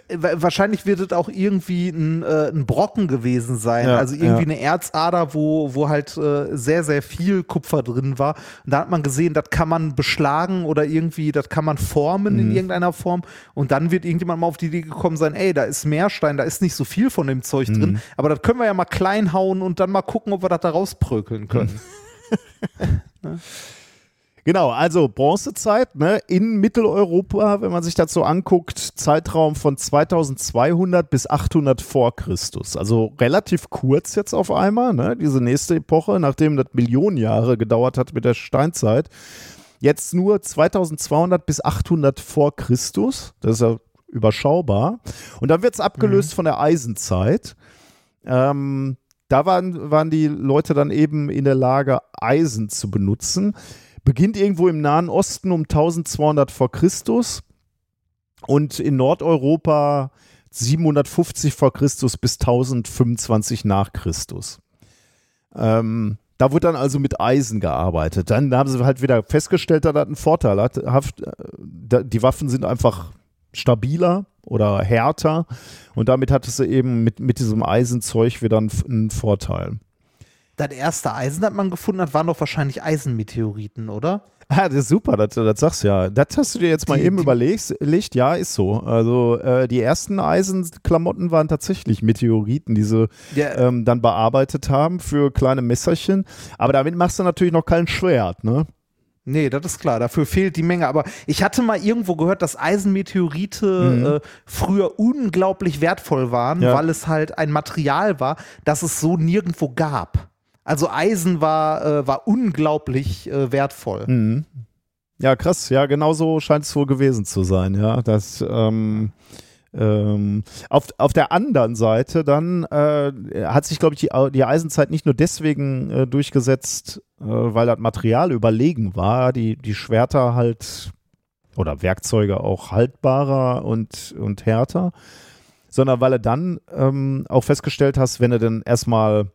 Speaker 2: Wa- Wahrscheinlich wird es auch irgendwie ein, äh, ein Brocken gewesen sein.
Speaker 1: Ja,
Speaker 2: also irgendwie
Speaker 1: ja.
Speaker 2: eine Erzader, wo, wo halt äh, sehr, sehr viel Kupfer drin war. Und da hat man gesehen, das kann man beschlagen oder irgendwie, das kann man formen
Speaker 1: Mhm.
Speaker 2: in irgendeiner Form. Und dann wird irgendjemand mal auf die Idee gekommen sein, ey, da ist Meerstein, da ist nicht so viel von dem Zeug
Speaker 1: Mhm.
Speaker 2: drin. Aber das können wir ja mal klein hauen und dann mal gucken, ob wir das da rausprökeln können.
Speaker 1: Genau, also Bronzezeit ne, in Mitteleuropa, wenn man sich das so anguckt, Zeitraum von 2200 bis 800 vor Christus. Also relativ kurz jetzt auf einmal, ne, diese nächste Epoche, nachdem das Millionen Jahre gedauert hat mit der Steinzeit. Jetzt nur 2200 bis 800 vor Christus, das ist ja überschaubar. Und dann wird es abgelöst von der Eisenzeit. Ähm, da waren, waren die Leute dann eben in der Lage, Eisen zu benutzen. Beginnt irgendwo im Nahen Osten um 1200 vor Christus und in Nordeuropa 750 vor Christus bis 1025 nach Christus. Ähm, da wird dann also mit Eisen gearbeitet. Dann haben sie halt wieder festgestellt, dass das einen Vorteil hat. Äh, Die Waffen sind einfach stabiler oder härter. Und damit hattest du eben mit, mit diesem Eisenzeug wieder einen, einen Vorteil.
Speaker 2: Das erste Eisen, das man gefunden hat, waren doch wahrscheinlich Eisenmeteoriten, oder?
Speaker 1: Ah, das ist super, das, das sagst du ja. Das hast du dir jetzt mal
Speaker 2: Die-
Speaker 1: eben überlegt. Licht, ja, ist so. Also äh, die ersten Eisenklamotten waren tatsächlich Meteoriten, die sie
Speaker 2: Ja,
Speaker 1: ähm, dann bearbeitet haben für kleine Messerchen. Aber damit machst du natürlich noch kein Schwert, ne?
Speaker 2: Nee, das ist klar, dafür fehlt die Menge. Aber ich hatte mal irgendwo gehört, dass Eisenmeteorite äh, früher unglaublich wertvoll waren,
Speaker 1: Ja.
Speaker 2: weil es halt ein Material war, das es so nirgendwo gab. Also Eisen war, äh, war unglaublich äh, wertvoll.
Speaker 1: Mhm. Ja, krass. Ja, genau so scheint es wohl gewesen zu sein. Ja, das ähm, ähm, auf, auf der anderen Seite dann äh, hat sich, glaube ich, die, die Eisenzeit nicht nur deswegen äh, durchgesetzt, äh, weil das Material überlegen war, die, die Schwerter halt oder Werkzeuge auch haltbarer und, und härter, sondern weil du dann ähm, auch festgestellt hast, wenn du dann erstmal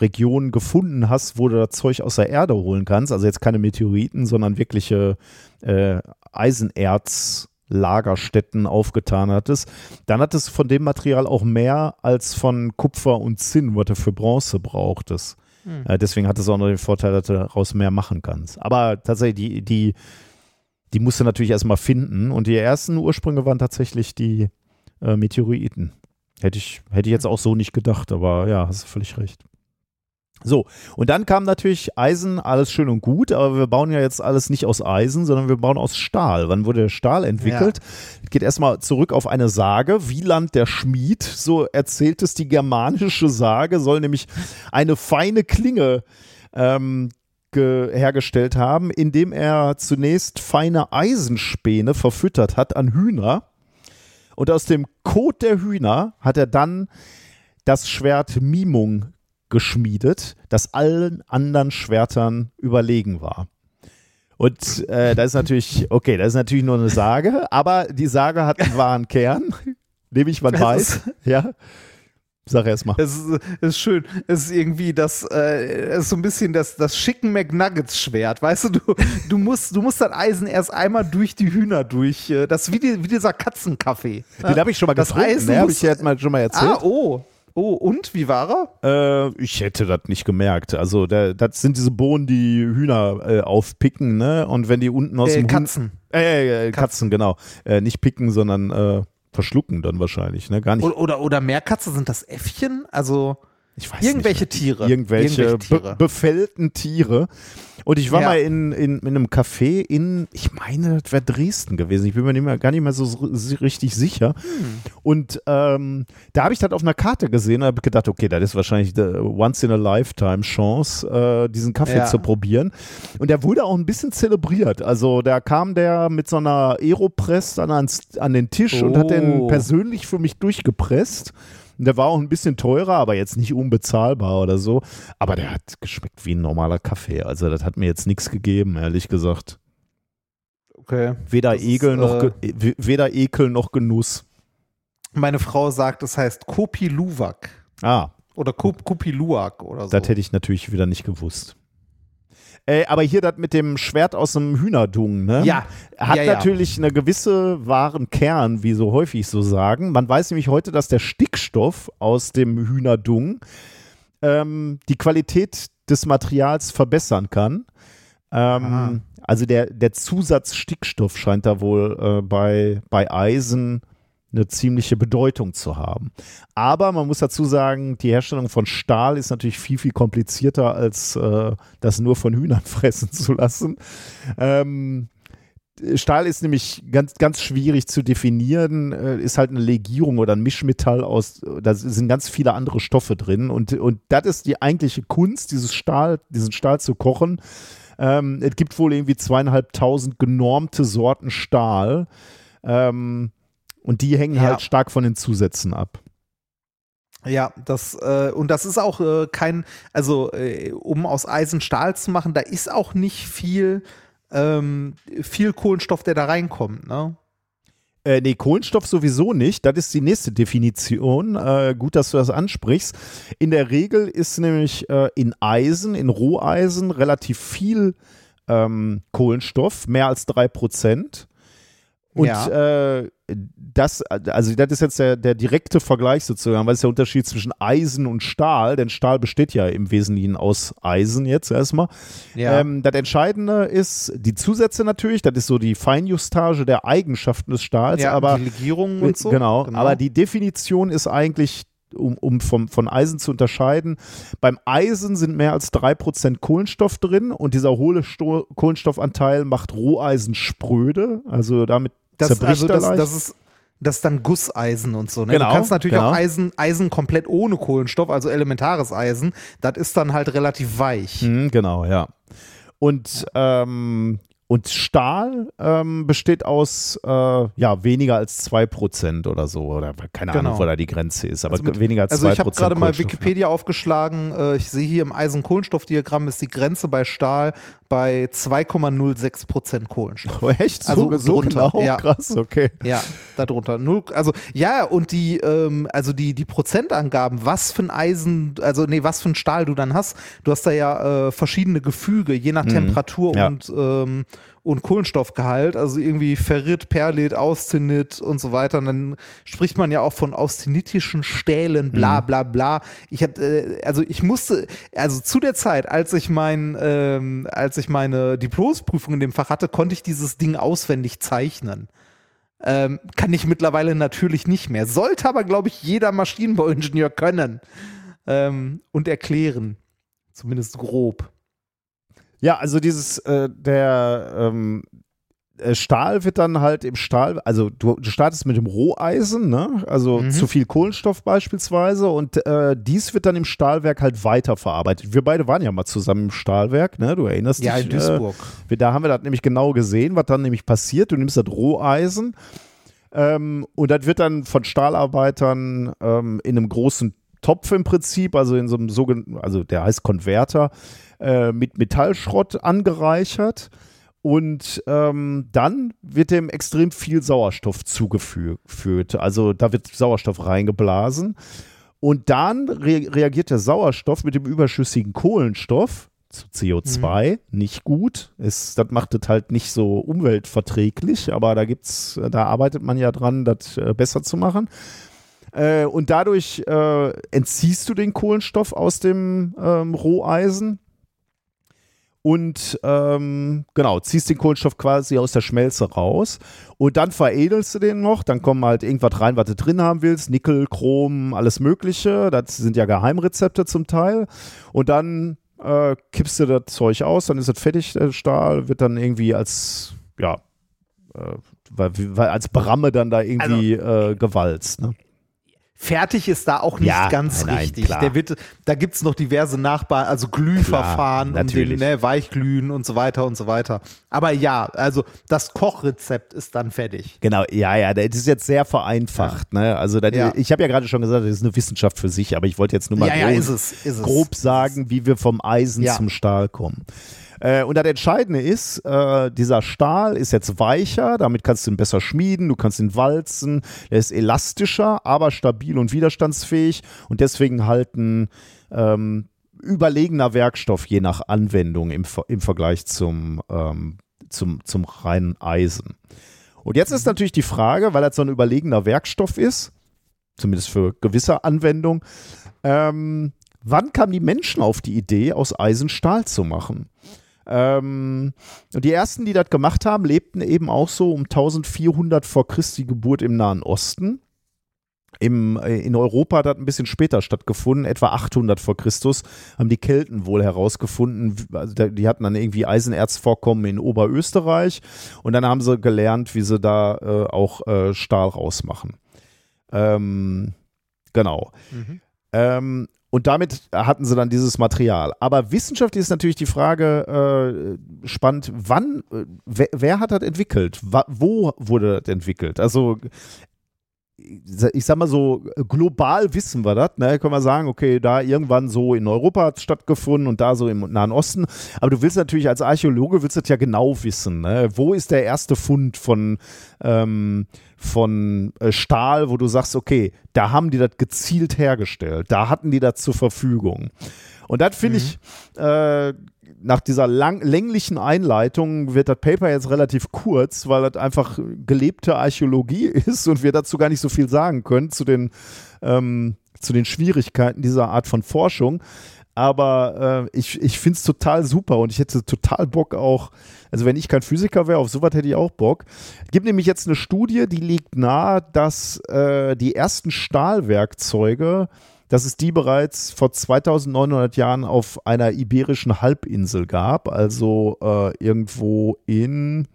Speaker 1: Regionen gefunden hast, wo du das Zeug aus der Erde holen kannst, also jetzt keine Meteoriten, sondern wirkliche äh, Eisenerzlagerstätten aufgetan hattest, dann hattest du von dem Material auch mehr als von Kupfer und Zinn, was du für Bronze brauchtest.
Speaker 2: Hm.
Speaker 1: Äh, deswegen hat es auch noch den Vorteil, dass du daraus mehr machen kannst. Aber tatsächlich, die, die, die musst du natürlich erstmal finden. Und die ersten Ursprünge waren tatsächlich die äh, Meteoriten. Hätte ich, hätte ich jetzt auch so nicht gedacht, aber ja, hast du völlig recht. So, und dann kam natürlich Eisen, alles schön und gut, aber wir bauen ja jetzt alles nicht aus Eisen, sondern wir bauen aus Stahl. Wann wurde der Stahl entwickelt? Geht erstmal zurück auf eine Sage, Wieland der Schmied, so erzählt es die germanische Sage, soll nämlich eine feine Klinge ähm, ge- hergestellt haben, indem er zunächst feine Eisenspäne verfüttert hat an Hühner. Und aus dem Kot der Hühner hat er dann das Schwert Mimung geschmiedet, das allen anderen Schwertern überlegen war. Und äh, das ist natürlich, okay, das ist natürlich nur eine Sage, aber die Sage hat einen wahren Kern, nämlich man
Speaker 2: Es
Speaker 1: weiß, ja. Sag erst mal.
Speaker 2: Es ist, schön. Es ist irgendwie das, äh, es ist so ein bisschen das, das Chicken McNuggets-Schwert. Weißt du, du, du, musst, du musst das Eisen erst einmal durch die Hühner durch. äh, Das ist wie, die, wie dieser Katzenkaffee.
Speaker 1: Den habe ich schon mal
Speaker 2: Das
Speaker 1: getrunken,
Speaker 2: Eisen
Speaker 1: ne? habe ich dir mal schon mal erzählt.
Speaker 2: Ah, oh. Oh, und wie war er?
Speaker 1: Äh, ich hätte das nicht gemerkt. Also das sind diese Bohnen, die Hühner äh, aufpicken, ne? Und wenn die unten aus
Speaker 2: Äh,
Speaker 1: dem
Speaker 2: Katzen.
Speaker 1: Äh, äh, Katzen, genau. Äh, nicht picken, sondern äh, verschlucken dann wahrscheinlich, ne? Gar nicht.
Speaker 2: Oder, oder, oder Meerkatze sind das Äffchen? Also
Speaker 1: Ich weiß
Speaker 2: irgendwelche
Speaker 1: nicht.
Speaker 2: Tiere.
Speaker 1: Irgendwelche,
Speaker 2: Irgendwelche
Speaker 1: be
Speaker 2: Tiere.
Speaker 1: befällten Tiere. Und ich war
Speaker 2: Ja.
Speaker 1: mal in, in, in einem Café in, ich meine, das wäre Dresden gewesen. Ich bin mir nicht mehr, gar nicht mehr so s- richtig sicher.
Speaker 2: Hm.
Speaker 1: Und ähm, da habe ich das auf einer Karte gesehen und habe gedacht, okay, das ist wahrscheinlich eine Once-in-a-Lifetime-Chance, äh, diesen Kaffee
Speaker 2: Ja.
Speaker 1: zu probieren. Und der wurde auch ein bisschen zelebriert. Also da kam der mit so einer Aeropress dann ans, an den Tisch und hat den
Speaker 2: Oh.
Speaker 1: persönlich für mich durchgepresst. Der war auch ein bisschen teurer, aber jetzt nicht unbezahlbar oder so. Aber der hat geschmeckt wie ein normaler Kaffee. Also das hat mir jetzt nichts gegeben, ehrlich gesagt.
Speaker 2: Okay.
Speaker 1: Weder
Speaker 2: Das ist,
Speaker 1: Ekel noch
Speaker 2: äh,
Speaker 1: weder Ekel noch Genuss.
Speaker 2: Meine Frau sagt, es heißt Kopi Luwak.
Speaker 1: Ah,
Speaker 2: Oder Kop Kopi Luwak oder so.
Speaker 1: das hätte ich natürlich wieder nicht gewusst. Äh, aber hier das mit dem Schwert aus dem Hühnerdung, ne?
Speaker 2: Ja,
Speaker 1: Hat
Speaker 2: ja, ja.
Speaker 1: natürlich eine gewisse wahren Kern, wie so häufig so sagen. Man weiß nämlich heute, dass der Stickstoff aus dem Hühnerdung ähm, die Qualität des Materials verbessern kann. Ähm, also der, der Zusatz Stickstoff scheint da wohl äh, bei, bei Eisen eine ziemliche Bedeutung zu haben. Aber man muss dazu sagen, die Herstellung von Stahl ist natürlich viel, viel komplizierter, als äh, das nur von Hühnern fressen zu lassen. Ähm, Stahl ist nämlich ganz, ganz schwierig zu definieren, äh, ist halt eine Legierung oder ein Mischmetall aus, da sind ganz viele andere Stoffe drin und, und das ist die eigentliche Kunst, dieses Stahl, diesen Stahl zu kochen. Ähm, es gibt wohl irgendwie zweieinhalbtausend genormte Sorten Stahl ähm, und die hängen
Speaker 2: Ja.
Speaker 1: halt stark von den Zusätzen ab.
Speaker 2: Ja, das äh, und das ist auch äh, kein, also äh, um aus Eisen Stahl zu machen, da ist auch nicht viel, ähm, viel Kohlenstoff, der da reinkommt, ne?
Speaker 1: Äh, nee, Kohlenstoff sowieso nicht. Das ist die nächste Definition. Äh, gut, dass du das ansprichst. In der Regel ist nämlich äh, in Eisen, in Roheisen relativ viel ähm, Kohlenstoff, mehr als drei Prozent. Und
Speaker 2: Ja.
Speaker 1: äh, das, also das ist jetzt der, der direkte Vergleich sozusagen, was ist der Unterschied zwischen Eisen und Stahl? Denn Stahl besteht ja im Wesentlichen aus Eisen jetzt erstmal.
Speaker 2: Ja.
Speaker 1: Ähm, das Entscheidende ist die Zusätze natürlich, das ist so die Feinjustage der Eigenschaften des Stahls,
Speaker 2: ja,
Speaker 1: aber
Speaker 2: die Legierungen und so.
Speaker 1: Genau, aber die Definition ist eigentlich, um, um vom, von Eisen zu unterscheiden, beim Eisen sind mehr als 3% Kohlenstoff drin und dieser hohle Sto Kohlenstoffanteil macht Roheisen spröde, also damit
Speaker 2: das,
Speaker 1: zerbricht
Speaker 2: also
Speaker 1: er
Speaker 2: das,
Speaker 1: leicht.
Speaker 2: das ist das ist dann Gusseisen und so. Ne?
Speaker 1: Genau,
Speaker 2: du kannst natürlich
Speaker 1: genau.
Speaker 2: auch Eisen, Eisen komplett ohne Kohlenstoff, also elementares Eisen, das ist dann halt relativ weich.
Speaker 1: Mhm, genau, ja. Und, ähm, und Stahl ähm, besteht aus äh, ja, weniger als 2% oder so. Oder keine
Speaker 2: Genau.
Speaker 1: Ahnung, wo da die Grenze ist, aber
Speaker 2: Also mit-
Speaker 1: weniger als 2%
Speaker 2: Also ich habe gerade mal
Speaker 1: Kohlenstoff,
Speaker 2: Wikipedia aufgeschlagen. Äh, ich sehe hier im Eisen-Kohlenstoff-Diagramm ist die Grenze bei Stahl bei 2,06 Prozent Kohlenstoff.
Speaker 1: Ja. Oh, echt? So,
Speaker 2: Also
Speaker 1: so
Speaker 2: drunter,
Speaker 1: genau?
Speaker 2: ja.
Speaker 1: Krass, okay.
Speaker 2: Ja, darunter. Null, also ja, und die, ähm, also die, die Prozentangaben, was für ein Eisen, also nee, was für ein Stahl du dann hast, du hast da ja äh, verschiedene Gefüge, je nach Temperatur
Speaker 1: Mhm. Ja.
Speaker 2: und, ähm, und Kohlenstoffgehalt, also irgendwie Ferrit, Perlit, Austenit und so weiter. Und dann spricht man ja auch von austenitischen Stählen, bla
Speaker 1: Mhm.
Speaker 2: bla bla. Ich hab, äh, also ich musste, also zu der Zeit, als ich mein, ähm, als ich meine Diplomsprüfung in dem Fach hatte, konnte ich dieses Ding auswendig zeichnen. Ähm, kann ich mittlerweile natürlich nicht mehr. Sollte aber, glaube ich, jeder Maschinenbauingenieur können ähm, und erklären. Zumindest grob.
Speaker 1: Ja, also dieses, äh, der ähm, äh, Stahl wird dann halt im Stahl, also du, du startest mit dem Roheisen, ne? also
Speaker 2: Mhm.
Speaker 1: zu viel Kohlenstoff beispielsweise und äh, dies wird dann im Stahlwerk halt weiterverarbeitet. Wir beide waren ja mal zusammen im Stahlwerk, ne? du erinnerst
Speaker 2: Ja,
Speaker 1: dich.
Speaker 2: in Duisburg.
Speaker 1: Äh, wir, da haben wir das nämlich genau gesehen, was dann nämlich passiert. Du nimmst das Roheisen ähm, und das wird dann von Stahlarbeitern ähm, in einem großen Topf im Prinzip, also in so einem sogenannten, also der heißt Konverter, äh, mit Metallschrott angereichert. Und ähm, dann wird dem extrem viel Sauerstoff zugeführt. Also da wird Sauerstoff reingeblasen. Und dann re reagiert der Sauerstoff mit dem überschüssigen Kohlenstoff zu CO2 nicht gut. Ist, das macht es halt nicht so umweltverträglich, aber da gibt's, da arbeitet man ja dran, das äh, besser zu machen. Äh, und dadurch äh, entziehst du den Kohlenstoff aus dem ähm, Roheisen und ähm, genau, ziehst den Kohlenstoff quasi aus der Schmelze raus. Und dann veredelst du den noch, dann kommen halt irgendwas rein, was du drin haben willst, Nickel, Chrom, alles mögliche, das sind ja Geheimrezepte zum Teil. Und dann äh, kippst du das Zeug aus, dann ist es fertig, der Stahl, wird dann irgendwie als, ja, äh, weil, weil als Bramme dann da irgendwie äh, gewalzt, ne?
Speaker 2: Fertig ist da auch nicht
Speaker 1: Ja,
Speaker 2: ganz
Speaker 1: nein, nein,
Speaker 2: richtig.
Speaker 1: klar.
Speaker 2: Der wird, da gibt es noch diverse Nachbar, also Glühverfahren,
Speaker 1: Klar,
Speaker 2: um den, ne, Weichglühen und so weiter und so weiter. Aber ja, also das Kochrezept ist dann fertig.
Speaker 1: Genau, ja, ja, das ist jetzt sehr vereinfacht. Ne? Also das,
Speaker 2: Ja.
Speaker 1: ich habe ja gerade schon gesagt, das ist eine Wissenschaft für sich, aber ich wollte jetzt nur mal
Speaker 2: Ja, ja,
Speaker 1: grob,
Speaker 2: ist es, ist es.
Speaker 1: grob sagen, wie wir vom Eisen
Speaker 2: Ja.
Speaker 1: zum Stahl kommen. Äh, und das Entscheidende ist, äh, dieser Stahl ist jetzt weicher, damit kannst du ihn besser schmieden, du kannst ihn walzen, der ist elastischer, aber stabil und widerstandsfähig und deswegen halt ein ähm, überlegener Werkstoff je nach Anwendung im, im Vergleich zum, ähm, zum, zum reinen Eisen. Und jetzt ist natürlich die Frage, weil das so ein überlegener Werkstoff ist, zumindest für gewisse Anwendungen, ähm, wann kamen die Menschen auf die Idee, aus Eisen Stahl zu machen? Ähm, und die ersten, die das gemacht haben, lebten eben auch so um 1400 vor Christi Geburt im Nahen Osten. Im, äh, in Europa hat das ein bisschen später stattgefunden, etwa 800 vor Christus, haben die Kelten wohl herausgefunden, also die hatten dann irgendwie Eisenerzvorkommen in Oberösterreich und dann haben sie gelernt, wie sie da äh, auch äh, Stahl rausmachen. Ähm, genau. Ähm, und damit hatten sie dann dieses Material. Aber wissenschaftlich ist natürlich die Frage äh, spannend, wann, äh, wer, wer hat das entwickelt? Wa wo wurde das entwickelt? Also ich sag mal so, global wissen wir das, ne? Können wir sagen, okay, da irgendwann so in Europa hat es stattgefunden und da so im Nahen Osten. Aber du willst natürlich als Archäologe willst das ja genau wissen, ne? Wo ist der erste Fund von, ähm, von äh, Stahl, wo du sagst, okay, da haben die das gezielt hergestellt, da hatten die das zur Verfügung. Und das finde ich äh, nach dieser lang, länglichen Einleitung wird das Paper jetzt relativ kurz, weil das einfach gelebte Archäologie ist und wir dazu gar nicht so viel sagen können zu den, ähm, zu den Schwierigkeiten dieser Art von Forschung. Aber äh, ich, ich finde es total super und ich hätte total Bock auch, also wenn ich kein Physiker wäre, auf sowas hätte ich auch Bock. Es gibt nämlich jetzt eine Studie, die liegt nahe, dass äh, die ersten Stahlwerkzeuge, dass es die bereits vor 2900 Jahren auf einer iberischen Halbinsel gab, also äh, irgendwo in,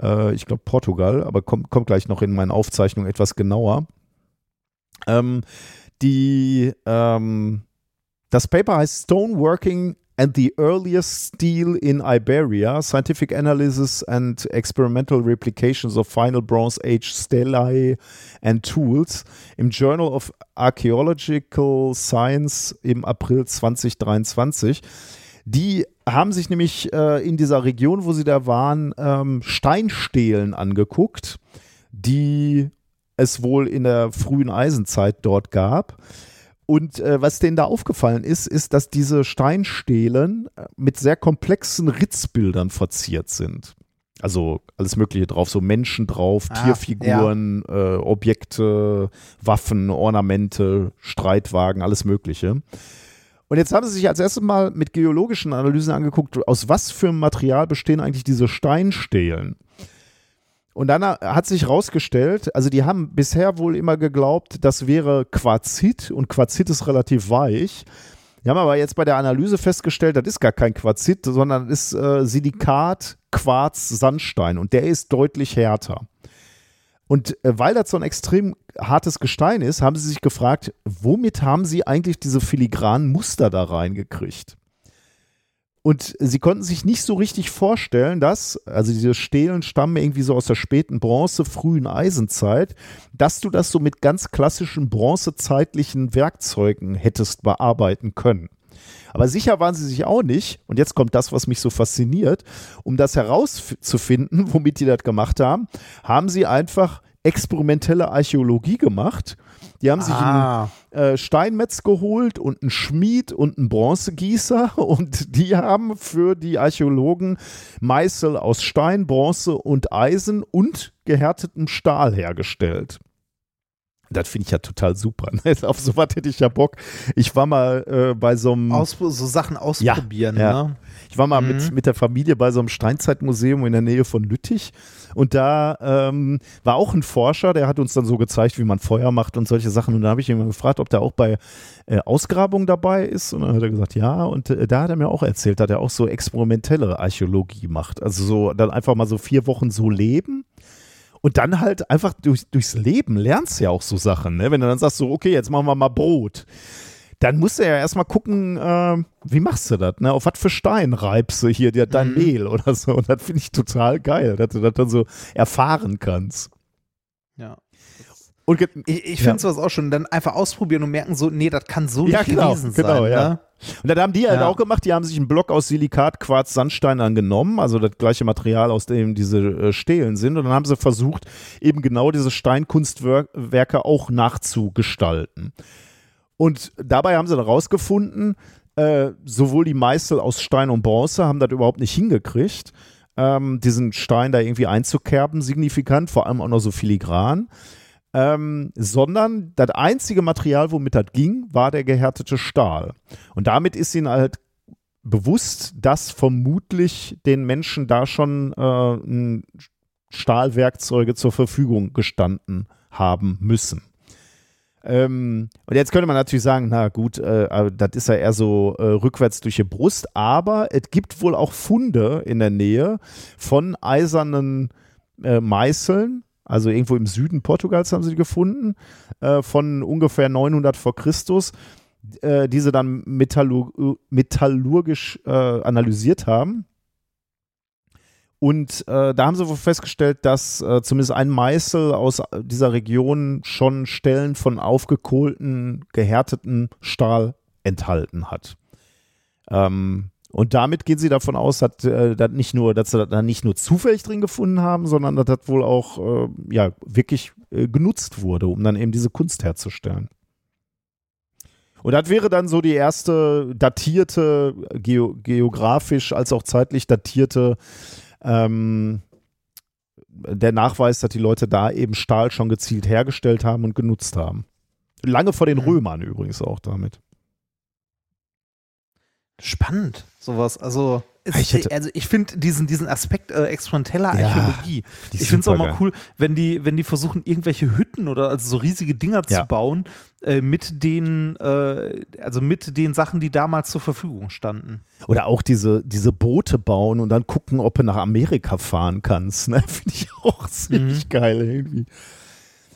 Speaker 1: äh, ich glaube, Portugal, aber kommt, kommt gleich noch in meinen Aufzeichnungen etwas genauer. Ähm, die, ähm, das Paper heißt Stoneworking and the Earliest Steel in Iberia, Scientific Analysis and Experimental Replications of Final Bronze Age Stelae and Tools im Journal of Archaeological Science im April 2023. Die haben sich nämlich äh, in dieser Region, wo sie da waren, ähm, Steinstelen angeguckt, die es wohl in der frühen Eisenzeit dort gab. Und äh, was denen da aufgefallen ist, ist, dass diese Steinstelen äh, mit sehr komplexen Ritzbildern verziert sind. Also alles Mögliche drauf, so Menschen drauf,
Speaker 2: Ah,
Speaker 1: Tierfiguren, äh, Objekte, Waffen, Ornamente, Streitwagen, alles Mögliche. Und jetzt haben sie sich als erstes mal mit geologischen Analysen angeguckt, aus was für einem Material bestehen eigentlich diese Steinstelen. Und dann hat sich herausgestellt, also die haben bisher wohl immer geglaubt, das wäre Quarzit und Quarzit ist relativ weich. Die haben aber jetzt bei der Analyse festgestellt, das ist gar kein Quarzit, sondern ist äh, Silikat, Quarz, Sandstein und der ist deutlich härter. Und äh, weil das so ein extrem hartes Gestein ist, haben sie sich gefragt, womit haben sie eigentlich diese filigranen Muster da reingekriegt? Und sie konnten sich nicht so richtig vorstellen, dass, also diese Stelen stammen irgendwie so aus der späten Bronze, frühen Eisenzeit, dass du das so mit ganz klassischen bronzezeitlichen Werkzeugen hättest bearbeiten können. Aber sicher waren sie sich auch nicht, und jetzt kommt das, was mich so fasziniert, um das herauszufinden, womit die das gemacht haben, haben sie einfach experimentelle Archäologie gemacht. Die haben sich
Speaker 2: Ah.
Speaker 1: einen äh, Steinmetz geholt und einen Schmied und einen Bronzegießer und die haben für die Archäologen Meißel aus Stein, Bronze und Eisen und gehärtetem Stahl hergestellt. Das finde ich ja total super. ne? Auf sowas hätte ich ja Bock. Ich war mal äh, bei so einem.
Speaker 2: So Sachen ausprobieren,
Speaker 1: ja.
Speaker 2: ne?
Speaker 1: Ich war mal
Speaker 2: Mhm.
Speaker 1: mit, mit der Familie bei so einem Steinzeitmuseum in der Nähe von Lüttich und da ähm, war auch ein Forscher, der hat uns dann so gezeigt, wie man Feuer macht und solche Sachen. Und da habe ich ihn gefragt, ob der auch bei äh, Ausgrabungen dabei ist. Und dann hat er gesagt, ja. Und äh, da hat er mir auch erzählt, dass er auch so experimentelle Archäologie macht. Also so dann einfach mal so vier Wochen so leben. Und dann halt einfach durch, durchs Leben lernst du ja auch so Sachen, ne? Wenn du dann sagst so, okay, jetzt machen wir mal Brot dann musst du ja erstmal gucken, äh, wie machst du das, ne? Auf was für Stein reibst du hier dir dein
Speaker 2: Mhm.
Speaker 1: Mehl oder so. Und das finde ich total geil, dass du das dann so erfahren kannst.
Speaker 2: Ja.
Speaker 1: Und
Speaker 2: Ich, ich finde sowas auch schon, dann einfach ausprobieren und merken so, nee, das kann so
Speaker 1: Ja,
Speaker 2: nicht
Speaker 1: genau,
Speaker 2: gewesen
Speaker 1: genau,
Speaker 2: sein.
Speaker 1: ja.
Speaker 2: Ne?
Speaker 1: Und das haben die halt
Speaker 2: Ja.
Speaker 1: auch gemacht, die haben sich einen Block aus Silikat, Quarz, Sandstein angenommen, also das gleiche Material, aus dem diese äh, Stelen sind. Und dann haben sie versucht, eben genau diese Steinkunstwerke auch nachzugestalten. Und dabei haben sie dann rausgefunden, äh, sowohl die Meißel aus Stein und Bronze haben das überhaupt nicht hingekriegt, ähm, diesen Stein da irgendwie einzukerben, signifikant, vor allem auch noch so filigran. Ähm, sondern das einzige Material, womit das ging, war der gehärtete Stahl. Und damit ist ihnen halt bewusst, dass vermutlich den Menschen da schon äh, Stahlwerkzeuge zur Verfügung gestanden haben müssen. Ähm, und jetzt könnte man natürlich sagen, na gut, äh, das ist ja eher so äh, rückwärts durch die Brust, aber es gibt wohl auch Funde in der Nähe von eisernen äh, Meißeln, also irgendwo im Süden Portugals haben sie die gefunden, äh, von ungefähr 900 vor Christus, äh, die sie dann metallur metallurgisch äh, analysiert haben. Und äh, da haben sie festgestellt, dass äh, zumindest ein Meißel aus dieser Region schon Stellen von aufgekohlten, gehärteten Stahl enthalten hat. Ähm, und damit gehen sie davon aus, dass, äh, dass nicht nur, dass sie da nicht nur zufällig drin gefunden haben, sondern dass das wohl auch äh, ja, wirklich äh, genutzt wurde, um dann eben diese Kunst herzustellen. Und das wäre dann so die erste datierte, geo geografisch als auch zeitlich datierte, ähm, der Nachweis, dass die Leute da eben Stahl schon gezielt hergestellt haben und genutzt haben. Lange vor den
Speaker 2: Mhm.
Speaker 1: Römern übrigens auch damit.
Speaker 2: Spannend, sowas. Also, es,
Speaker 1: Ich hätte-
Speaker 2: also ich finde diesen, diesen Aspekt äh, experimenteller Archäologie. Ich finde es auch mal cool, wenn die, wenn die versuchen, irgendwelche Hütten oder also so riesige Dinger
Speaker 1: Ja.
Speaker 2: zu bauen, äh, mit den, äh, also mit den Sachen, die damals zur Verfügung standen.
Speaker 1: Oder auch diese, diese Boote bauen und dann gucken, ob du nach Amerika fahren kannst. Ne? Finde ich auch ziemlich geil irgendwie.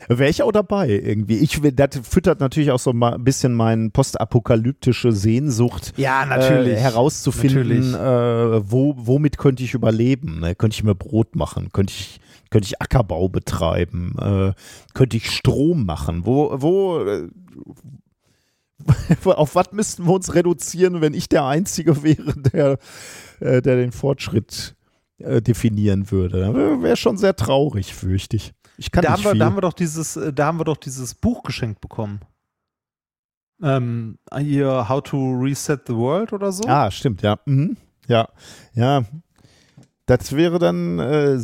Speaker 1: Wäre ich auch dabei irgendwie. Ich, das füttert natürlich auch so ein bisschen meine postapokalyptische Sehnsucht.
Speaker 2: Ja,
Speaker 1: Äh, herauszufinden,
Speaker 2: Natürlich.
Speaker 1: äh, wo, womit könnte ich überleben? Ne? Könnte ich mir Brot machen? Könnte ich, könnte ich Ackerbau betreiben? Äh, könnte ich Strom machen? Wo, wo, äh, auf was müssten wir uns reduzieren, wenn ich der Einzige wäre, der, äh, der den Fortschritt äh, definieren würde? Wäre schon sehr traurig, fürchte ich. Ich kann
Speaker 2: Da haben,
Speaker 1: nicht
Speaker 2: wir,
Speaker 1: viel.
Speaker 2: da haben wir doch dieses, äh, da haben wir doch dieses Buch geschenkt bekommen. Ähm, hier How to Reset the World oder so.
Speaker 1: Ah, stimmt, ja. Mhm. Ja, ja. Das wäre dann, äh,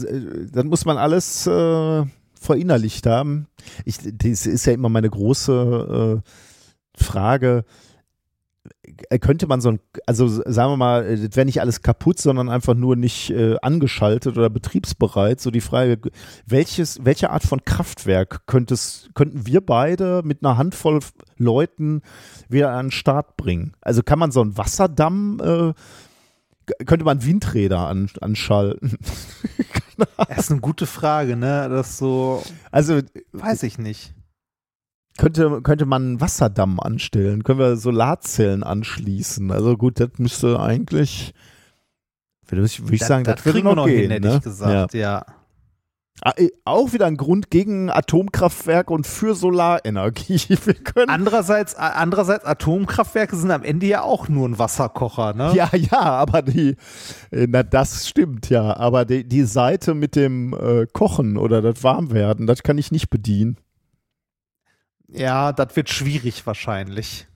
Speaker 1: dann muss man alles äh, verinnerlicht haben. Ich, das ist ja immer meine große äh, Frage. Äh, Könnte man so ein, also sagen wir mal, äh, das wäre nicht alles kaputt, sondern einfach nur nicht äh, angeschaltet oder betriebsbereit. So die Frage, welches, welche Art von Kraftwerk könntest, könnten wir beide mit einer Handvoll Leuten wieder an den Start bringen? Also kann man so einen Wasserdamm, äh, könnte man Windräder an, anschalten?
Speaker 2: Das ist eine gute Frage, ne? Das so,
Speaker 1: Also
Speaker 2: weiß ich nicht.
Speaker 1: Könnte, könnte man einen Wasserdamm anstellen? Können wir Solarzellen anschließen? Also gut, das müsste eigentlich, würde ich, würde ich sagen, das, würde
Speaker 2: kriegen wir noch
Speaker 1: gehen,
Speaker 2: hin, hätte
Speaker 1: ne?
Speaker 2: ich gesagt, ja.
Speaker 1: Ah, eh, Auch wieder ein Grund gegen Atomkraftwerk und für Solarenergie. Wir können
Speaker 2: Andererseits, andererseits, Atomkraftwerke sind am Ende ja auch nur ein Wasserkocher, ne?
Speaker 1: Ja, ja, aber die, äh, na, das stimmt ja, aber die, die Seite mit dem äh, Kochen oder das Warmwerden, das kann ich nicht bedienen.
Speaker 2: Ja, das wird schwierig wahrscheinlich.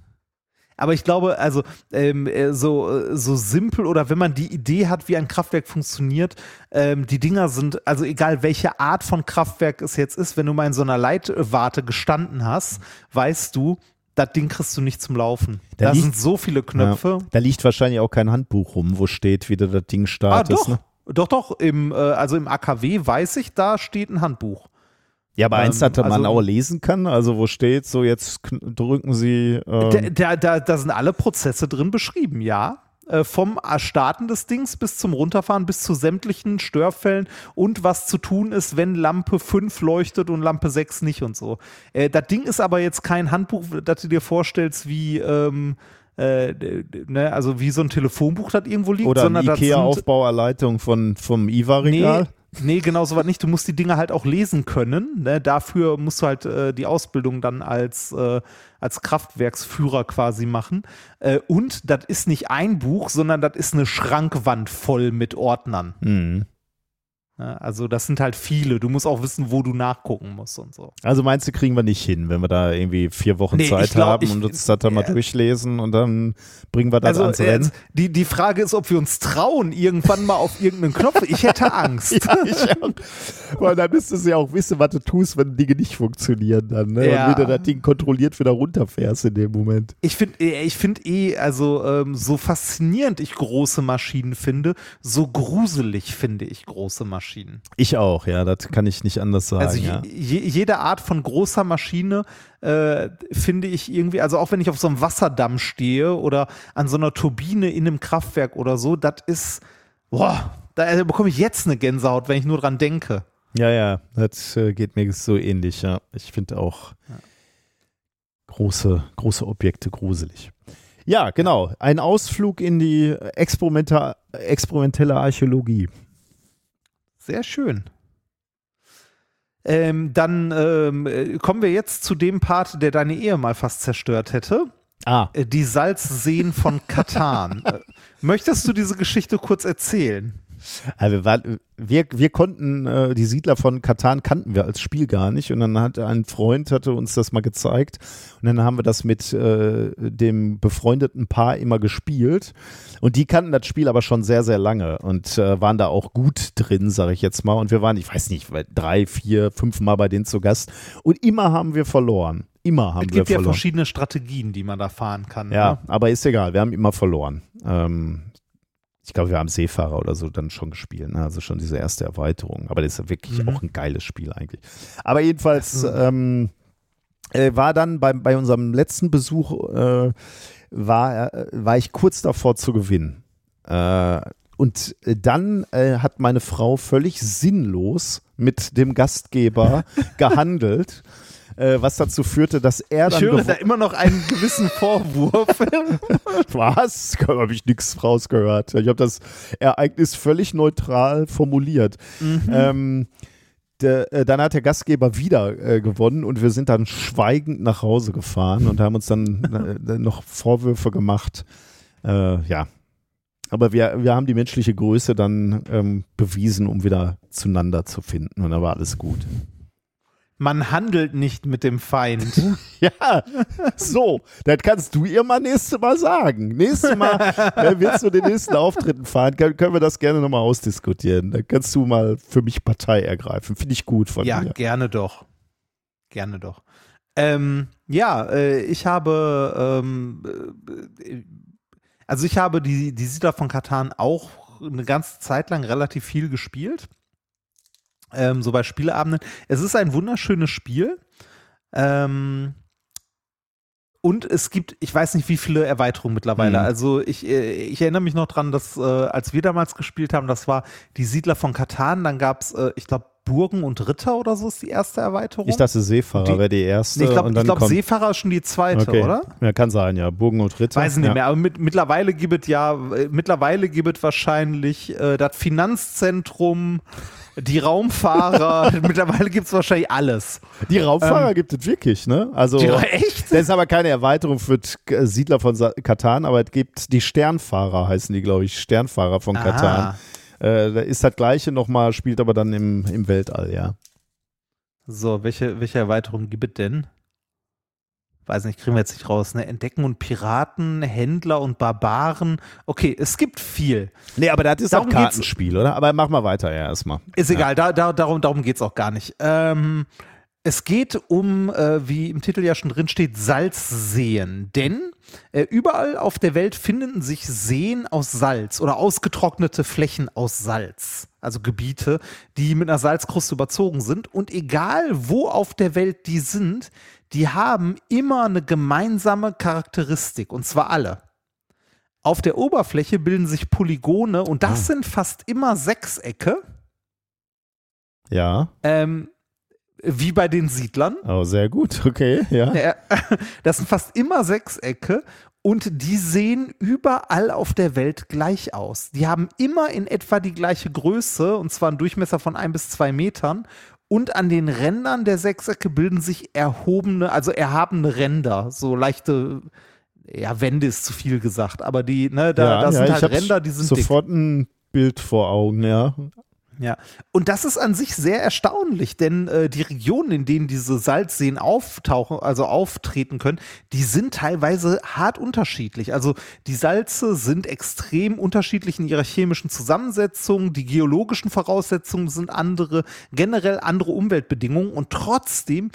Speaker 2: Aber ich glaube, also ähm, äh, so, äh, so simpel oder wenn man die Idee hat, wie ein Kraftwerk funktioniert, ähm, die Dinger sind, also egal welche Art von Kraftwerk es jetzt ist, wenn du mal in so einer Leitwarte gestanden hast, weißt du, das Ding kriegst du nicht zum Laufen.
Speaker 1: Da
Speaker 2: Da,
Speaker 1: liegt-
Speaker 2: sind so viele Knöpfe.
Speaker 1: Ja, da liegt wahrscheinlich auch kein Handbuch rum, wo steht, wie du das Ding
Speaker 2: Ah,
Speaker 1: startest.
Speaker 2: doch.
Speaker 1: ne?
Speaker 2: Doch, doch, im, äh, also im AKW weiß ich, da steht ein Handbuch.
Speaker 1: Ja, aber eins,
Speaker 2: Ähm,
Speaker 1: das man
Speaker 2: also-
Speaker 1: auch lesen kann, also wo steht, so jetzt drücken Sie.
Speaker 2: Da,
Speaker 1: Ähm,
Speaker 2: da, da, da sind alle Prozesse drin beschrieben, ja. Äh, Vom Starten des Dings bis zum Runterfahren, bis zu sämtlichen Störfällen und was zu tun ist, wenn Lampe 5 leuchtet und Lampe 6 nicht und so. Äh, das Ding ist aber jetzt kein Handbuch, das du dir vorstellst, wie, ähm, äh, ne, also wie so ein Telefonbuch, das irgendwo liegt,
Speaker 1: oder
Speaker 2: sondern
Speaker 1: IKEA-Aufbauerleitung von, vom IWA-Regal.
Speaker 2: Nee, nee, genau so was nicht. Du musst die Dinge halt auch lesen können. Ne? Dafür musst du halt äh, die Ausbildung dann als, äh, als Kraftwerksführer quasi machen. Äh, und das ist nicht ein Buch, sondern das ist eine Schrankwand voll mit Ordnern.
Speaker 1: Mhm.
Speaker 2: Ne? Also das sind halt viele. Du musst auch wissen, wo du nachgucken musst und so.
Speaker 1: Also meinst du, kriegen wir nicht hin, wenn wir da irgendwie vier Wochen
Speaker 2: Nee,
Speaker 1: Zeit
Speaker 2: glaub,
Speaker 1: haben
Speaker 2: ich-
Speaker 1: und uns das dann mal
Speaker 2: ja.
Speaker 1: durchlesen und dann bringen wir das
Speaker 2: Also
Speaker 1: ans
Speaker 2: äh,
Speaker 1: Rennen?
Speaker 2: die, die Frage ist, ob wir uns trauen, irgendwann mal auf irgendeinen Knopf. Ich hätte Angst.
Speaker 1: Ja, ich auch. Weil dann müsstest du ja auch wissen, was du tust, wenn Dinge nicht funktionieren dann. Ne?
Speaker 2: Ja.
Speaker 1: Und wie du das Ding kontrolliert wieder runterfährst in dem Moment.
Speaker 2: Ich finde ich find eh, also ähm, so faszinierend ich große Maschinen finde, so gruselig finde ich große Maschinen.
Speaker 1: Ich auch, ja, das kann ich nicht anders sagen.
Speaker 2: Also je,
Speaker 1: ja.
Speaker 2: je, jede Art von großer Maschine äh, finde ich irgendwie, also auch wenn ich auf so einem Wasserdamm stehe oder an so einer Turbine in einem Kraftwerk oder so, das ist, boah, da bekomme ich jetzt eine Gänsehaut, wenn ich nur dran denke.
Speaker 1: ja, ja, das äh, geht mir so ähnlich, ja. Ich finde auch große, große Objekte gruselig. Ja, genau. Ein Ausflug in die experimentelle Archäologie.
Speaker 2: Sehr schön. Ähm, dann ähm, äh, kommen wir jetzt zu dem Part, der deine Ehe mal fast zerstört hätte.
Speaker 1: Ah,
Speaker 2: Äh, Die Salzseen von Katan. Äh, Möchtest du diese Geschichte kurz erzählen?
Speaker 1: Also wir, waren, wir, wir konnten äh, die Siedler von Katan kannten wir als Spiel gar nicht und dann hat ein Freund hatte uns das mal gezeigt und dann haben wir das mit äh, dem befreundeten Paar immer gespielt und die kannten das Spiel aber schon sehr sehr lange und äh, waren da auch gut drin, sage ich jetzt mal und wir waren, ich weiß nicht, drei, vier, fünf Mal bei denen zu Gast und immer haben wir verloren. Immer haben
Speaker 2: es
Speaker 1: wir
Speaker 2: gibt ja
Speaker 1: verloren.
Speaker 2: verschiedene Strategien, die man da fahren kann.
Speaker 1: Ja,
Speaker 2: ne?
Speaker 1: aber ist egal, wir haben immer verloren. Ähm, ich glaube, wir haben Seefahrer oder so dann schon gespielt, ne? also schon diese erste Erweiterung. Aber das ist ja wirklich
Speaker 2: Mhm.
Speaker 1: auch ein geiles Spiel eigentlich. Aber jedenfalls
Speaker 2: Mhm.
Speaker 1: ähm, äh, war dann bei, bei unserem letzten Besuch, äh, war, äh, war ich kurz davor zu gewinnen. Äh, und äh, dann äh, hat meine Frau völlig sinnlos mit dem Gastgeber gehandelt, äh, was dazu führte, dass er
Speaker 2: Ich
Speaker 1: dann
Speaker 2: höre
Speaker 1: gewo-
Speaker 2: da immer noch einen gewissen Vorwurf.
Speaker 1: was? Da habe ich nichts rausgehört. Ich habe das Ereignis völlig neutral formuliert. Ähm, der, äh, dann hat der Gastgeber wieder äh, gewonnen und wir sind dann schweigend nach Hause gefahren und haben uns dann äh, noch Vorwürfe gemacht. Äh, ja. Aber wir, wir haben die menschliche Größe dann ähm, bewiesen, um wieder zueinander zu finden. Und da war alles gut.
Speaker 2: Man handelt nicht mit dem Feind.
Speaker 1: Ja, so, das kannst du ihr mal nächstes Mal sagen. Nächstes Mal, wenn wir zu den nächsten Auftritten fahren, können, wir das gerne nochmal ausdiskutieren. Da kannst du mal für mich Partei ergreifen. Finde ich gut von
Speaker 2: Ja,
Speaker 1: dir.
Speaker 2: gerne doch. Gerne doch. Ähm, ja, äh, ich habe, ähm, äh, also ich habe die, die Siedler von Katan auch eine ganze Zeit lang relativ viel gespielt. Ähm, so bei Spieleabenden. Es ist ein wunderschönes Spiel. Ähm, und es gibt, ich weiß nicht, wie viele Erweiterungen mittlerweile.
Speaker 1: Mhm.
Speaker 2: Also ich, äh, ich erinnere mich noch dran, dass äh, als wir damals gespielt haben, das war die Siedler von Katan, dann gab es, äh, ich glaube, Burgen und Ritter oder so ist die erste Erweiterung.
Speaker 1: Ich dachte, Seefahrer
Speaker 2: Die-
Speaker 1: wäre die erste.
Speaker 2: Nee, ich glaube, glaub, Seefahrer ist schon die zweite,
Speaker 1: okay.
Speaker 2: oder?
Speaker 1: Ja, kann sein, ja. Burgen und Ritter.
Speaker 2: Weiß ich nicht
Speaker 1: ja.
Speaker 2: mehr, aber mit, mittlerweile gibt es ja, äh, mittlerweile gibt es wahrscheinlich äh, das Finanzzentrum, die Raumfahrer, mittlerweile gibt es wahrscheinlich alles.
Speaker 1: Die Raumfahrer gibt es wirklich, ne? Also,
Speaker 2: Ähm, Die, echt?
Speaker 1: das ist aber keine Erweiterung für Siedler von Katan, aber es gibt die Sternfahrer, heißen die, glaube ich. Sternfahrer von Katan.
Speaker 2: Ah,
Speaker 1: Äh, da ist das gleiche nochmal, spielt aber dann im, im Weltall, ja.
Speaker 2: so, welche, welche Erweiterung gibt es denn? Weiß nicht, kriegen wir jetzt nicht raus. Ne? Entdecken und Piraten, Händler und Barbaren. Okay, es gibt viel.
Speaker 1: Nee, aber das ist auch
Speaker 2: geht's-
Speaker 1: Kartenspiel, oder? Aber mach mal weiter, ja, erstmal.
Speaker 2: Ist egal, da, da, darum, darum geht es auch gar nicht. Ähm, es geht um, äh, wie im Titel ja schon drin steht, Salzseen. Denn äh, überall auf der Welt finden sich Seen aus Salz oder ausgetrocknete Flächen aus Salz. Also Gebiete, die mit einer Salzkruste überzogen sind. Und egal wo auf der Welt die sind, die haben immer eine gemeinsame Charakteristik. Und zwar alle. Auf der Oberfläche bilden sich Polygone und das sind fast immer Sechsecke.
Speaker 1: Ja,
Speaker 2: Ähm, wie bei den Siedlern.
Speaker 1: oh, sehr gut, okay. Ja,
Speaker 2: Das sind fast immer Sechsecke und die sehen überall auf der Welt gleich aus. Die haben immer in etwa die gleiche Größe und zwar einen Durchmesser von ein bis zwei Metern. Und an den Rändern der Sechsecke bilden sich erhobene, also erhabene Ränder, so leichte, ja, Wände ist zu viel gesagt, aber die, ne, da,
Speaker 1: ja,
Speaker 2: das
Speaker 1: ja,
Speaker 2: sind halt Ränder, die sind dick.
Speaker 1: sofort ein Bild vor Augen, ja.
Speaker 2: Ja, und das ist an sich sehr erstaunlich, denn äh, die Regionen, in denen diese Salzseen auftauchen, also auftreten können, die sind teilweise hart unterschiedlich. Also die Salze sind extrem unterschiedlich in ihrer chemischen Zusammensetzung, die geologischen Voraussetzungen sind andere, generell andere Umweltbedingungen und trotzdem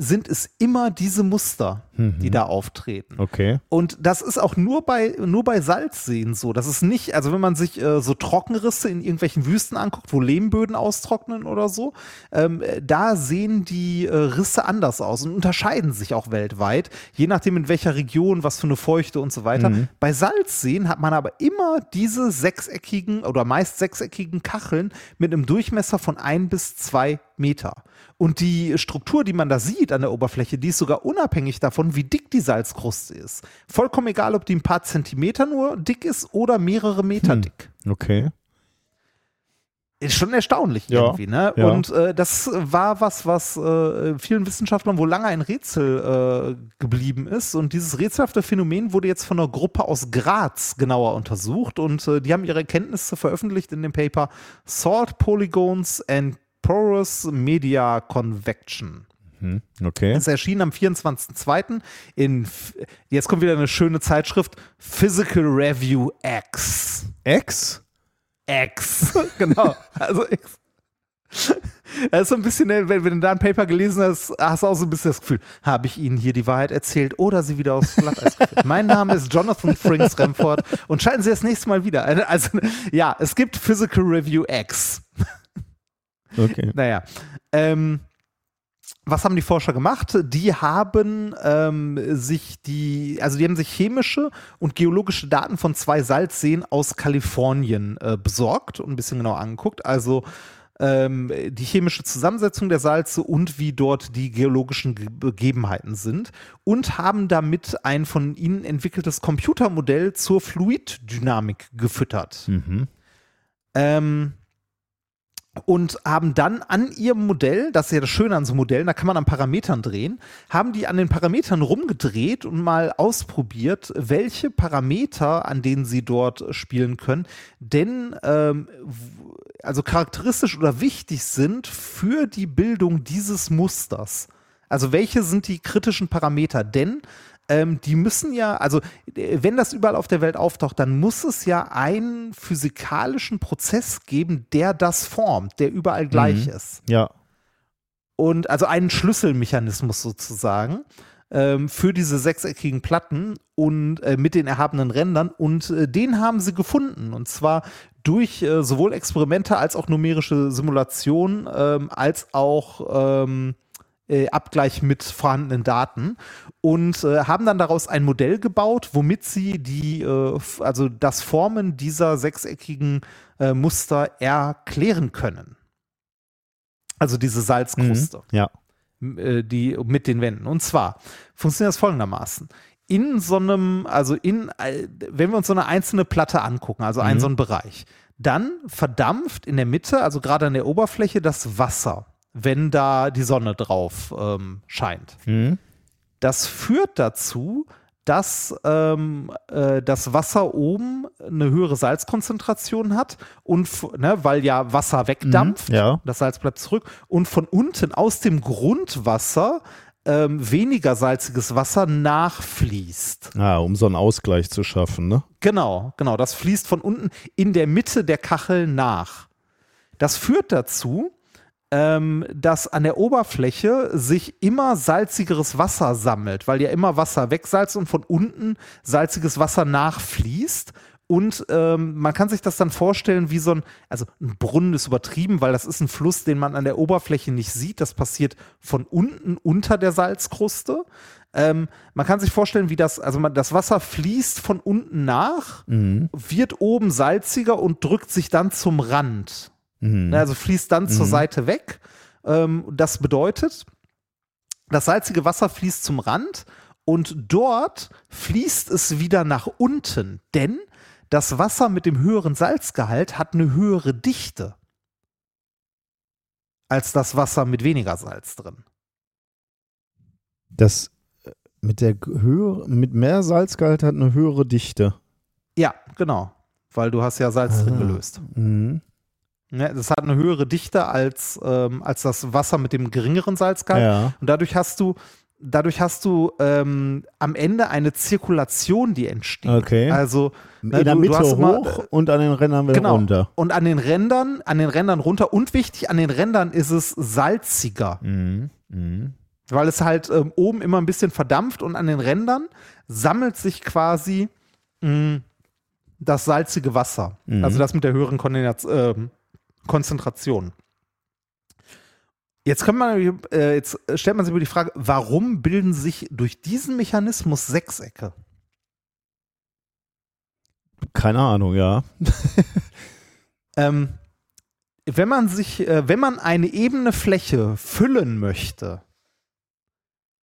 Speaker 2: sind es immer diese Muster, die da auftreten.
Speaker 1: Okay.
Speaker 2: Und das ist auch nur bei, nur bei Salzseen so. Das ist nicht, also wenn man sich äh, so Trockenrisse in irgendwelchen Wüsten anguckt, wo Lehmböden austrocknen oder so, ähm, äh, da sehen die äh, Risse anders aus und unterscheiden sich auch weltweit, je nachdem in welcher Region, was für eine Feuchte und so weiter. Bei Salzseen hat man aber immer diese sechseckigen oder meist sechseckigen Kacheln mit einem Durchmesser von ein bis zwei Meter. Und die Struktur, die man da sieht an der Oberfläche, die ist sogar unabhängig davon, wie dick die Salzkruste ist. Vollkommen egal, ob die ein paar Zentimeter nur dick ist oder mehrere Meter
Speaker 1: Hm.
Speaker 2: dick.
Speaker 1: Okay.
Speaker 2: ist schon erstaunlich
Speaker 1: Ja,
Speaker 2: irgendwie, ne?
Speaker 1: ja.
Speaker 2: Und äh, das war was, was äh, vielen Wissenschaftlern wohl lange ein Rätsel äh, geblieben ist. Und dieses rätselhafte Phänomen wurde jetzt von einer Gruppe aus Graz genauer untersucht und äh, die haben ihre Erkenntnisse veröffentlicht in dem Paper Salt Polygons and Porous Media Convection.
Speaker 1: Okay.
Speaker 2: Es erschien am 24.02. in, jetzt kommt wieder eine schöne Zeitschrift, Physical Review X.
Speaker 1: X?
Speaker 2: X. genau. Also X. Das ist so ein bisschen, wenn, wenn du da ein Paper gelesen hast, hast du auch so ein bisschen das Gefühl, habe ich Ihnen hier die Wahrheit erzählt oder Sie wieder aufs Glatteis geführt? mein Name ist Jonathan Frings Remford und schalten Sie das nächste Mal wieder. Also, ja, es gibt Physical Review X.
Speaker 1: Okay.
Speaker 2: Naja. Ähm, was haben die Forscher gemacht? Die haben ähm, sich die, also die haben sich chemische und geologische Daten von zwei Salzseen aus Kalifornien äh, besorgt und ein bisschen genau angeguckt. Also ähm, die chemische Zusammensetzung der Salze und wie dort die geologischen Ge Begebenheiten sind und haben damit ein von ihnen entwickeltes Computermodell zur Fluiddynamik gefüttert. Ähm, und haben dann an ihrem Modell, das ist ja das Schöne an so Modellen, da kann man an Parametern drehen, haben die an den Parametern rumgedreht und mal ausprobiert, welche Parameter, an denen sie dort spielen können, denn ähm, also charakteristisch oder wichtig sind für die Bildung dieses Musters. Also welche sind die kritischen Parameter? Denn ähm, die müssen ja, also äh, wenn das überall auf der Welt auftaucht, dann muss es ja einen physikalischen Prozess geben, der das formt, der überall gleich ist.
Speaker 1: Ja.
Speaker 2: Und also einen Schlüsselmechanismus sozusagen ähm, für diese sechseckigen Platten und äh, mit den erhabenen Rändern. Und äh, den haben sie gefunden. Und zwar durch äh, sowohl Experimente als auch numerische Simulation, ähm, als auch ähm, äh, Abgleich mit vorhandenen Daten und äh, haben dann daraus ein Modell gebaut, womit sie die, äh, also das Formen dieser sechseckigen äh, Muster erklären können. Also diese Salzkruste
Speaker 1: Ja.
Speaker 2: m- äh, die mit den Wänden. Und zwar funktioniert das folgendermaßen. In so einem, also in, äh, wenn wir uns so eine einzelne Platte angucken, also einen so einen Bereich, dann verdampft in der Mitte, also gerade an der Oberfläche, das Wasser, wenn da die Sonne drauf ähm, scheint.
Speaker 1: Mhm.
Speaker 2: Das führt dazu, dass ähm, äh, das Wasser oben eine höhere Salzkonzentration hat und ne, weil ja Wasser wegdampft,
Speaker 1: ja.
Speaker 2: das Salz bleibt zurück und von unten aus dem Grundwasser ähm, weniger salziges Wasser nachfließt.
Speaker 1: Ah, um so einen Ausgleich zu schaffen, ne?
Speaker 2: Genau, genau. Das fließt von unten in der Mitte der Kachel nach. Das führt dazu, ähm, dass an der Oberfläche sich immer salzigeres Wasser sammelt, weil ja immer Wasser wegsalzt und von unten salziges Wasser nachfließt. Und ähm, man kann sich das dann vorstellen wie so ein, also ein Brunnen ist übertrieben, weil das ist ein Fluss, den man an der Oberfläche nicht sieht. Das passiert von unten unter der Salzkruste. Ähm, man kann sich vorstellen, wie das, also man, das Wasser fließt von unten nach, wird oben salziger und drückt sich dann zum Rand. Ne, Also fließt dann zur Seite weg. Ähm, das bedeutet, das salzige Wasser fließt zum Rand und dort fließt es wieder nach unten, denn das Wasser mit dem höheren Salzgehalt hat eine höhere Dichte als das Wasser mit weniger Salz drin.
Speaker 1: Das äh, mit der höhere, mit mehr Salzgehalt hat eine höhere Dichte.
Speaker 2: Ja, genau, weil du hast ja Salz drin gelöst.
Speaker 1: Mhm.
Speaker 2: Ne, das hat eine höhere Dichte als, ähm, als das Wasser mit dem geringeren Salzgehalt.
Speaker 1: Ja.
Speaker 2: Und dadurch hast du, dadurch hast du ähm, am Ende eine Zirkulation, die entsteht.
Speaker 1: Okay.
Speaker 2: Also ne,
Speaker 1: In der
Speaker 2: du,
Speaker 1: Mitte
Speaker 2: du hast immer,
Speaker 1: hoch und an den Rändern wieder
Speaker 2: genau.
Speaker 1: runter.
Speaker 2: Und an den Rändern, an den Rändern runter. Und wichtig, an den Rändern ist es salziger,
Speaker 1: Mhm. Mhm.
Speaker 2: weil es halt ähm, oben immer ein bisschen verdampft und an den Rändern sammelt sich quasi mh, das salzige Wasser.
Speaker 1: Mhm.
Speaker 2: Also das mit der höheren Kondens ähm, Konzentration. Jetzt, man, äh, jetzt stellt man sich über die Frage, warum bilden sich durch diesen Mechanismus Sechsecke?
Speaker 1: Keine Ahnung, ja.
Speaker 2: Ähm, wenn man sich, äh, wenn man eine ebene Fläche füllen möchte,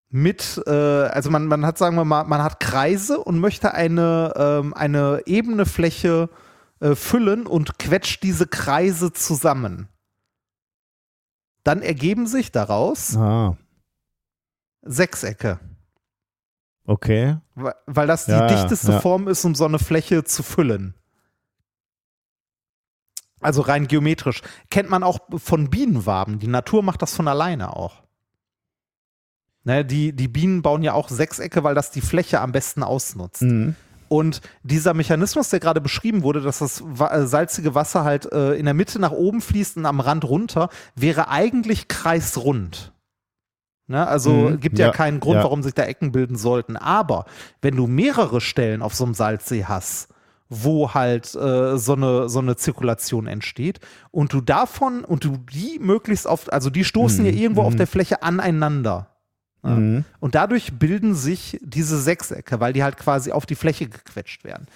Speaker 2: mit, äh, also man, man hat, sagen wir mal, man hat Kreise und möchte eine, ähm, eine ebene Fläche äh, füllen und quetscht diese Kreise zusammen. Dann ergeben sich daraus
Speaker 1: Ah,
Speaker 2: Sechsecke,
Speaker 1: okay.
Speaker 2: weil, weil das die
Speaker 1: ja,
Speaker 2: dichteste
Speaker 1: ja.
Speaker 2: Form ist, um so eine Fläche zu füllen. Also rein geometrisch. Kennt man auch von Bienenwaben. Die Natur macht das von alleine auch. Ne, die, die Bienen bauen ja auch Sechsecke, weil das die Fläche am besten ausnutzt.
Speaker 1: Mhm.
Speaker 2: Und dieser Mechanismus, der gerade beschrieben wurde, dass das äh, salzige Wasser halt äh, in der Mitte nach oben fließt und am Rand runter, wäre eigentlich kreisrund. Ne? Also
Speaker 1: Mhm,
Speaker 2: gibt ja,
Speaker 1: ja,
Speaker 2: keinen Grund,
Speaker 1: ja.
Speaker 2: warum sich da Ecken bilden sollten. Aber wenn du mehrere Stellen auf so einem Salzsee hast, wo halt äh, so, eine, so eine Zirkulation entsteht und du davon und du die möglichst oft, also die stoßen ja
Speaker 1: Mhm,
Speaker 2: irgendwo auf
Speaker 1: mhm.
Speaker 2: der Fläche aneinander. Ja.
Speaker 1: Mhm.
Speaker 2: Und dadurch bilden sich diese Sechsecke, weil die halt quasi auf die Fläche gequetscht werden.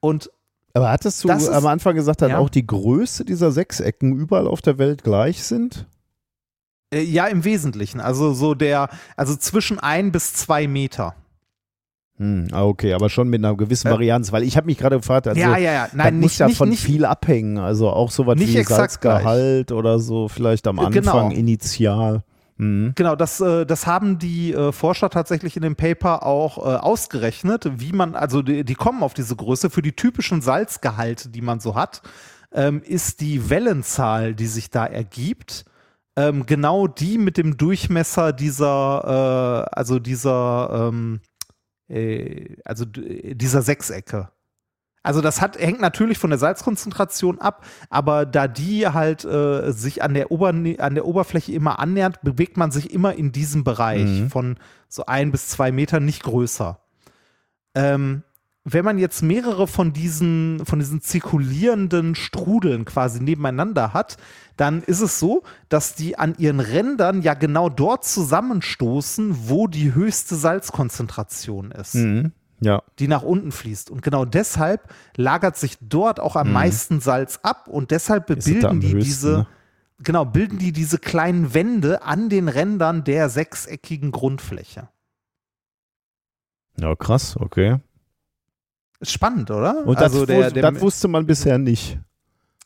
Speaker 2: Und
Speaker 1: Aber hattest du
Speaker 2: Das ist-
Speaker 1: am Anfang gesagt, dass
Speaker 2: Ja.
Speaker 1: auch die Größe dieser Sechsecken überall auf der Welt gleich sind?
Speaker 2: äh, ja, im Wesentlichen, also so der, also zwischen ein bis zwei Meter.
Speaker 1: Hm, ah, okay, aber schon mit einer gewissen
Speaker 2: Äh,
Speaker 1: Varianz, weil ich habe mich gerade gefragt, also
Speaker 2: ja, ja, ja.
Speaker 1: das
Speaker 2: Nein,
Speaker 1: muss
Speaker 2: nicht,
Speaker 1: ja
Speaker 2: nicht,
Speaker 1: von
Speaker 2: nicht,
Speaker 1: viel abhängen, also auch sowas wie Salzgehalt oder so, vielleicht am
Speaker 2: Äh,
Speaker 1: Anfang
Speaker 2: genau.
Speaker 1: initial. Hm.
Speaker 2: Genau, das, äh, das haben die äh, Forscher tatsächlich in dem Paper auch äh, ausgerechnet, wie man, also die, die kommen auf diese Größe. Für die typischen Salzgehalte, die man so hat, ähm, ist die Wellenzahl, die sich da ergibt, ähm, genau die mit dem Durchmesser dieser, also dieser, ähm, äh, also dieser Sechsecke. Also das hat, hängt natürlich von der Salzkonzentration ab, aber da die halt äh, sich an der, Ober an der Oberfläche immer annähert, bewegt man sich immer in diesem Bereich
Speaker 1: Mhm.
Speaker 2: von so ein bis zwei Metern, nicht größer. Ähm, wenn man jetzt mehrere von diesen, von diesen zirkulierenden Strudeln quasi nebeneinander hat, dann ist es so, dass die an ihren Rändern ja genau dort zusammenstoßen, wo die höchste Salzkonzentration ist
Speaker 1: Mhm. Ja.
Speaker 2: die nach unten fließt. Und genau deshalb lagert sich dort auch am
Speaker 1: Mhm.
Speaker 2: meisten Salz ab und deshalb bilden die
Speaker 1: höchsten,
Speaker 2: diese,
Speaker 1: ne?
Speaker 2: genau, bilden die diese kleinen Wände an den Rändern der sechseckigen Grundfläche.
Speaker 1: Ja, krass, okay.
Speaker 2: Ist spannend, oder?
Speaker 1: Und
Speaker 2: also
Speaker 1: das,
Speaker 2: der,
Speaker 1: wus-
Speaker 2: der,
Speaker 1: das wusste man bisher nicht.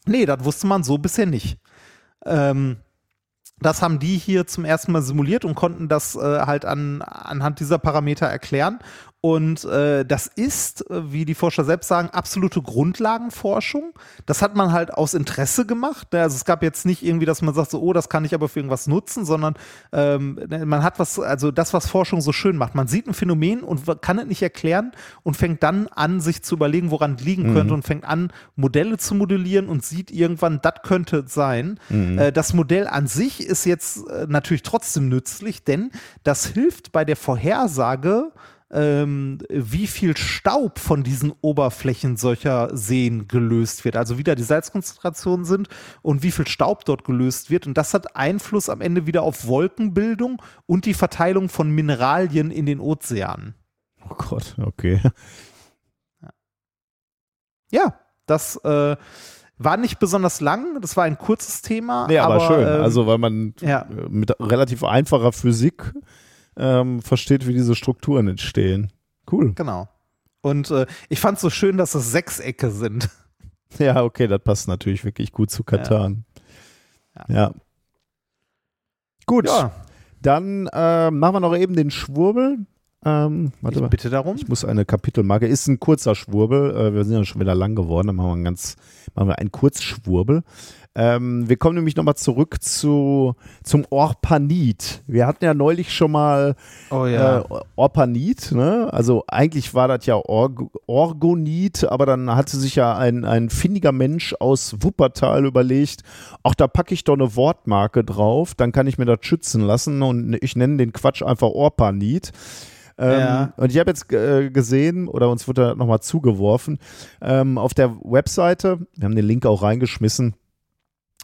Speaker 2: Nee, das wusste man so bisher nicht. Ähm, das haben die hier zum ersten Mal simuliert und konnten das äh, halt an, anhand dieser Parameter erklären. Und äh, das ist, äh, wie die Forscher selbst sagen, absolute Grundlagenforschung. Das hat man halt aus Interesse gemacht. ne? Also es gab jetzt nicht irgendwie, dass man sagt, so, oh, das kann ich aber für irgendwas nutzen, sondern ähm, man hat was, also das, was Forschung so schön macht. Man sieht ein Phänomen und kann es nicht erklären und fängt dann an, sich zu überlegen, woran es liegen könnte und fängt an, Modelle zu modellieren und sieht irgendwann, das könnte sein. Äh, das Modell an sich ist jetzt äh, natürlich trotzdem nützlich, denn das hilft bei der Vorhersage, ähm, wie viel Staub von diesen Oberflächen solcher Seen gelöst wird. Also wie da die Salzkonzentrationen sind und wie viel Staub dort gelöst wird. Und das hat Einfluss am Ende wieder auf Wolkenbildung und die Verteilung von Mineralien in den Ozeanen.
Speaker 1: Oh Gott, okay.
Speaker 2: Ja, das äh, war nicht besonders lang, das war ein kurzes Thema.
Speaker 1: Nee, aber, schön.
Speaker 2: ähm,
Speaker 1: also, weil man
Speaker 2: ja.
Speaker 1: mit relativ einfacher Physik ähm, versteht, wie diese Strukturen entstehen. Cool.
Speaker 2: Genau. Und äh, ich fand es so schön, dass es Sechsecke sind.
Speaker 1: Ja, okay, das passt natürlich wirklich gut zu Katan. Ja. Gut,
Speaker 2: Ja,
Speaker 1: dann äh, machen wir noch eben den Schwurbel. Ähm, warte
Speaker 2: ich
Speaker 1: mal.
Speaker 2: bitte darum.
Speaker 1: Ich muss eine Kapitelmarke. Ist ein kurzer Schwurbel. Äh, wir sind ja schon wieder lang geworden. Dann machen wir einen ganz, machen wir einen Kurzschwurbel. Ähm, wir kommen nämlich nochmal zurück zu, zum Orpanit. Wir hatten ja neulich schon mal
Speaker 2: Oh
Speaker 1: äh, Orpanit, ne? Also eigentlich war das ja Org Orgonit, aber dann hatte sich ja ein, ein findiger Mensch aus Wuppertal überlegt, ach, da packe ich doch eine Wortmarke drauf, dann kann ich mir das schützen lassen und ich nenne den Quatsch einfach Orpanit. Ähm,
Speaker 2: Ja.
Speaker 1: Und ich habe jetzt äh, gesehen, oder uns wurde nochmal zugeworfen, ähm, auf der Webseite, wir haben den Link auch reingeschmissen,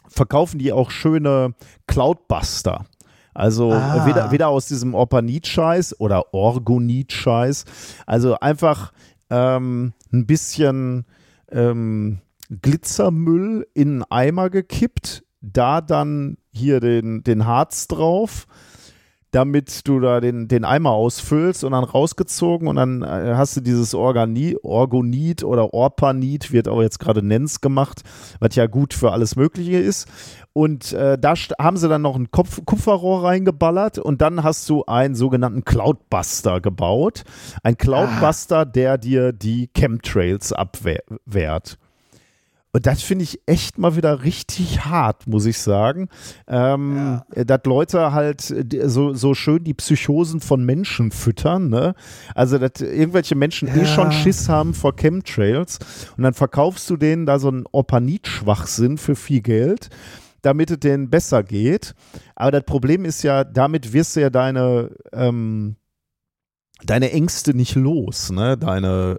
Speaker 1: verkaufen die auch schöne Cloudbuster. Also
Speaker 2: Ah.
Speaker 1: weder, weder aus diesem Orpanit-Scheiß oder Orgonit-Scheiß. Also einfach ähm, ein bisschen ähm, Glitzermüll in einen Eimer gekippt, da dann hier den, den Harz drauf, damit du da den, den Eimer ausfüllst und dann rausgezogen und dann äh, hast du dieses Organi Orgonit oder Orpanit, wird auch jetzt gerade Nens gemacht, was ja gut für alles Mögliche ist. Und äh, da haben sie dann noch ein Kopf Kupferrohr reingeballert und dann hast du einen sogenannten Cloudbuster gebaut. Ein Cloudbuster, der dir die Chemtrails abwehrt. Und das finde ich echt mal wieder richtig hart, muss ich sagen. Ähm, ja. Dass Leute halt so, so schön die Psychosen von Menschen füttern. Ne? Also, dass irgendwelche Menschen ja. eh schon Schiss haben vor Chemtrails und dann verkaufst du denen da so einen Orpanit-Schwachsinn für viel Geld damit es denen besser geht. Aber das Problem ist ja, damit wirst du ja deine, ähm, deine Ängste nicht los, ne? Deine,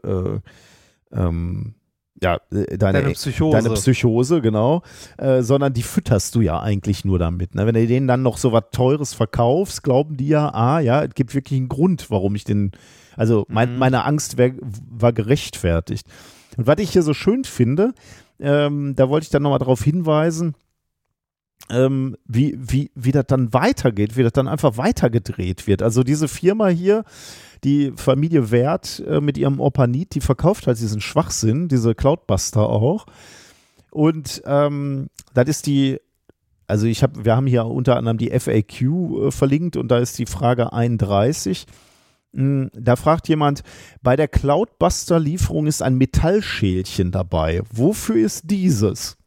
Speaker 1: äh, ähm, ja, äh, deine, deine, Psychose. deine Psychose, genau, äh, sondern die fütterst du ja eigentlich nur damit. Ne? Wenn du denen dann noch so was Teures verkaufst, glauben die ja, ah, ja, es gibt wirklich einen Grund, warum ich den, also mein, mhm. meine Angst wär, war gerechtfertigt. Und was ich hier so schön finde, ähm, da wollte ich dann nochmal darauf hinweisen, ähm, wie, wie, wie das dann weitergeht, wie das dann einfach weitergedreht wird. Also diese Firma hier, die Familie Wert äh, mit ihrem Opanit, die verkauft halt diesen Schwachsinn, diese Cloudbuster auch. Und ähm, das ist die, also ich habe, wir haben hier unter anderem die FAQ äh, verlinkt und da ist die Frage 31. Hm, da fragt jemand, bei der Cloudbuster-Lieferung ist ein Metallschälchen dabei. Wofür ist dieses?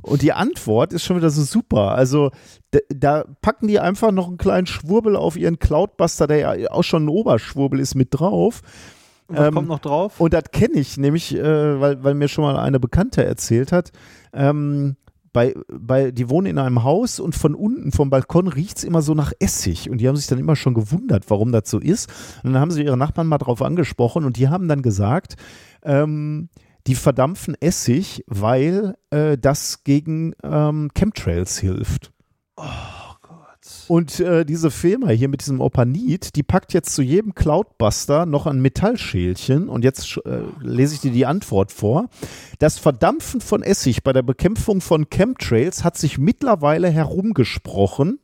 Speaker 1: Und die Antwort ist schon wieder so super. Also da, da, packen die einfach noch einen kleinen Schwurbel auf ihren Cloudbuster, der ja auch schon ein Oberschwurbel ist, mit drauf.
Speaker 2: Und was ähm, kommt noch drauf?
Speaker 1: Und das kenne ich nämlich, äh, weil, weil mir schon mal eine Bekannte erzählt hat. Ähm, bei, bei, die wohnen in einem Haus und von unten vom Balkon riecht es immer so nach Essig. Und die haben sich dann immer schon gewundert, warum das so ist. Und dann haben sie ihre Nachbarn mal drauf angesprochen und die haben dann gesagt, ähm, die verdampfen Essig, weil äh, das gegen ähm, Chemtrails hilft.
Speaker 2: Oh Gott.
Speaker 1: Und äh, diese Firma hier mit diesem Opanit, die packt jetzt zu jedem Cloudbuster noch ein Metallschälchen und jetzt äh, lese ich dir die Antwort vor. Das Verdampfen von Essig bei der Bekämpfung von Chemtrails hat sich mittlerweile herumgesprochen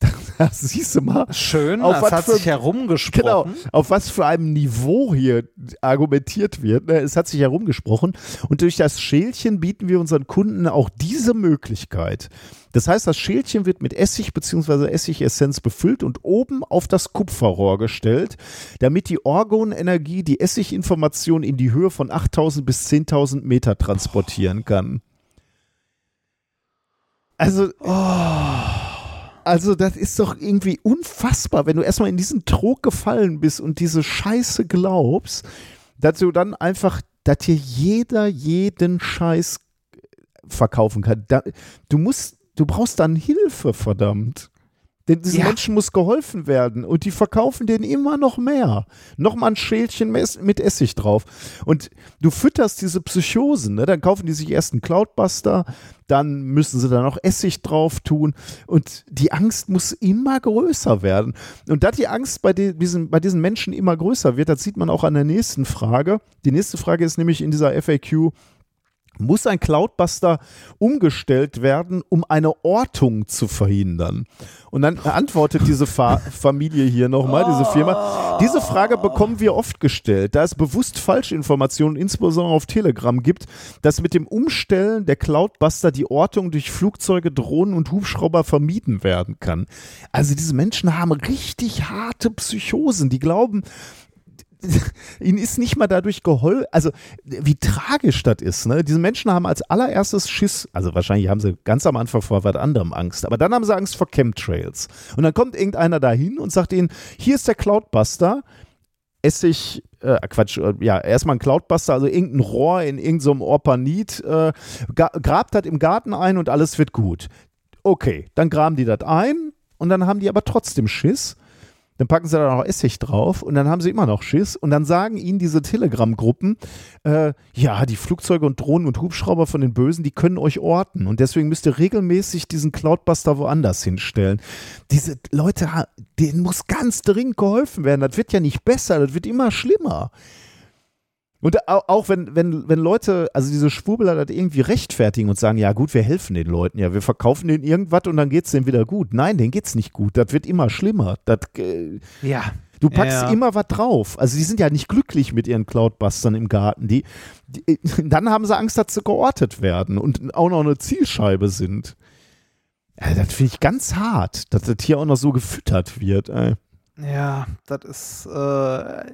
Speaker 2: siehst du mal.
Speaker 1: Schön, auf
Speaker 2: das hat für, sich herumgesprochen. Genau,
Speaker 1: auf was für einem Niveau hier argumentiert wird. Ne? Es hat sich herumgesprochen. Und durch das Schälchen bieten wir unseren Kunden auch diese Möglichkeit. Das heißt, das Schälchen wird mit Essig bzw. Essigessenz befüllt und oben auf das Kupferrohr gestellt, damit die Orgonenergie die Essiginformation in die Höhe von 8000 bis 10.000 Meter transportieren kann. Also. Oh. Also, das ist doch irgendwie unfassbar, wenn du erstmal in diesen Trog gefallen bist und diese Scheiße glaubst, dass du dann einfach, dass dir jeder jeden Scheiß verkaufen kann. Da, du musst, du brauchst dann Hilfe, verdammt. Denn diesen ja. Menschen muss geholfen werden und die verkaufen denen immer noch mehr. Nochmal ein Schälchen mit Essig drauf. Und du fütterst diese Psychosen, ne? dann kaufen die sich erst einen Cloudbuster, dann müssen sie da noch Essig drauf tun und die Angst muss immer größer werden. Und da die Angst bei, diesen, bei diesen Menschen immer größer wird, das sieht man auch an der nächsten Frage. Die nächste Frage ist nämlich in dieser FAQ, muss ein Cloudbuster umgestellt werden, um eine Ortung zu verhindern? Und dann antwortet diese Fa Familie hier nochmal, diese Firma. Diese Frage bekommen wir oft gestellt, da es bewusst Falschinformationen, insbesondere auf Telegram, gibt, dass mit dem Umstellen der Cloudbuster die Ortung durch Flugzeuge, Drohnen und Hubschrauber vermieden werden kann. Also diese Menschen haben richtig harte Psychosen. Die glauben, ihnen ist nicht mal dadurch geholfen, also wie tragisch das ist. Ne? Diese Menschen haben als allererstes Schiss, also wahrscheinlich haben sie ganz am Anfang vor was anderem Angst, aber dann haben sie Angst vor Chemtrails. Und dann kommt irgendeiner dahin und sagt ihnen, hier ist der Cloudbuster, Essig, äh, Quatsch, äh, ja, erstmal ein Cloudbuster, also irgendein Rohr in irgendeinem so Orpanit, äh, grabt das im Garten ein und alles wird gut. Okay, dann graben die das ein und dann haben die aber trotzdem Schiss dann packen sie da noch Essig drauf und dann haben sie immer noch Schiss und dann sagen ihnen diese Telegram-Gruppen, äh, ja, die Flugzeuge und Drohnen und Hubschrauber von den Bösen, die können euch orten und deswegen müsst ihr regelmäßig diesen Cloudbuster woanders hinstellen. Diese Leute, denen muss ganz dringend geholfen werden. Das wird ja nicht besser, das wird immer schlimmer. Und au- auch wenn, wenn, wenn Leute, also diese Schwurbeler das irgendwie rechtfertigen und sagen, ja gut, wir helfen den Leuten, ja, wir verkaufen denen irgendwas und dann geht's denen wieder gut. Nein, denen geht's nicht gut. Das wird immer schlimmer. Das, äh,
Speaker 2: Ja.
Speaker 1: du packst
Speaker 2: Ja.
Speaker 1: immer was drauf. Also die sind ja nicht glücklich mit ihren Cloudbustern im Garten. Die, die, dann haben sie Angst, dass sie geortet werden und auch noch eine Zielscheibe sind. Ja, das finde ich ganz hart, dass das hier auch noch so gefüttert wird. Ey.
Speaker 2: Ja, das ist. Äh,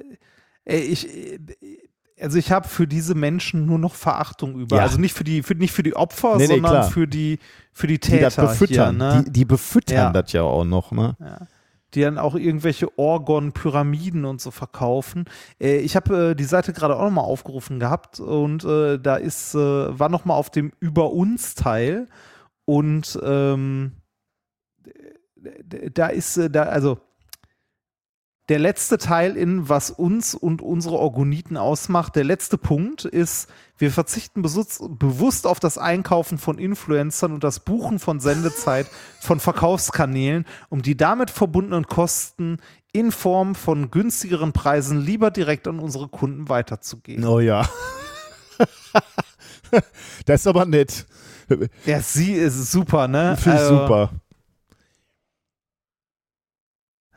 Speaker 2: ey, ich. Also ich habe für diese Menschen nur noch Verachtung über.
Speaker 1: Ja.
Speaker 2: Also nicht für die, für, nicht für die Opfer,
Speaker 1: Nee, nee,
Speaker 2: sondern
Speaker 1: klar.
Speaker 2: für die, für die
Speaker 1: Die
Speaker 2: Täter.
Speaker 1: das befüttern.
Speaker 2: Hier, ne?
Speaker 1: die, die befüttern
Speaker 2: Ja.
Speaker 1: das ja auch noch, ne?
Speaker 2: die dann auch irgendwelche Orgon-Pyramiden und so verkaufen. Äh, ich habe äh, die Seite gerade auch nochmal aufgerufen gehabt und äh, da ist, äh, war nochmal auf dem Über uns Teil und ähm, da ist, äh, da, also der letzte Teil in, was uns und unsere Orgoniten ausmacht, der letzte Punkt ist, wir verzichten bewusst auf das Einkaufen von Influencern und das Buchen von Sendezeit von Verkaufskanälen, um die damit verbundenen Kosten in Form von günstigeren Preisen lieber direkt an unsere Kunden weiterzugeben.
Speaker 1: Oh ja. das ist aber nett.
Speaker 2: Ja, sie ist super, ne?
Speaker 1: Finde ich
Speaker 2: Also,
Speaker 1: super.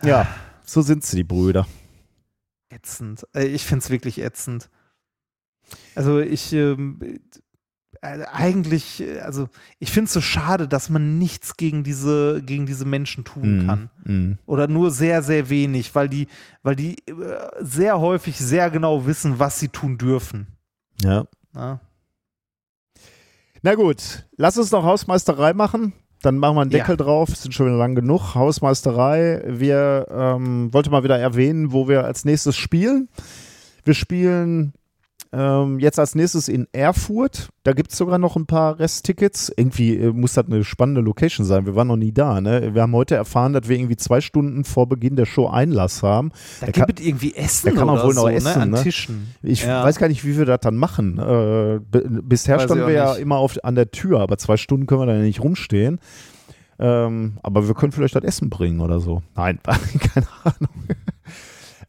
Speaker 1: Ja, so sind sie, die Brüder.
Speaker 2: Ätzend. Äh, Ich finde es wirklich ätzend. Also ich ähm, äh, eigentlich, äh, also ich finde es so schade, dass man nichts gegen diese, gegen diese Menschen tun kann.
Speaker 1: Mm.
Speaker 2: Oder nur sehr, sehr wenig, weil die, weil die sehr häufig sehr genau wissen, was sie tun dürfen.
Speaker 1: Ja.
Speaker 2: Ne?
Speaker 1: Na gut, lass uns noch Hausmeisterei machen. Dann machen wir einen
Speaker 2: Ja.
Speaker 1: Deckel drauf. Sind schon wieder lang genug. Hausmeisterei. Wir ähm, wollte mal wieder erwähnen, wo wir als nächstes spielen. Wir spielen ähm, jetzt als nächstes in Erfurt. Da gibt es sogar noch ein paar Resttickets. Irgendwie äh, muss das eine spannende Location sein. Wir waren noch nie da. Ne? Wir haben heute erfahren, dass wir irgendwie zwei Stunden vor Beginn der Show Einlass haben.
Speaker 2: Da
Speaker 1: Der
Speaker 2: gibt
Speaker 1: kann-
Speaker 2: es irgendwie Essen
Speaker 1: der kann
Speaker 2: oder
Speaker 1: wohl noch
Speaker 2: so,
Speaker 1: essen,
Speaker 2: ne? an
Speaker 1: ne?
Speaker 2: Tischen.
Speaker 1: Ich
Speaker 2: Ja.
Speaker 1: weiß gar nicht, wie wir das dann machen. Äh, bisher
Speaker 2: Weiß
Speaker 1: standen wir ja immer auf, an der Tür, aber zwei Stunden können wir da nicht rumstehen. Ähm, aber wir können vielleicht das Essen bringen oder so. Nein, keine Ahnung.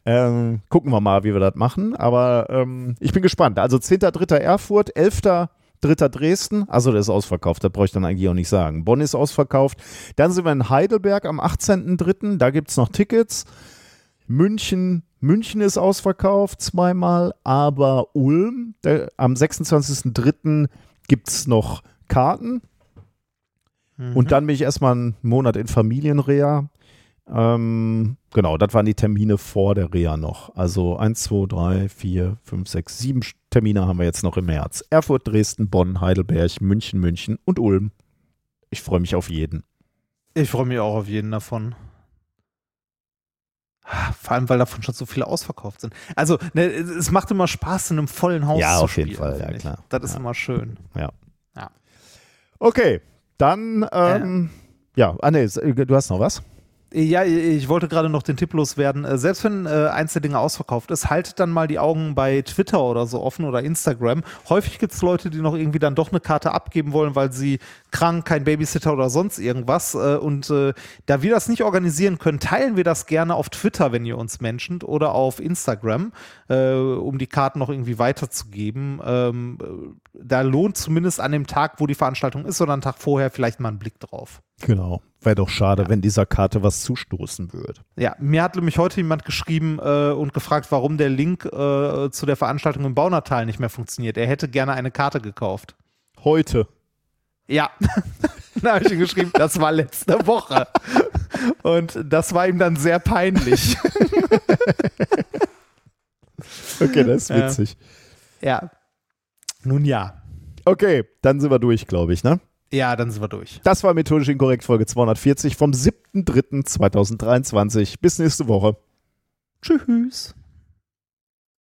Speaker 1: Ähm, gucken wir mal, wie wir das machen. Aber ähm, ich bin gespannt. Also 10.3. Erfurt, 11.3. Dresden. Also das ist ausverkauft, das brauche ich dann eigentlich auch nicht sagen. Bonn ist ausverkauft. Dann sind wir in Heidelberg am 18.3. Da gibt es noch Tickets. München, München ist ausverkauft zweimal, aber Ulm, der, am 26.03. gibt es noch Karten.
Speaker 2: Mhm.
Speaker 1: Und dann bin ich erstmal einen Monat in Familienreha. Ähm, genau, das waren die Termine vor der Reha noch. Also 1, 2, 3, 4, 5, 6, 7 Termine haben wir jetzt noch im März. Erfurt, Dresden, Bonn, Heidelberg, München, München und Ulm. Ich freue mich auf jeden.
Speaker 2: Ich freue mich auch auf jeden davon. Vor allem, weil davon schon so viele ausverkauft sind. Also, ne, es macht immer Spaß, in einem vollen Haus
Speaker 1: Ja,
Speaker 2: zu
Speaker 1: auf jeden
Speaker 2: spielen,
Speaker 1: Fall, ja, klar.
Speaker 2: Das ist
Speaker 1: Ja.
Speaker 2: immer schön.
Speaker 1: Okay, dann, ähm, ja, ah nee, du hast noch was?
Speaker 2: Ja, ich wollte gerade noch den Tipp loswerden. Äh, Selbst wenn äh, eins der Dinge ausverkauft ist, haltet dann mal die Augen bei Twitter oder so offen oder Instagram. Häufig gibt es Leute, die noch irgendwie dann doch eine Karte abgeben wollen, weil sie krank, kein Babysitter oder sonst irgendwas. Äh, und äh, da wir das nicht organisieren können, teilen wir das gerne auf Twitter, wenn ihr uns menschent, oder auf Instagram, äh, um die Karten noch irgendwie weiterzugeben. Ähm, äh, da lohnt zumindest an dem Tag, wo die Veranstaltung ist, oder einen Tag vorher vielleicht mal einen Blick drauf.
Speaker 1: Genau. Wäre doch schade, wenn dieser Karte was zustoßen würde.
Speaker 2: Ja, mir hat nämlich heute jemand geschrieben äh, und gefragt, warum der Link äh, zu der Veranstaltung im Baunatal nicht mehr funktioniert. Er hätte gerne eine Karte gekauft.
Speaker 1: Heute.
Speaker 2: Ja, da habe ich ihm geschrieben, das war letzte Woche. Und das war ihm dann sehr peinlich.
Speaker 1: Okay, das ist
Speaker 2: Ja.
Speaker 1: witzig.
Speaker 2: ja. Nun ja.
Speaker 1: Okay, dann sind wir durch, glaube ich, ne?
Speaker 2: Ja, dann sind wir durch.
Speaker 1: Das war methodisch inkorrekt Folge 240 vom 7.3.2023. Bis nächste Woche.
Speaker 2: Tschüss.